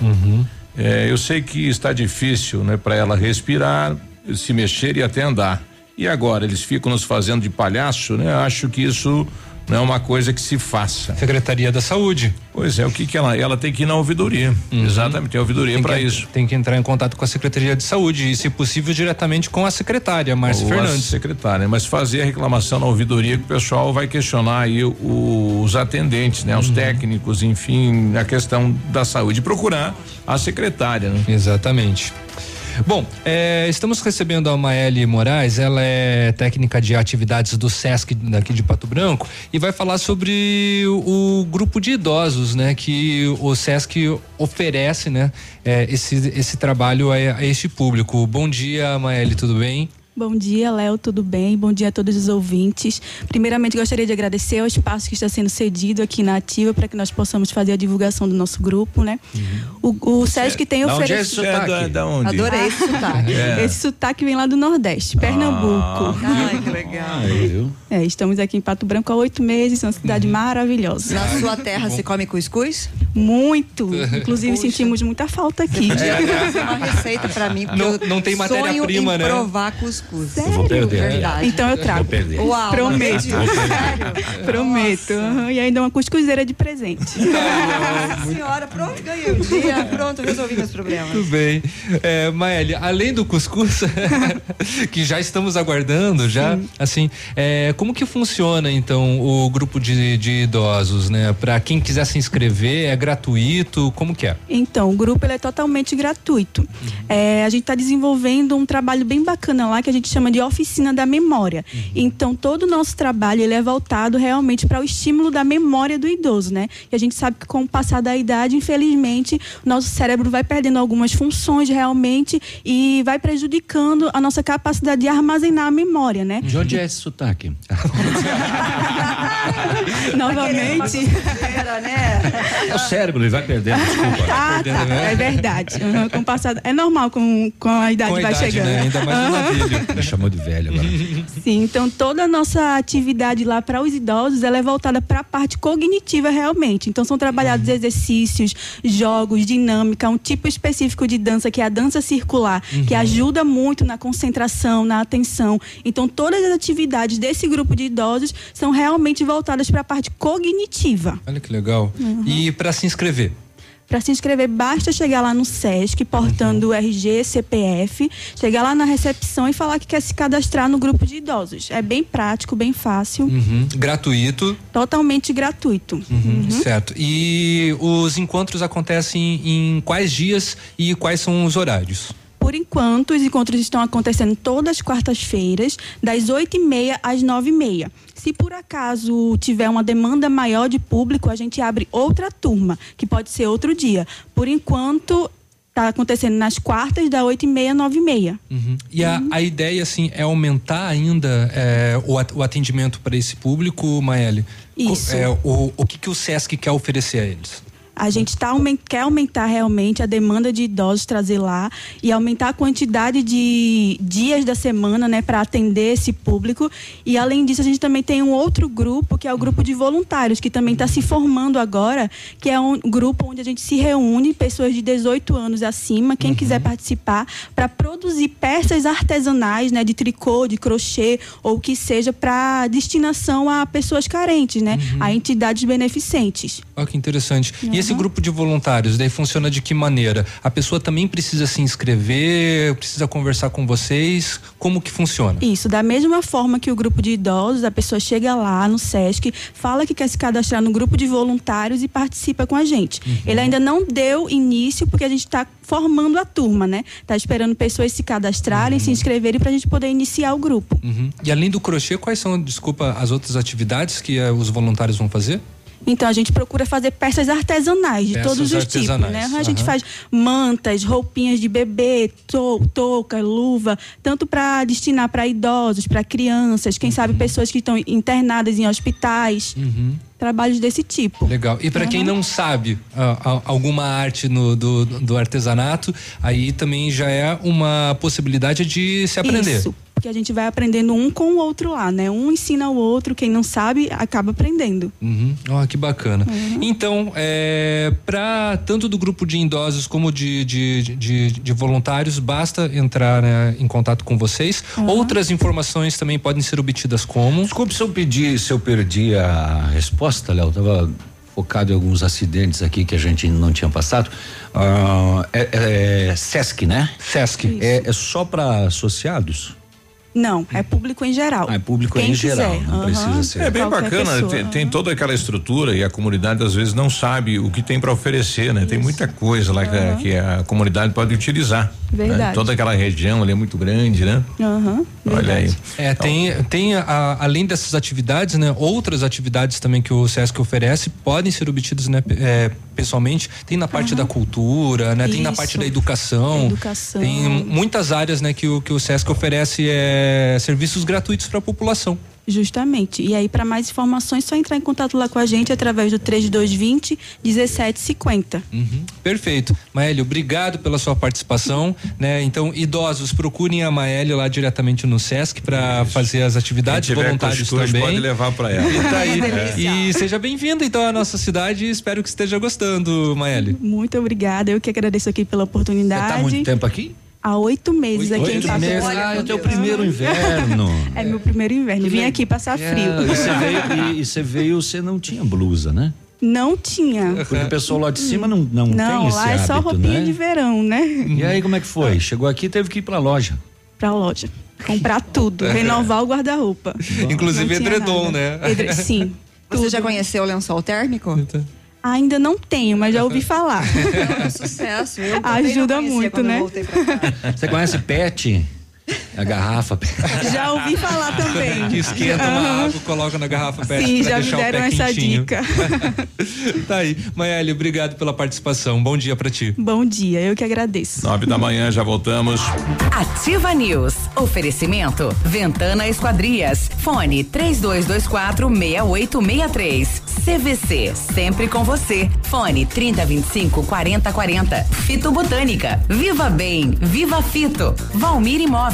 É, eu sei que está difícil, né, para ela respirar, se mexer e até andar. E agora eles ficam nos fazendo de palhaço, né? Acho que isso não é uma coisa que se faça. Secretaria da Saúde. Pois é, o que que ela ela tem que ir na ouvidoria. Exatamente, tem ouvidoria para isso. Tem que entrar em contato com a Secretaria de Saúde e, se possível, diretamente com a secretária, Márcia a Fernandes. secretária, mas fazer a reclamação na ouvidoria que o pessoal vai questionar aí o- os atendentes, né? Os técnicos, enfim, a questão da saúde. Procurar a secretária, né? Exatamente. Bom, eh, estamos recebendo a Maeli Moraes, ela é técnica de atividades do SESC daqui de Pato Branco e vai falar sobre o, o grupo de idosos, né, que o SESC oferece, né, eh, esse, esse trabalho a, a este público. Bom dia, Maeli, tudo bem? Bom dia, Léo, tudo bem? Bom dia a todos os ouvintes. Primeiramente, gostaria de agradecer ao espaço que está sendo cedido aqui na Ativa para que nós possamos fazer a divulgação do nosso grupo, né? O, o SESC tem Da onde é oferecido. esse sotaque? É da- onde? Adorei esse sotaque. É. Esse sotaque vem lá do Nordeste, Pernambuco. Ai, que legal. É, estamos aqui em Pato Branco há oito meses, uma cidade maravilhosa. Na sua terra se come cuscuz? Muito. Inclusive, Puxa. sentimos muita falta aqui. Podia fazer uma receita pra mim, porque Não- eu não tem sonho matéria-prima, em né? provar cuscuz. Sério? vou perder. Verdade. Então eu trago. Vou perder. Uau, Prometo. Prometo. E ainda uma cuscuzeira de presente. Nossa senhora, pronto, ganhei o dia, pronto, resolvi meus problemas. Tudo bem. É, Maeli, além do cuscuz, que já estamos aguardando, já, assim, é, como que funciona então o grupo de, de idosos, né? Para quem quiser se inscrever, é gratuito? Como que é? Então, o grupo ele é totalmente gratuito. É, a gente está desenvolvendo um trabalho bem bacana lá que a gente chama de oficina da memória. Então, todo o nosso trabalho ele é voltado realmente para o estímulo da memória do idoso, né? E a gente sabe que com o passar da idade, infelizmente, o nosso cérebro vai perdendo algumas funções realmente e vai prejudicando a nossa capacidade de armazenar a memória, né? De onde é esse sotaque? Novamente. É o cérebro, ele vai perdendo, desculpa. Ah, tá. É verdade. Uhum, com o passar- É normal com, com a idade Com a vai idade, chegando. né? Ainda mais no Aham. Me chamou de velho agora. Sim, então toda a nossa atividade lá para os idosos ela é voltada para a parte cognitiva realmente. Então são trabalhados exercícios, jogos, dinâmica, um tipo específico de dança que é a dança circular, que Uhum. ajuda muito na concentração, na atenção. Então todas as atividades desse grupo de idosos são realmente voltadas para a parte cognitiva. Olha que legal. Uhum. E para se inscrever? Para se inscrever, basta chegar lá no SESC, portando o RG, CPF, chegar lá na recepção e falar que quer se cadastrar no grupo de idosos. É bem prático, bem fácil, Uhum. Gratuito. totalmente gratuito. Uhum, Certo. E os encontros acontecem em quais dias e quais são os horários? Por enquanto, os encontros estão acontecendo todas as quartas-feiras, das 8h30 às 9h30. Se por acaso tiver uma demanda maior de público, a gente abre outra turma, que pode ser outro dia. Por enquanto, está acontecendo nas quartas, da 8h30 às 9h30. Uhum. E a, a ideia, assim, é aumentar ainda é, o, at- o atendimento para esse público, Maeli? Isso. É, o, o que, que o SESC quer oferecer a eles? A gente tá, quer aumentar realmente a demanda de idosos, trazer lá e aumentar a quantidade de dias da semana, né, para atender esse público. E além disso, a gente também tem um outro grupo, que é o grupo de voluntários, que também está se formando agora, que é um grupo onde a gente se reúne, pessoas de 18 anos acima, quem quiser participar, para produzir peças artesanais, né, de tricô, de crochê, ou o que seja, para destinação a pessoas carentes, né, a entidades beneficentes. Olha que interessante. E esse Uhum. grupo de voluntários, daí funciona de que maneira? A pessoa também precisa se inscrever, precisa conversar com vocês? Como que funciona? Isso, da mesma forma que o grupo de idosos, a pessoa chega lá no SESC, fala que quer se cadastrar no grupo de voluntários e participa com a gente. Ele ainda não deu início porque a gente está formando a turma, né? Tá esperando pessoas se cadastrarem, se inscreverem para a gente poder iniciar o grupo. Uhum. E além do crochê, quais são, desculpa, as outras atividades que eh, os voluntários vão fazer? Então a gente procura fazer peças artesanais de Peças todos os tipos, né? A gente aham. faz mantas, roupinhas de bebê, to- touca, luva, tanto para destinar para idosos, para crianças, quem sabe pessoas que estão internadas em hospitais. Uhum. Trabalhos desse tipo. Legal. E para quem não sabe ah, alguma arte no- do, do artesanato, aí também já é uma possibilidade de se aprender. Isso, porque a gente vai aprendendo um com o outro lá, né? Um ensina o outro, quem não sabe acaba aprendendo. Uhum. Ó, que bacana. Uhum. Então, é, para tanto do grupo de idosos como de, de, de, de voluntários, basta entrar né, em contato com vocês. Uhum. Outras informações também podem ser obtidas como? Desculpe se eu pedir, se eu perdi a resposta, Léo. Tava focado em alguns acidentes aqui que a gente não tinha passado. Ah, é, é Sesc, né? Sesc. É, é só para associados? Não, é público em geral. Ah, é público Quem em geral, quiser. não Aham. precisa ser. É bem Qualquer bacana, tem, tem toda aquela estrutura e a comunidade às vezes não sabe o que tem para oferecer, né? Tem muita coisa lá que, a- que a comunidade pode utilizar. né? Verdade. Toda aquela região ali é muito grande, né? Aham, Olha aí. É, tem, tem a- além dessas atividades, né, outras atividades também que o SESC oferece podem ser obtidas, né, é, pessoalmente. Tem na parte da cultura, né, tem na Isso. parte da educação. Educação. Tem muitas áreas, né, que o que o SESC oferece é, serviços gratuitos para a população. Justamente. E aí, para mais informações, só entrar em contato lá com a gente através do 3220 1750. Uhum. Perfeito. Maélio, obrigado pela sua participação, né? Então, idosos, procurem a Maélio lá diretamente no SESC para fazer as atividades, Quem tiver voluntários cuscuz, também. pode levar para ela. E tá aí. Delícia. E seja bem-vindo então à nossa cidade, espero que esteja gostando, Maélio. Muito obrigada. Eu que agradeço aqui pela oportunidade. Tá muito tempo aqui? Há oito meses aqui em Oito Pato meses. Branco. Ah, é o teu primeiro inverno. É meu primeiro inverno. Vim aqui passar É, frio. e você veio, e, e você veio, você não tinha blusa, né? Não tinha. Porque o pessoal lá de cima não, não, Não, tem esse lá é só roupinha né? de verão, né? E aí, como é que foi? Chegou aqui teve que ir pra loja. Pra loja. Comprar tudo. Renovar o guarda-roupa. Inclusive edredom, nada. né? Edre- Sim. Você já conheceu o lençol térmico? Ainda não tenho, mas já ouvi falar. É um sucesso. Eu Ajuda muito, né? voltei pra cá. Você conhece pet? A garrafa. Já ouvi falar também. Que esquenta uma água, coloca na garrafa pet Sim, já me deram essa quentinho. dica. tá aí. Maeli, obrigado pela participação. Bom dia pra ti. Bom dia, eu que agradeço. Nove da manhã, já voltamos. Ativa News. Oferecimento. Ventana Esquadrias. Fone 3224 6863. CVC. Sempre com você. Fone 3025 4040. Fito Botânica. Viva Bem. Viva Fito. Valmir Imóveis.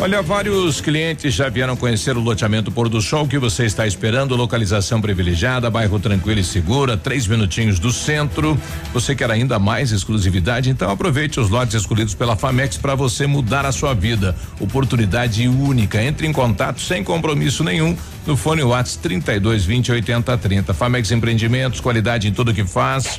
Olha, vários clientes já vieram conhecer o loteamento Pôr do Sol que você está esperando. Localização privilegiada, bairro tranquilo e segura, três minutinhos do centro. Você quer ainda mais exclusividade? Então aproveite os lotes escolhidos pela Famex para você mudar a sua vida. Oportunidade única. Entre em contato sem compromisso nenhum no fone Whats 32 20 80 30. Famex Empreendimentos, qualidade em tudo que faz.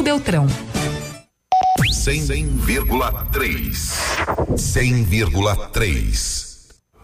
Beltrão. 100,3. 100,3.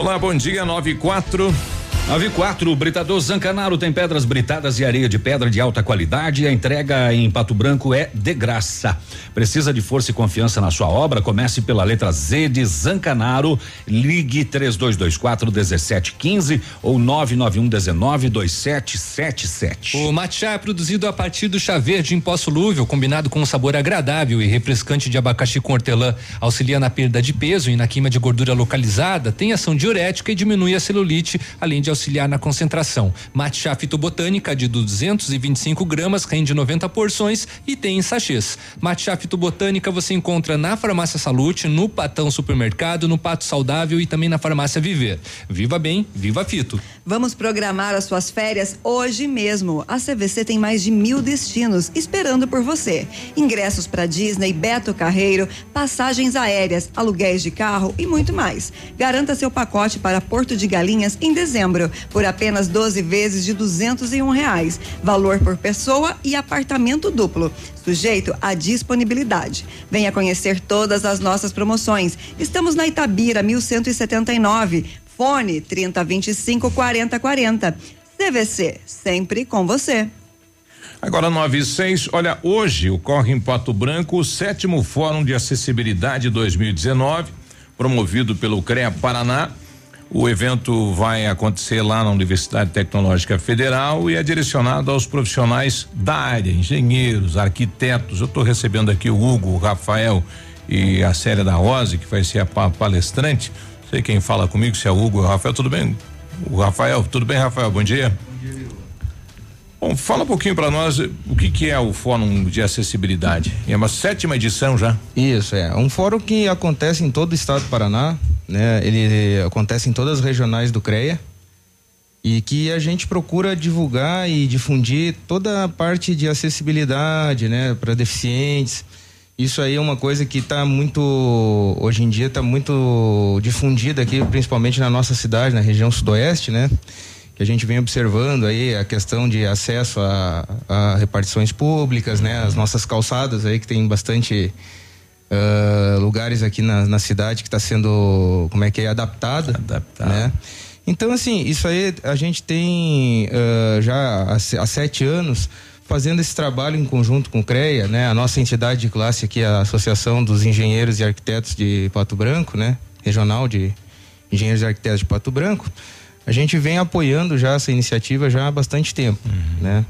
Olá, bom dia, 9 e 4. 94, Britador Zancanaro tem pedras britadas e areia de pedra de alta qualidade. A entrega em Pato Branco é de graça. Precisa de força e confiança na sua obra? Comece pela letra Z de Zancanaro. Ligue 3224 1715 ou 991 19 2777. O matcha é produzido a partir do chá verde em pó solúvel, combinado com um sabor agradável e refrescante de abacaxi com hortelã. Auxilia na perda de peso e na queima de gordura localizada, tem ação diurética e diminui a celulite, além de auxiliar na concentração. Matcha fitobotânica de 225 gramas rende 90 porções e tem em sachês. Matcha fitobotânica você encontra na Farmácia Salute, no Patão Supermercado, no Pato Saudável e também na Farmácia Viver. Viva bem, viva fito. Vamos programar as suas férias hoje mesmo. A CVC tem mais de mil destinos esperando por você. Ingressos para Disney, Beto Carreiro, passagens aéreas, aluguéis de carro e muito mais. Garanta seu pacote para Porto de Galinhas em dezembro por apenas 12 vezes de duzentos e um reais. Valor por pessoa e apartamento duplo. Sujeito à disponibilidade. Venha conhecer todas as nossas promoções. Estamos na Itabira 1179. Fone 3025 4040. CVC, sempre com você. Agora 9 e 6, olha, hoje ocorre em Pato Branco o sétimo Fórum de Acessibilidade 2019, promovido pelo CREA Paraná. O evento vai acontecer lá na Universidade Tecnológica Federal e é direcionado aos profissionais da área, engenheiros, arquitetos. Eu estou recebendo aqui o Hugo, o Rafael e a Célia da Rosa, que vai ser a pa palestrante. Sei quem fala comigo, se é o Hugo ou o Rafael, tudo bem? O Rafael, tudo bem, Rafael? Bom dia. Bom, fala um pouquinho para nós o que, que é o Fórum de Acessibilidade. É uma sétima edição já. Isso, é. Um fórum que acontece em todo o estado do Paraná, né? Ele acontece em todas as regionais do CREA e que a gente procura divulgar e difundir toda a parte de acessibilidade, né, para deficientes. Isso aí é uma coisa que está muito hoje em dia está muito difundida aqui, principalmente na nossa cidade, na região sudoeste, né? Que a gente vem observando aí a questão de acesso a, a repartições públicas, né? As nossas calçadas aí que tem bastante uh, lugares aqui na, na cidade que está sendo, como é que é, adaptada. Adaptada. Né? Então, assim, isso aí a gente tem uh, já há, há, sete anos fazendo esse trabalho em conjunto com o CREA, né? A nossa entidade de classe aqui, a Associação dos Engenheiros e Arquitetos de Pato Branco, né? Regional de Engenheiros e Arquitetos de Pato Branco. A gente vem apoiando já essa iniciativa já há bastante tempo, uhum. né?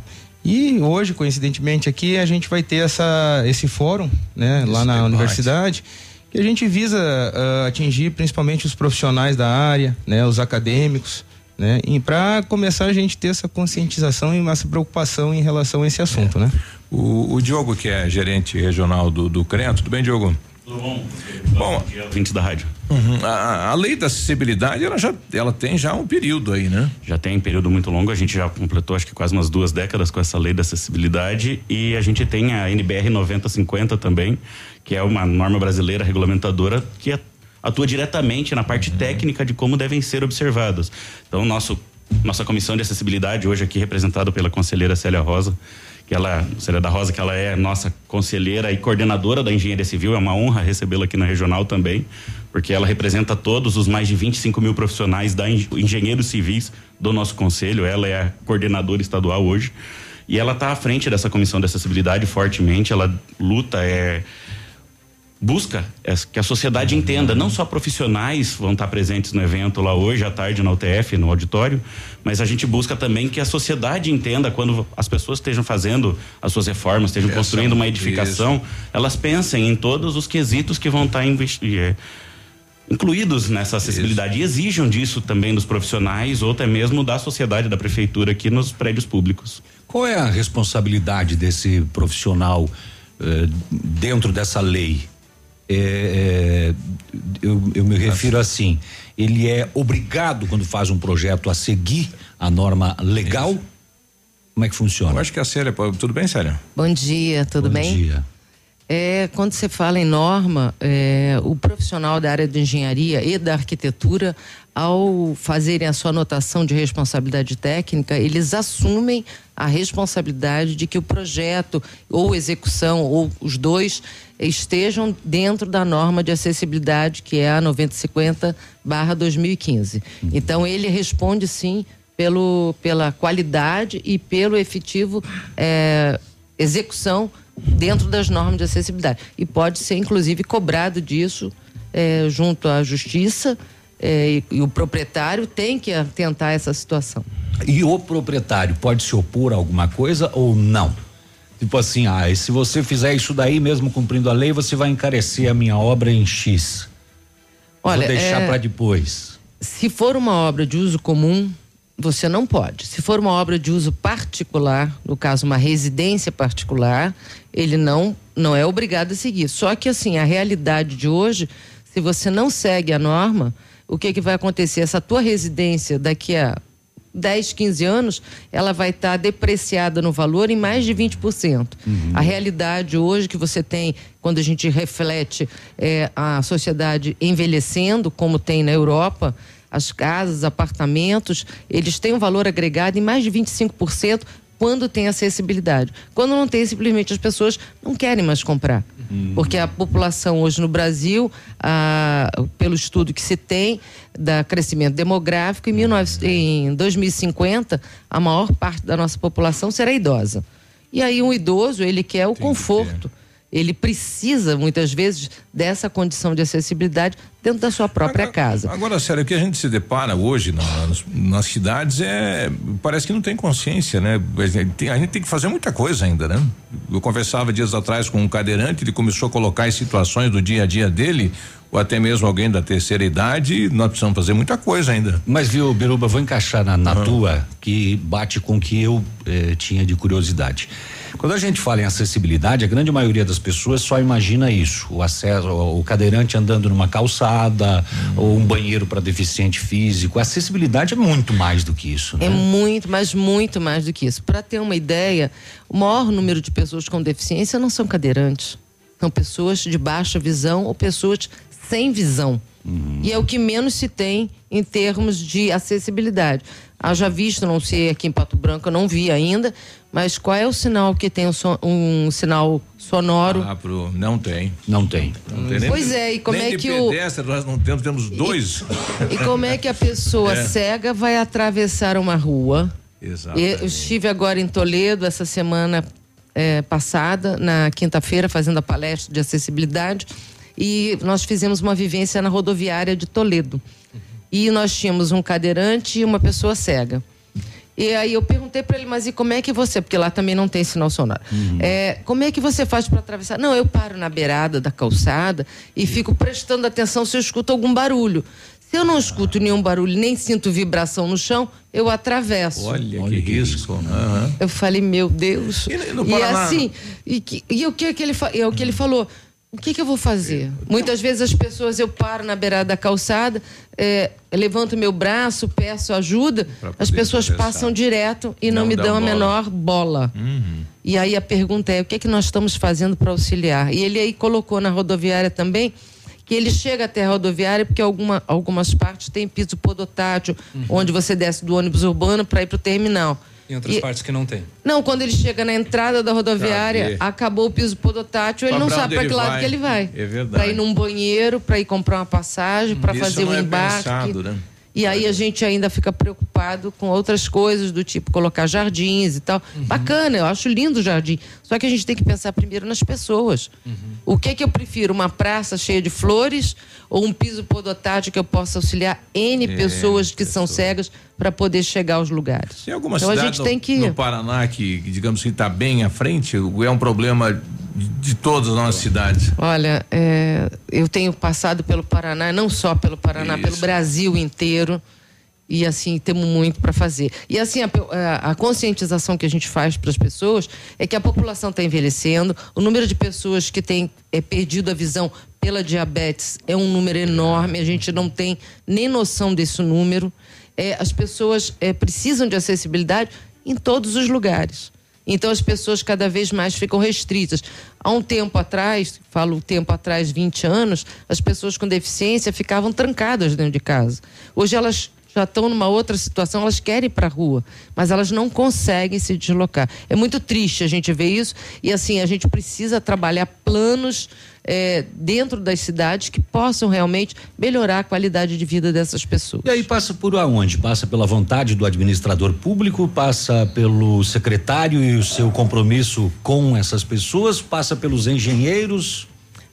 E hoje, coincidentemente, aqui a gente vai ter essa, esse fórum, né, esse lá na debate. universidade, que a gente visa uh, atingir principalmente os profissionais da área, né, os acadêmicos, né, e para começar a gente ter essa conscientização e essa preocupação em relação a esse assunto, é. né? O, o, Diogo, que é gerente regional do, do CREA, tudo bem, Diogo? Tudo bom? Bom, dia, 20 da rádio. Uhum. A, a, lei da acessibilidade, ela já ela tem já um período aí, né? Já tem um período muito longo, a gente já completou acho que quase umas duas décadas com essa lei da acessibilidade e a gente tem a NBR 9050 também, que é uma norma brasileira regulamentadora que atua diretamente na parte uhum. técnica de como devem ser observados. Então, nosso nossa comissão de acessibilidade hoje aqui representada pela conselheira Célia Rosa, que ela, Célia da Rosa, que ela é nossa conselheira e coordenadora da Engenharia Civil, é uma honra recebê-la aqui na regional também, porque ela representa todos os mais de 25 mil profissionais da engenheiros civis do nosso conselho, ela é a coordenadora estadual hoje, e ela está à frente dessa comissão de acessibilidade fortemente, ela luta, é busca que a sociedade entenda, não só profissionais vão estar presentes no evento lá hoje à tarde na UTF, no auditório, mas a gente busca também que a sociedade entenda quando as pessoas estejam fazendo as suas reformas, estejam construindo uma edificação, isso. elas pensem em todos os quesitos que vão estar é, incluídos nessa acessibilidade isso. e exijam disso também dos profissionais ou até mesmo da sociedade da prefeitura aqui nos prédios públicos. Qual é a responsabilidade desse profissional eh, dentro dessa lei? É, é, eu, eu me refiro assim, ele é obrigado quando faz um projeto a seguir a norma legal? Como é que funciona? Eu acho que a Célia, tudo bem, Célia? Bom dia, tudo Bom bem? dia. É, quando você fala em norma, é, o profissional da área de engenharia e da arquitetura, ao fazerem a sua anotação de responsabilidade técnica, eles assumem a responsabilidade de que o projeto ou execução ou os dois estejam dentro da norma de acessibilidade que é a 9050/2015. Então ele responde sim pelo pela qualidade e pelo efetivo é, execução dentro das normas de acessibilidade e pode ser inclusive cobrado disso é, junto à justiça é, e, e o proprietário tem que atentar essa situação. E o proprietário pode se opor a alguma coisa ou não? Tipo assim, ah, se você fizer isso daí, mesmo cumprindo a lei, você vai encarecer a minha obra em X. Olha, Vou deixar é- para depois. Se for uma obra de uso comum, você não pode. Se for uma obra de uso particular, no caso uma residência particular, ele não não é obrigado a seguir. Só que assim, a realidade de hoje, se você não segue a norma, o que que vai acontecer? Essa tua residência daqui a 10, 15 anos, ela vai estar depreciada no valor em mais de 20%. A realidade hoje que você tem, quando a gente reflete é, a sociedade envelhecendo, como tem na Europa, as casas, apartamentos, eles têm um valor agregado em mais de 25% quando tem acessibilidade. Quando não tem, simplesmente as pessoas não querem mais comprar. Porque a população hoje no Brasil, pelo estudo que se tem da crescimento demográfico, em, 19 em 2050, a maior parte da nossa população será idosa. E aí um idoso, ele quer o conforto. Ele precisa, muitas vezes, dessa condição de acessibilidade dentro da sua própria casa. Agora, sério, o que a gente se depara hoje na- nas, nas cidades é. Parece que não tem consciência, né? A gente, tem, a gente tem que fazer muita coisa ainda, né? Eu conversava dias atrás com um cadeirante, ele começou a colocar em situações do dia a dia dele, ou até mesmo alguém da terceira idade, nós precisamos fazer muita coisa ainda. Mas viu, Biruba, vou encaixar na, na tua que bate com o que eu eh, tinha de curiosidade. Quando a gente fala em acessibilidade, a grande maioria das pessoas só imagina isso: o acesso, o cadeirante andando numa calçada, ou um banheiro para deficiente físico. A acessibilidade é muito mais do que isso. Né? É muito, mas muito mais do que isso. Para ter uma ideia, o maior número de pessoas com deficiência não são cadeirantes. São pessoas de baixa visão ou pessoas sem visão. E é o que menos se tem em termos de acessibilidade. Haja visto, não sei aqui em Pato Branco, eu não vi ainda, mas qual é o sinal que tem um, son- um sinal sonoro? Ah, pro, não tem. Não tem. Não tem nem- Pois é, e como nem é que o- pedestre nós não temos, temos dois. E como é que a pessoa É. cega vai atravessar uma rua? Exato. Eu estive agora em Toledo essa semana eh, passada, na quinta-feira, fazendo a palestra de acessibilidade, e nós fizemos uma vivência na rodoviária de Toledo. E nós tínhamos um cadeirante e uma pessoa cega. E aí eu perguntei para ele, mas e como é que você, porque lá também não tem sinal sonoro. É, como é que você faz para atravessar? Não, eu paro na beirada da calçada e fico prestando atenção se eu escuto algum barulho. Se eu não escuto nenhum barulho, nem sinto vibração no chão, eu atravesso. Olha, que risco. Aham. Eu falei, meu Deus. E, no Paraná? assim, e, que- e o que que ele é o que ele falou? O que que eu vou fazer? Muitas vezes as pessoas eu paro na beirada da calçada, é, levanto meu braço, peço ajuda, as pessoas atravessar. passam direto e não, Não me dão a bola. menor bola. Uhum. E aí a pergunta é: o que é que nós estamos fazendo para auxiliar? E ele aí colocou na rodoviária também que ele chega até a rodoviária porque alguma, algumas partes tem piso podotátil, onde você desce do ônibus urbano para ir para o terminal. Em outras E- partes que não tem. Não, quando ele chega na entrada da rodoviária, acabou o piso podotátil, ele Pra não sabe para que lado vai. que ele vai. É verdade. Para ir num banheiro, para ir comprar uma passagem, para fazer não o é embarque. pensado, né? E aí a gente ainda fica preocupado com outras coisas, do tipo colocar jardins e tal. Uhum. Bacana, eu acho lindo o jardim. Só que a gente tem que pensar primeiro nas pessoas. Uhum. O que que eu prefiro? Uma praça cheia de flores ou um piso podotátil que eu possa auxiliar N É, pessoas que são cegas para poder chegar aos lugares? Tem alguma então a cidade gente no, tem que no Paraná que, digamos que está bem à frente? É um problema de, todas as nossas cidades. Olha, é, eu tenho passado pelo Paraná, não só pelo Paraná, Isso. pelo Brasil inteiro. E assim, temos muito para fazer. E assim, a, a, a, conscientização que a gente faz para as pessoas é que a população está envelhecendo, o número de pessoas que tem é, perdido a visão pela diabetes é um número enorme, a gente não tem nem noção desse número. É, as pessoas é, precisam de acessibilidade em todos os lugares. Então as pessoas cada vez mais ficam restritas. Há um tempo atrás, falo tempo atrás, 20 anos, as pessoas com deficiência ficavam trancadas dentro de casa. Hoje elas já estão numa outra situação, elas querem ir para a rua, mas elas não conseguem se deslocar. É muito triste a gente ver isso e assim a gente precisa trabalhar planos é, dentro das cidades que possam realmente melhorar a qualidade de vida dessas pessoas. E aí passa por aonde? Passa pela vontade do administrador público, passa pelo secretário e o seu compromisso com essas pessoas, passa pelos engenheiros?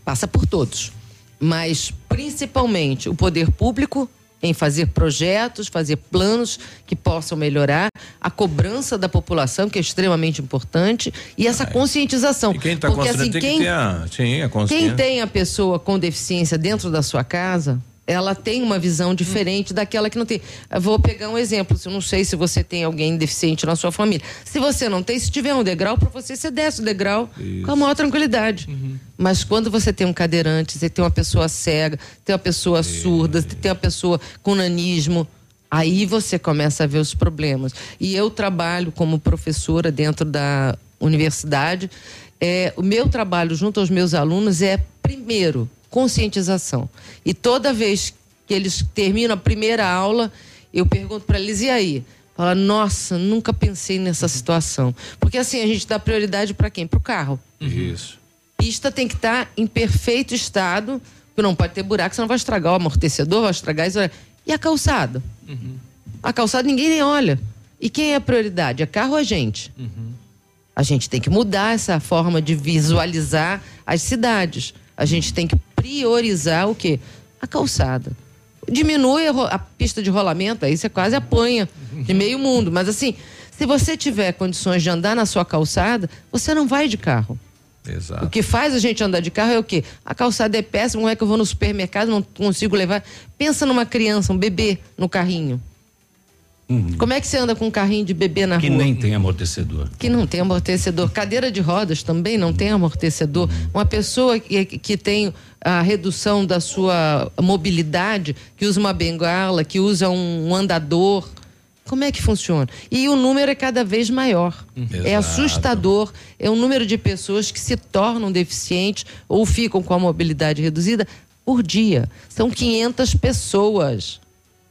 Passa por todos, mas principalmente o poder público em fazer projetos, fazer planos que possam melhorar a cobrança da população, que é extremamente importante, e essa conscientização. E quem está assim, tem quem, que ter a, sim, a consciência. Quem tem a pessoa com deficiência dentro da sua casa, ela tem uma visão diferente daquela que não tem. Eu vou pegar um exemplo. Eu não sei se você tem alguém deficiente na sua família. Se você não tem, se tiver um degrau para você, você desce o degrau Isso. com a maior tranquilidade. Uhum. Mas quando você tem um cadeirante, você tem uma pessoa cega, tem uma pessoa Isso. surda, tem uma pessoa com nanismo, aí você começa a ver os problemas. E eu trabalho como professora dentro da universidade. É, o meu trabalho junto aos meus alunos é, primeiro, conscientização. E toda vez que eles terminam a primeira aula, eu pergunto para eles: e aí? Fala, nossa, nunca pensei nessa situação. Porque assim, a gente dá prioridade para quem? Para o carro. Isso. Pista tem que estar tá em perfeito estado, porque não pode ter buraco, senão vai estragar o amortecedor, vai estragar isso. E a calçada? Uhum. A calçada ninguém nem olha. E quem é a prioridade? É carro ou a gente? Uhum. A gente tem que mudar essa forma de visualizar as cidades. A gente tem que priorizar o quê? A calçada. Diminui a, a pista de rolamento, aí você quase apanha de meio mundo. Mas assim, se você tiver condições de andar na sua calçada, você não vai de carro. Exato. O que faz a gente andar de carro é o quê? A calçada é péssima, como é que eu vou no supermercado, não consigo levar. Pensa numa criança, um bebê no carrinho. Uhum. Como é que você anda com um carrinho de bebê na que rua? Que nem tem amortecedor. Que não tem amortecedor. Cadeira de rodas também não tem amortecedor. Uhum. Uma pessoa que, que tem a redução da sua mobilidade, que usa uma bengala, que usa um andador. Como é que funciona? E o número é cada vez maior. É assustador. É o número de pessoas que se tornam deficientes ou ficam com a mobilidade reduzida por dia. São 500 pessoas.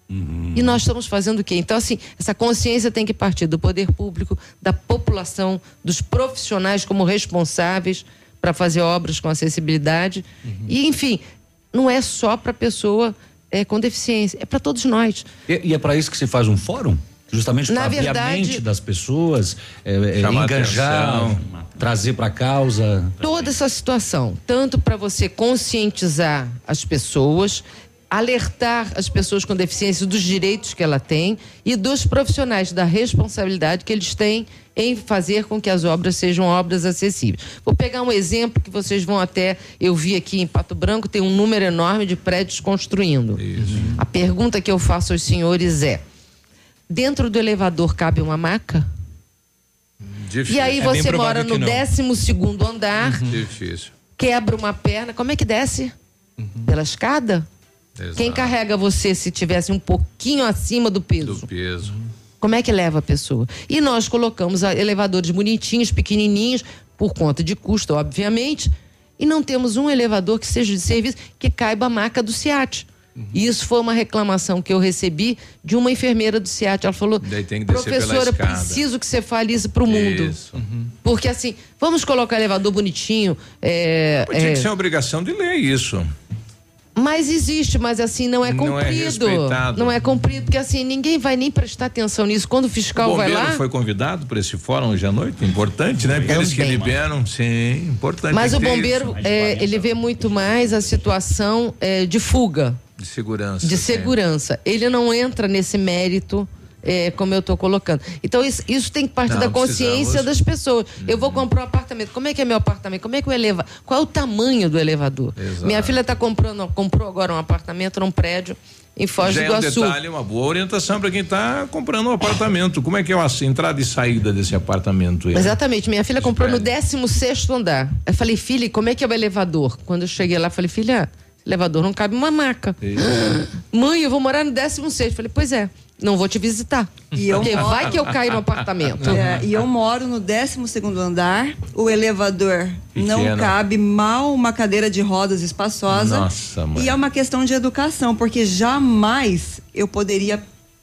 Uhum. E nós estamos fazendo o quê? Então, assim, essa consciência tem que partir do poder público, da população, dos profissionais como responsáveis para fazer obras com acessibilidade. Uhum. E, enfim, não é só para a pessoa é, com deficiência, é para todos nós. E, e é para isso que se faz um fórum? Justamente para abrir verdade, a mente das pessoas, é, é, enganjar, atenção. trazer para a causa. Toda essa situação, tanto para você conscientizar as pessoas, alertar as pessoas com deficiência dos direitos que ela tem e dos profissionais da responsabilidade que eles têm em fazer com que as obras sejam obras acessíveis. Vou pegar um exemplo que vocês vão até, eu vi aqui em Pato Branco, tem um número enorme de prédios construindo. Isso. A pergunta que eu faço aos senhores é: dentro do elevador cabe uma maca? Difícil. E aí é você mora no 12 segundo andar, uhum. Quebra uma perna, como é que desce? Uhum. Pela escada? Exato. Quem carrega você se tivesse um pouquinho acima do peso? Do peso. Como é que leva a pessoa? E nós colocamos elevadores bonitinhos, pequenininhos, por conta de custo, obviamente, e não temos um elevador que seja de serviço que caiba a marca do SIAT. Uhum. E isso foi uma reclamação que eu recebi de uma enfermeira do SIAT. Ela falou: professora, preciso que você fale isso para o mundo. Isso. Uhum. Porque assim, vamos colocar elevador bonitinho. É, Tinha é... que ser obrigação de lei isso. Mas existe, mas assim não é cumprido. Não é, não é cumprido, porque assim ninguém vai nem prestar atenção nisso. Quando o fiscal o vai lá. foi convidado para esse fórum hoje à noite? Importante, né? Porque eles que liberam, sim, importante. Mas o bombeiro, é, ele vê muito mais a situação é, de fuga. De segurança. De segurança. Ele não entra nesse mérito é, como eu estou colocando. Então, isso, isso, tem que partir Não, da consciência das pessoas. Uhum. Eu vou comprar um apartamento. Como é que é meu apartamento? Como é que eu eleva? Qual é o tamanho do elevador? Exato. Minha filha está comprando, comprou agora um apartamento num prédio em Foz Já do é um Iguaçu. detalhe, uma boa orientação para quem está comprando um apartamento. Como é que é a entrada e saída desse apartamento? aí? Exatamente, minha filha comprou no 16 andar. Eu falei, filha, como é que é o elevador? Quando eu cheguei lá, falei, filha, elevador não cabe uma maca. Mãe, eu vou morar no 16. Falei, pois é, não vou te visitar. E eu Porque moro- vai que eu caio no apartamento. É, e eu moro no 12 segundo andar, o elevador não Pequeno. cabe mal uma cadeira de rodas espaçosa. Nossa, mãe. E é uma questão de educação, porque jamais eu poderia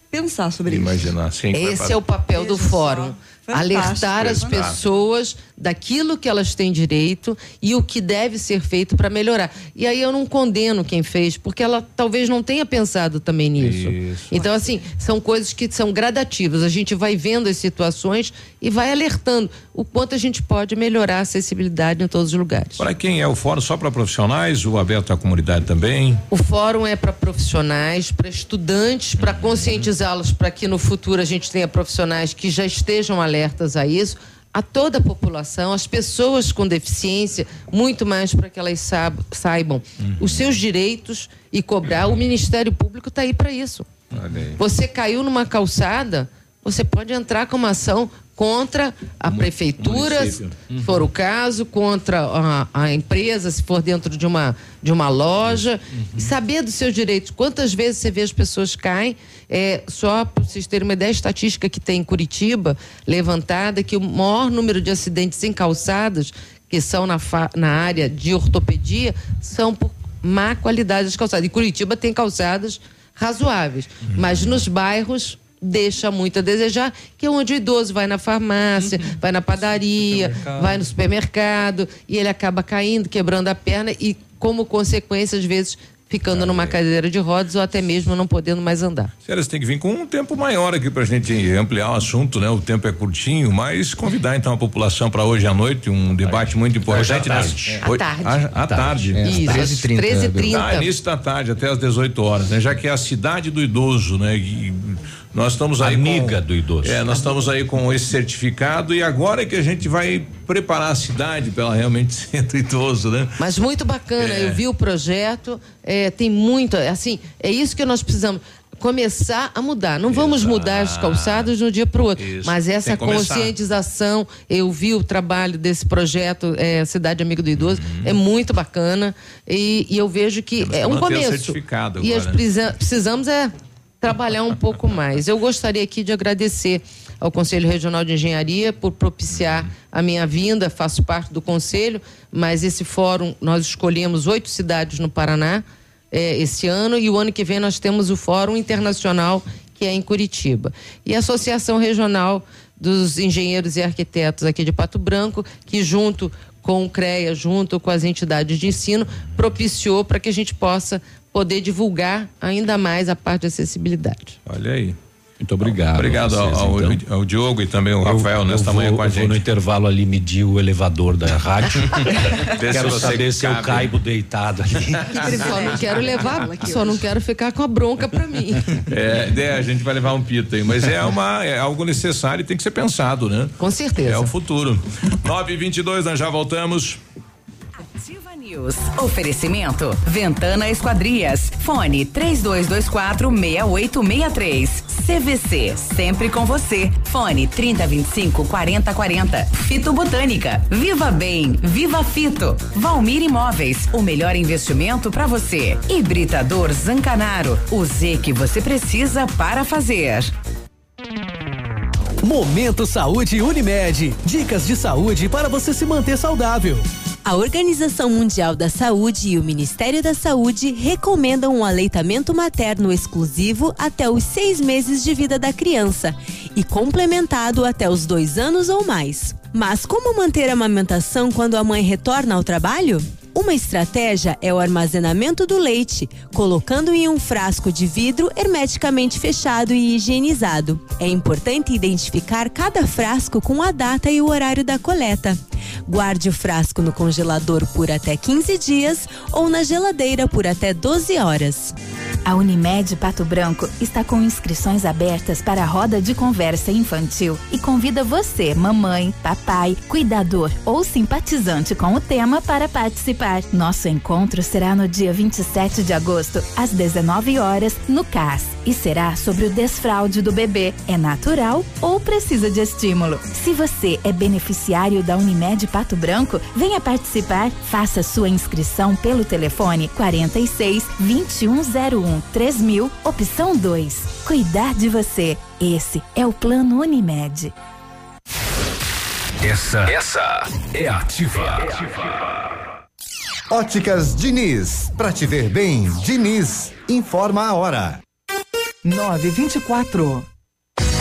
pensar sobre isso. Imaginar, sim. Esse é o papel do fórum. Fantástico. Alertar as pessoas daquilo que elas têm direito e o que deve ser feito para melhorar. E aí eu não condeno quem fez, porque ela talvez não tenha pensado também nisso. Isso. Então, assim, são coisas que são gradativas. A gente vai vendo as situações e vai alertando o quanto a gente pode melhorar a acessibilidade em todos os lugares. Para quem é o fórum? Só para profissionais ou aberto à comunidade também? O fórum é para profissionais, para estudantes, para conscientizá-los para que no futuro a gente tenha profissionais que já estejam alertas a isso, a toda a população, as pessoas com deficiência, muito mais para que elas saib- saibam os seus direitos e cobrar. O Ministério Público está aí para isso. Você caiu numa calçada, você pode entrar com uma ação contra a prefeitura, se for o caso, contra a, a empresa, se for dentro de uma, de uma loja. E saber dos seus direitos. Quantas vezes você vê as pessoas caem? É, só para vocês terem uma ideia, a estatística que tem em Curitiba, levantada, que o maior número de acidentes em calçadas, que são na, na área de ortopedia, são por má qualidade das calçadas. E Curitiba tem calçadas razoáveis, mas nos bairros deixa muito a desejar, que é onde o idoso vai na farmácia, vai na padaria, Supermercado. vai no supermercado e ele acaba caindo, quebrando a perna e, como consequência, às vezes ficando numa cadeira de rodas ou até mesmo não podendo mais andar. Sério, você tem que vir com um tempo maior aqui pra gente ampliar o assunto, né? O tempo é curtinho, mas convidar então a população para hoje à noite, um debate muito importante. à tarde. À tarde. À, à tarde. É, Isso, 13h30, 13h30. Ah, início da tarde, até às 18 horas, né? Já que é a cidade do idoso, né? E nós estamos aí Amiga com, do idoso. É, nós estamos aí com esse certificado e agora é que a gente vai preparar a cidade para ela realmente ser do idoso, né? Mas muito bacana, É. eu vi o projeto, é, tem muito, assim, é isso que nós precisamos. Começar a mudar. Não vamos mudar as calçadas de um dia para o outro. Isso, Mas essa conscientização, eu vi o trabalho desse projeto é, Cidade Amigo do Idoso, é muito bacana. E, e eu vejo que Uhum. Temos é que um começo. certificado e agora, as né? precisamos é trabalhar um pouco mais. Eu gostaria aqui de agradecer ao Conselho Regional de Engenharia por propiciar a minha vinda, faço parte do conselho, mas esse fórum nós escolhemos oito cidades no Paraná eh, esse ano e o ano que vem nós temos o Fórum Internacional que é em Curitiba. E a Associação Regional dos Engenheiros e Arquitetos aqui de Pato Branco, que junto com o CREA, junto com as entidades de ensino, propiciou para que a gente possa poder divulgar ainda mais a parte de acessibilidade. Olha aí. Muito obrigado. Obrigado vocês, ao, ao- então. ao Diogo e também o Rafael eu nesta vou, manhã com a eu vou gente. no intervalo ali medir o elevador da rádio. Se Quero você saber se eu caibo deitado ali. Só não quero levar, só não quero ficar com a bronca para mim. É, é, a gente vai levar um pito aí, mas é uma é algo necessário e tem que ser pensado, né? Com certeza. É o futuro. 9 e 22 nós já voltamos. Ativa News. Oferecimento Ventana Esquadrias. Fone 3224 6863. CVC, sempre com você. Fone 3025 4040. Fito Botânica. Viva Bem, Viva Fito. Valmir Imóveis, o melhor investimento para você. Hibridador Zancanaro, o Z que você precisa para fazer. Momento Saúde Unimed. Dicas de saúde para você se manter saudável. A Organização Mundial da Saúde e o Ministério da Saúde recomendam um aleitamento materno exclusivo até os seis meses de vida da criança e complementado até os dois anos ou mais. Mas como manter a amamentação quando a mãe retorna ao trabalho? Uma estratégia é o armazenamento do leite, colocando em um frasco de vidro hermeticamente fechado e higienizado. É importante identificar cada frasco com a data e o horário da coleta. Guarde o frasco no congelador por até 15 dias ou na geladeira por até 12 horas. A Unimed Pato Branco está com inscrições abertas para a roda de conversa infantil e convida você, mamãe, papai, cuidador ou simpatizante com o tema para participar. Nosso encontro será no dia 27 de agosto, às 19 horas, no CAS, e será sobre o desfraude do bebê. É natural ou precisa de estímulo? Se você é beneficiário da Unimed Pato Branco, venha participar. Faça sua inscrição pelo telefone 46 2101 3000, opção 2. Cuidar de você. Esse é o plano Unimed. Essa, essa é ativa. Óticas Diniz, pra te ver bem, Diniz, informa a hora. 924.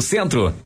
Centro.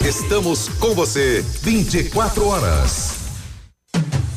Estamos com você 24 horas.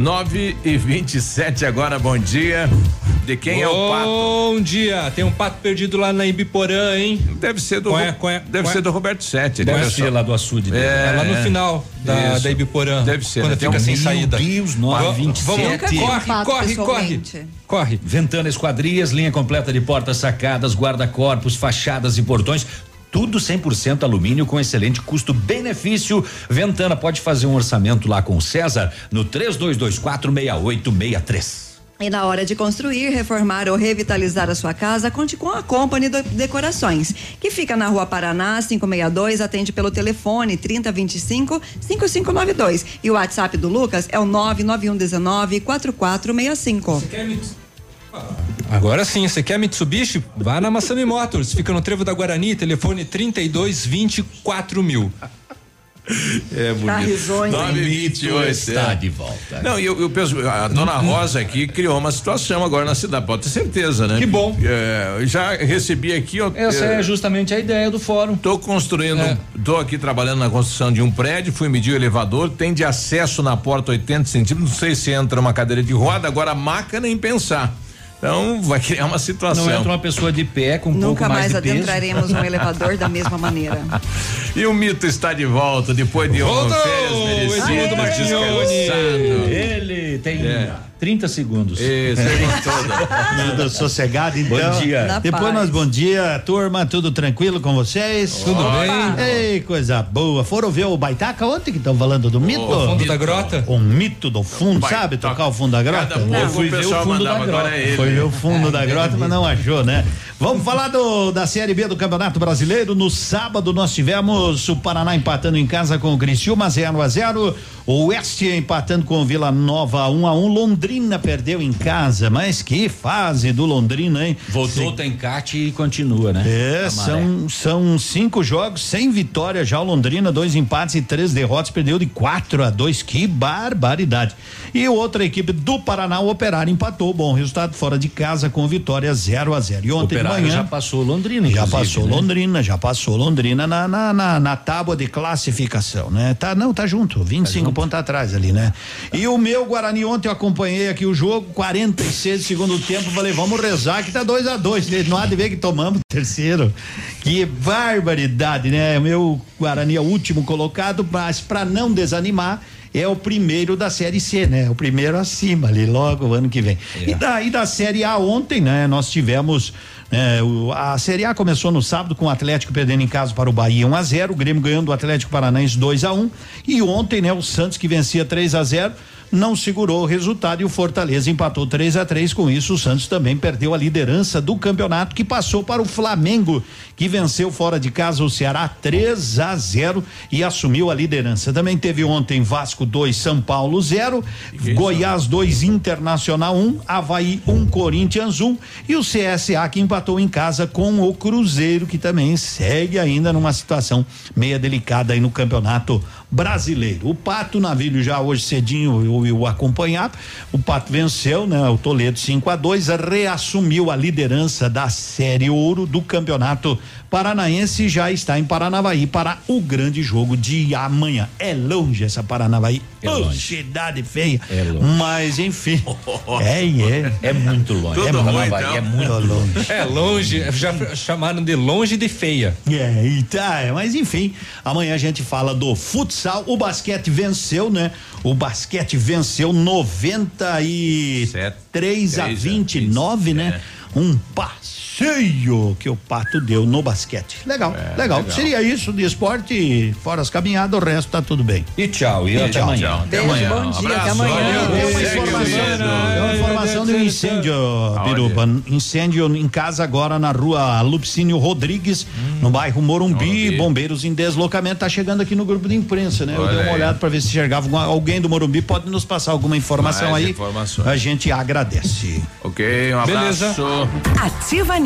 9 e 27 agora, bom dia. De quem é o pato? Bom dia. Tem um pato perdido lá na Ibiporã, hein? Deve ser do Qual é, é, deve qual é? ser do Roberto Sete. Deve ser só. lá do açude dele. É lá no final da- da Ibiporã. Deve ser. Quando né? fica Tem um- sem saída. Deus, Vamos, 927. Vamos, corre, corre, corre. Corre. Ventana Esquadrias, linha completa de portas sacadas, guarda-corpos, fachadas e portões. Tudo 100% alumínio com excelente custo-benefício. Ventana pode fazer um orçamento lá com o César no 3224 6863. E na hora de construir, reformar ou revitalizar a sua casa, conte com a Company Decorações, que fica na Rua Paraná, 562, atende pelo telefone 3025 5592. E o WhatsApp do Lucas é o 99119 4465. Agora sim, você quer Mitsubishi? Vá na Massami Motors, fica no Trevo da Guarani, telefone 32 24 mil. É bonito. Tá risonho. 928 está é. de volta. Não, eu, eu penso, a dona Rosa aqui criou uma situação agora na cidade, pode ter certeza, né? Que bom. É, já recebi aqui, ó. Essa é justamente a ideia do fórum. Tô construindo, É. tô aqui trabalhando na construção de um prédio, fui medir o elevador, tem de acesso na porta 80 centímetros, não sei se entra uma cadeira de roda, agora a maca nem pensar. Então vai criar uma situação. Não entra uma pessoa de pé com um pouco Nunca mais, mais de peso. adentraremos um elevador da mesma maneira. E o mito está de volta depois de Voltou! Marchione. descansado. Ele tem É. 30 segundos. Isso, é. Tudo sossegado, então. Bom dia. Na Depois paz. nós, bom dia, turma, tudo tranquilo com vocês? Tudo bem? Ei, coisa boa. Foram ver o Baitaca ontem que estão falando do mito? O Fundo da grota? O mito do fundo, Baitaca. sabe? Tocar o fundo da grota? Cada pouco fui ver o fundo da grota. é ele. Foi ver o fundo da grota, mas não achou, né? Vamos falar do, da Série B do Campeonato Brasileiro. No sábado nós tivemos o Paraná empatando em casa com o Criciúma 0 a 0 o Oeste empatando com o Vila Nova 1 a 1 Londrina perdeu em casa, mas que fase do Londrina, hein? Voltou o Tencate e continua, né? É, maré. são, são cinco jogos sem vitória já o Londrina, dois empates e três derrotas, perdeu de 4 a 2 que barbaridade. E outra equipe do Paraná, o Operário, empatou, bom resultado fora de casa com vitória 0 a 0 E ontem manhã já passou Londrina, já passou né? Londrina, já passou Londrina na, na, na, na tábua de classificação, né? Tá, não, tá junto, 25 pontos atrás ali, né? E o meu Guarani ontem eu acompanhei aqui o jogo, 46 do segundo tempo, falei, vamos rezar que tá 2 a 2 Não há de ver que tomamos terceiro. Que barbaridade, né? O meu Guarani é o último colocado, mas para não desanimar, é o primeiro da série C, né? O primeiro acima ali, logo ano que vem. E daí da série A ontem, né? Nós tivemos é, o- a Série A começou no sábado com o Atlético perdendo em casa para o Bahia 1 a 0 o Grêmio ganhando do Atlético Paranaense 2 a 1 e ontem, né, o Santos que vencia 3 a 0 não segurou o resultado e o Fortaleza empatou 3 a 3 com isso o Santos também perdeu a liderança do campeonato que passou para o Flamengo que venceu fora de casa o Ceará 3 a 0 e assumiu a liderança. Também teve ontem Vasco 2 São Paulo 0 Goiás 2 Internacional 1 Havaí 1 Corinthians 1 e o CSA que empatou em casa com o Cruzeiro que também segue ainda numa situação meia delicada aí no campeonato brasileiro. O Pato Navilho já hoje cedinho eu, acompanhar. O Pato venceu, né? O Toledo 5 a 2 reassumiu a liderança da Série Ouro do Campeonato Paranaense já está em Paranavaí para o grande jogo de amanhã. É longe essa Paranavaí. É Ô, longe. cidade feia. É longe. Mas enfim. é, é. É muito longe. Tudo é ruim, muito, então. é muito longe. É longe, já chamaram de longe de feia. É, e tá, é, mas enfim, amanhã a gente fala do futsal. O basquete venceu, né? O basquete venceu 93 a 29, né? Um passeio que o Pato deu no basquete. Legal, legal. legal. Seria isso de esporte, fora as caminhadas, o resto tá tudo bem. E tchau, e, até tchau, amanhã. tchau. Até Beijo, amanhã. bom dia, até Abraço, amanhã. valeu. Tem uma informação, tem uma informação de um incêndio, Biruba. Incêndio em casa agora na rua Lupicínio Rodrigues, no bairro Morumbi. Morumbi. Bombeiros em deslocamento. Tá chegando aqui no grupo de imprensa, né? Eu Olha dei uma olhada para ver se enxergava alguém do Morumbi. Pode nos passar alguma informação Mais aí. informações. A gente agradece. Ok, um abraço. Beleza. Ativa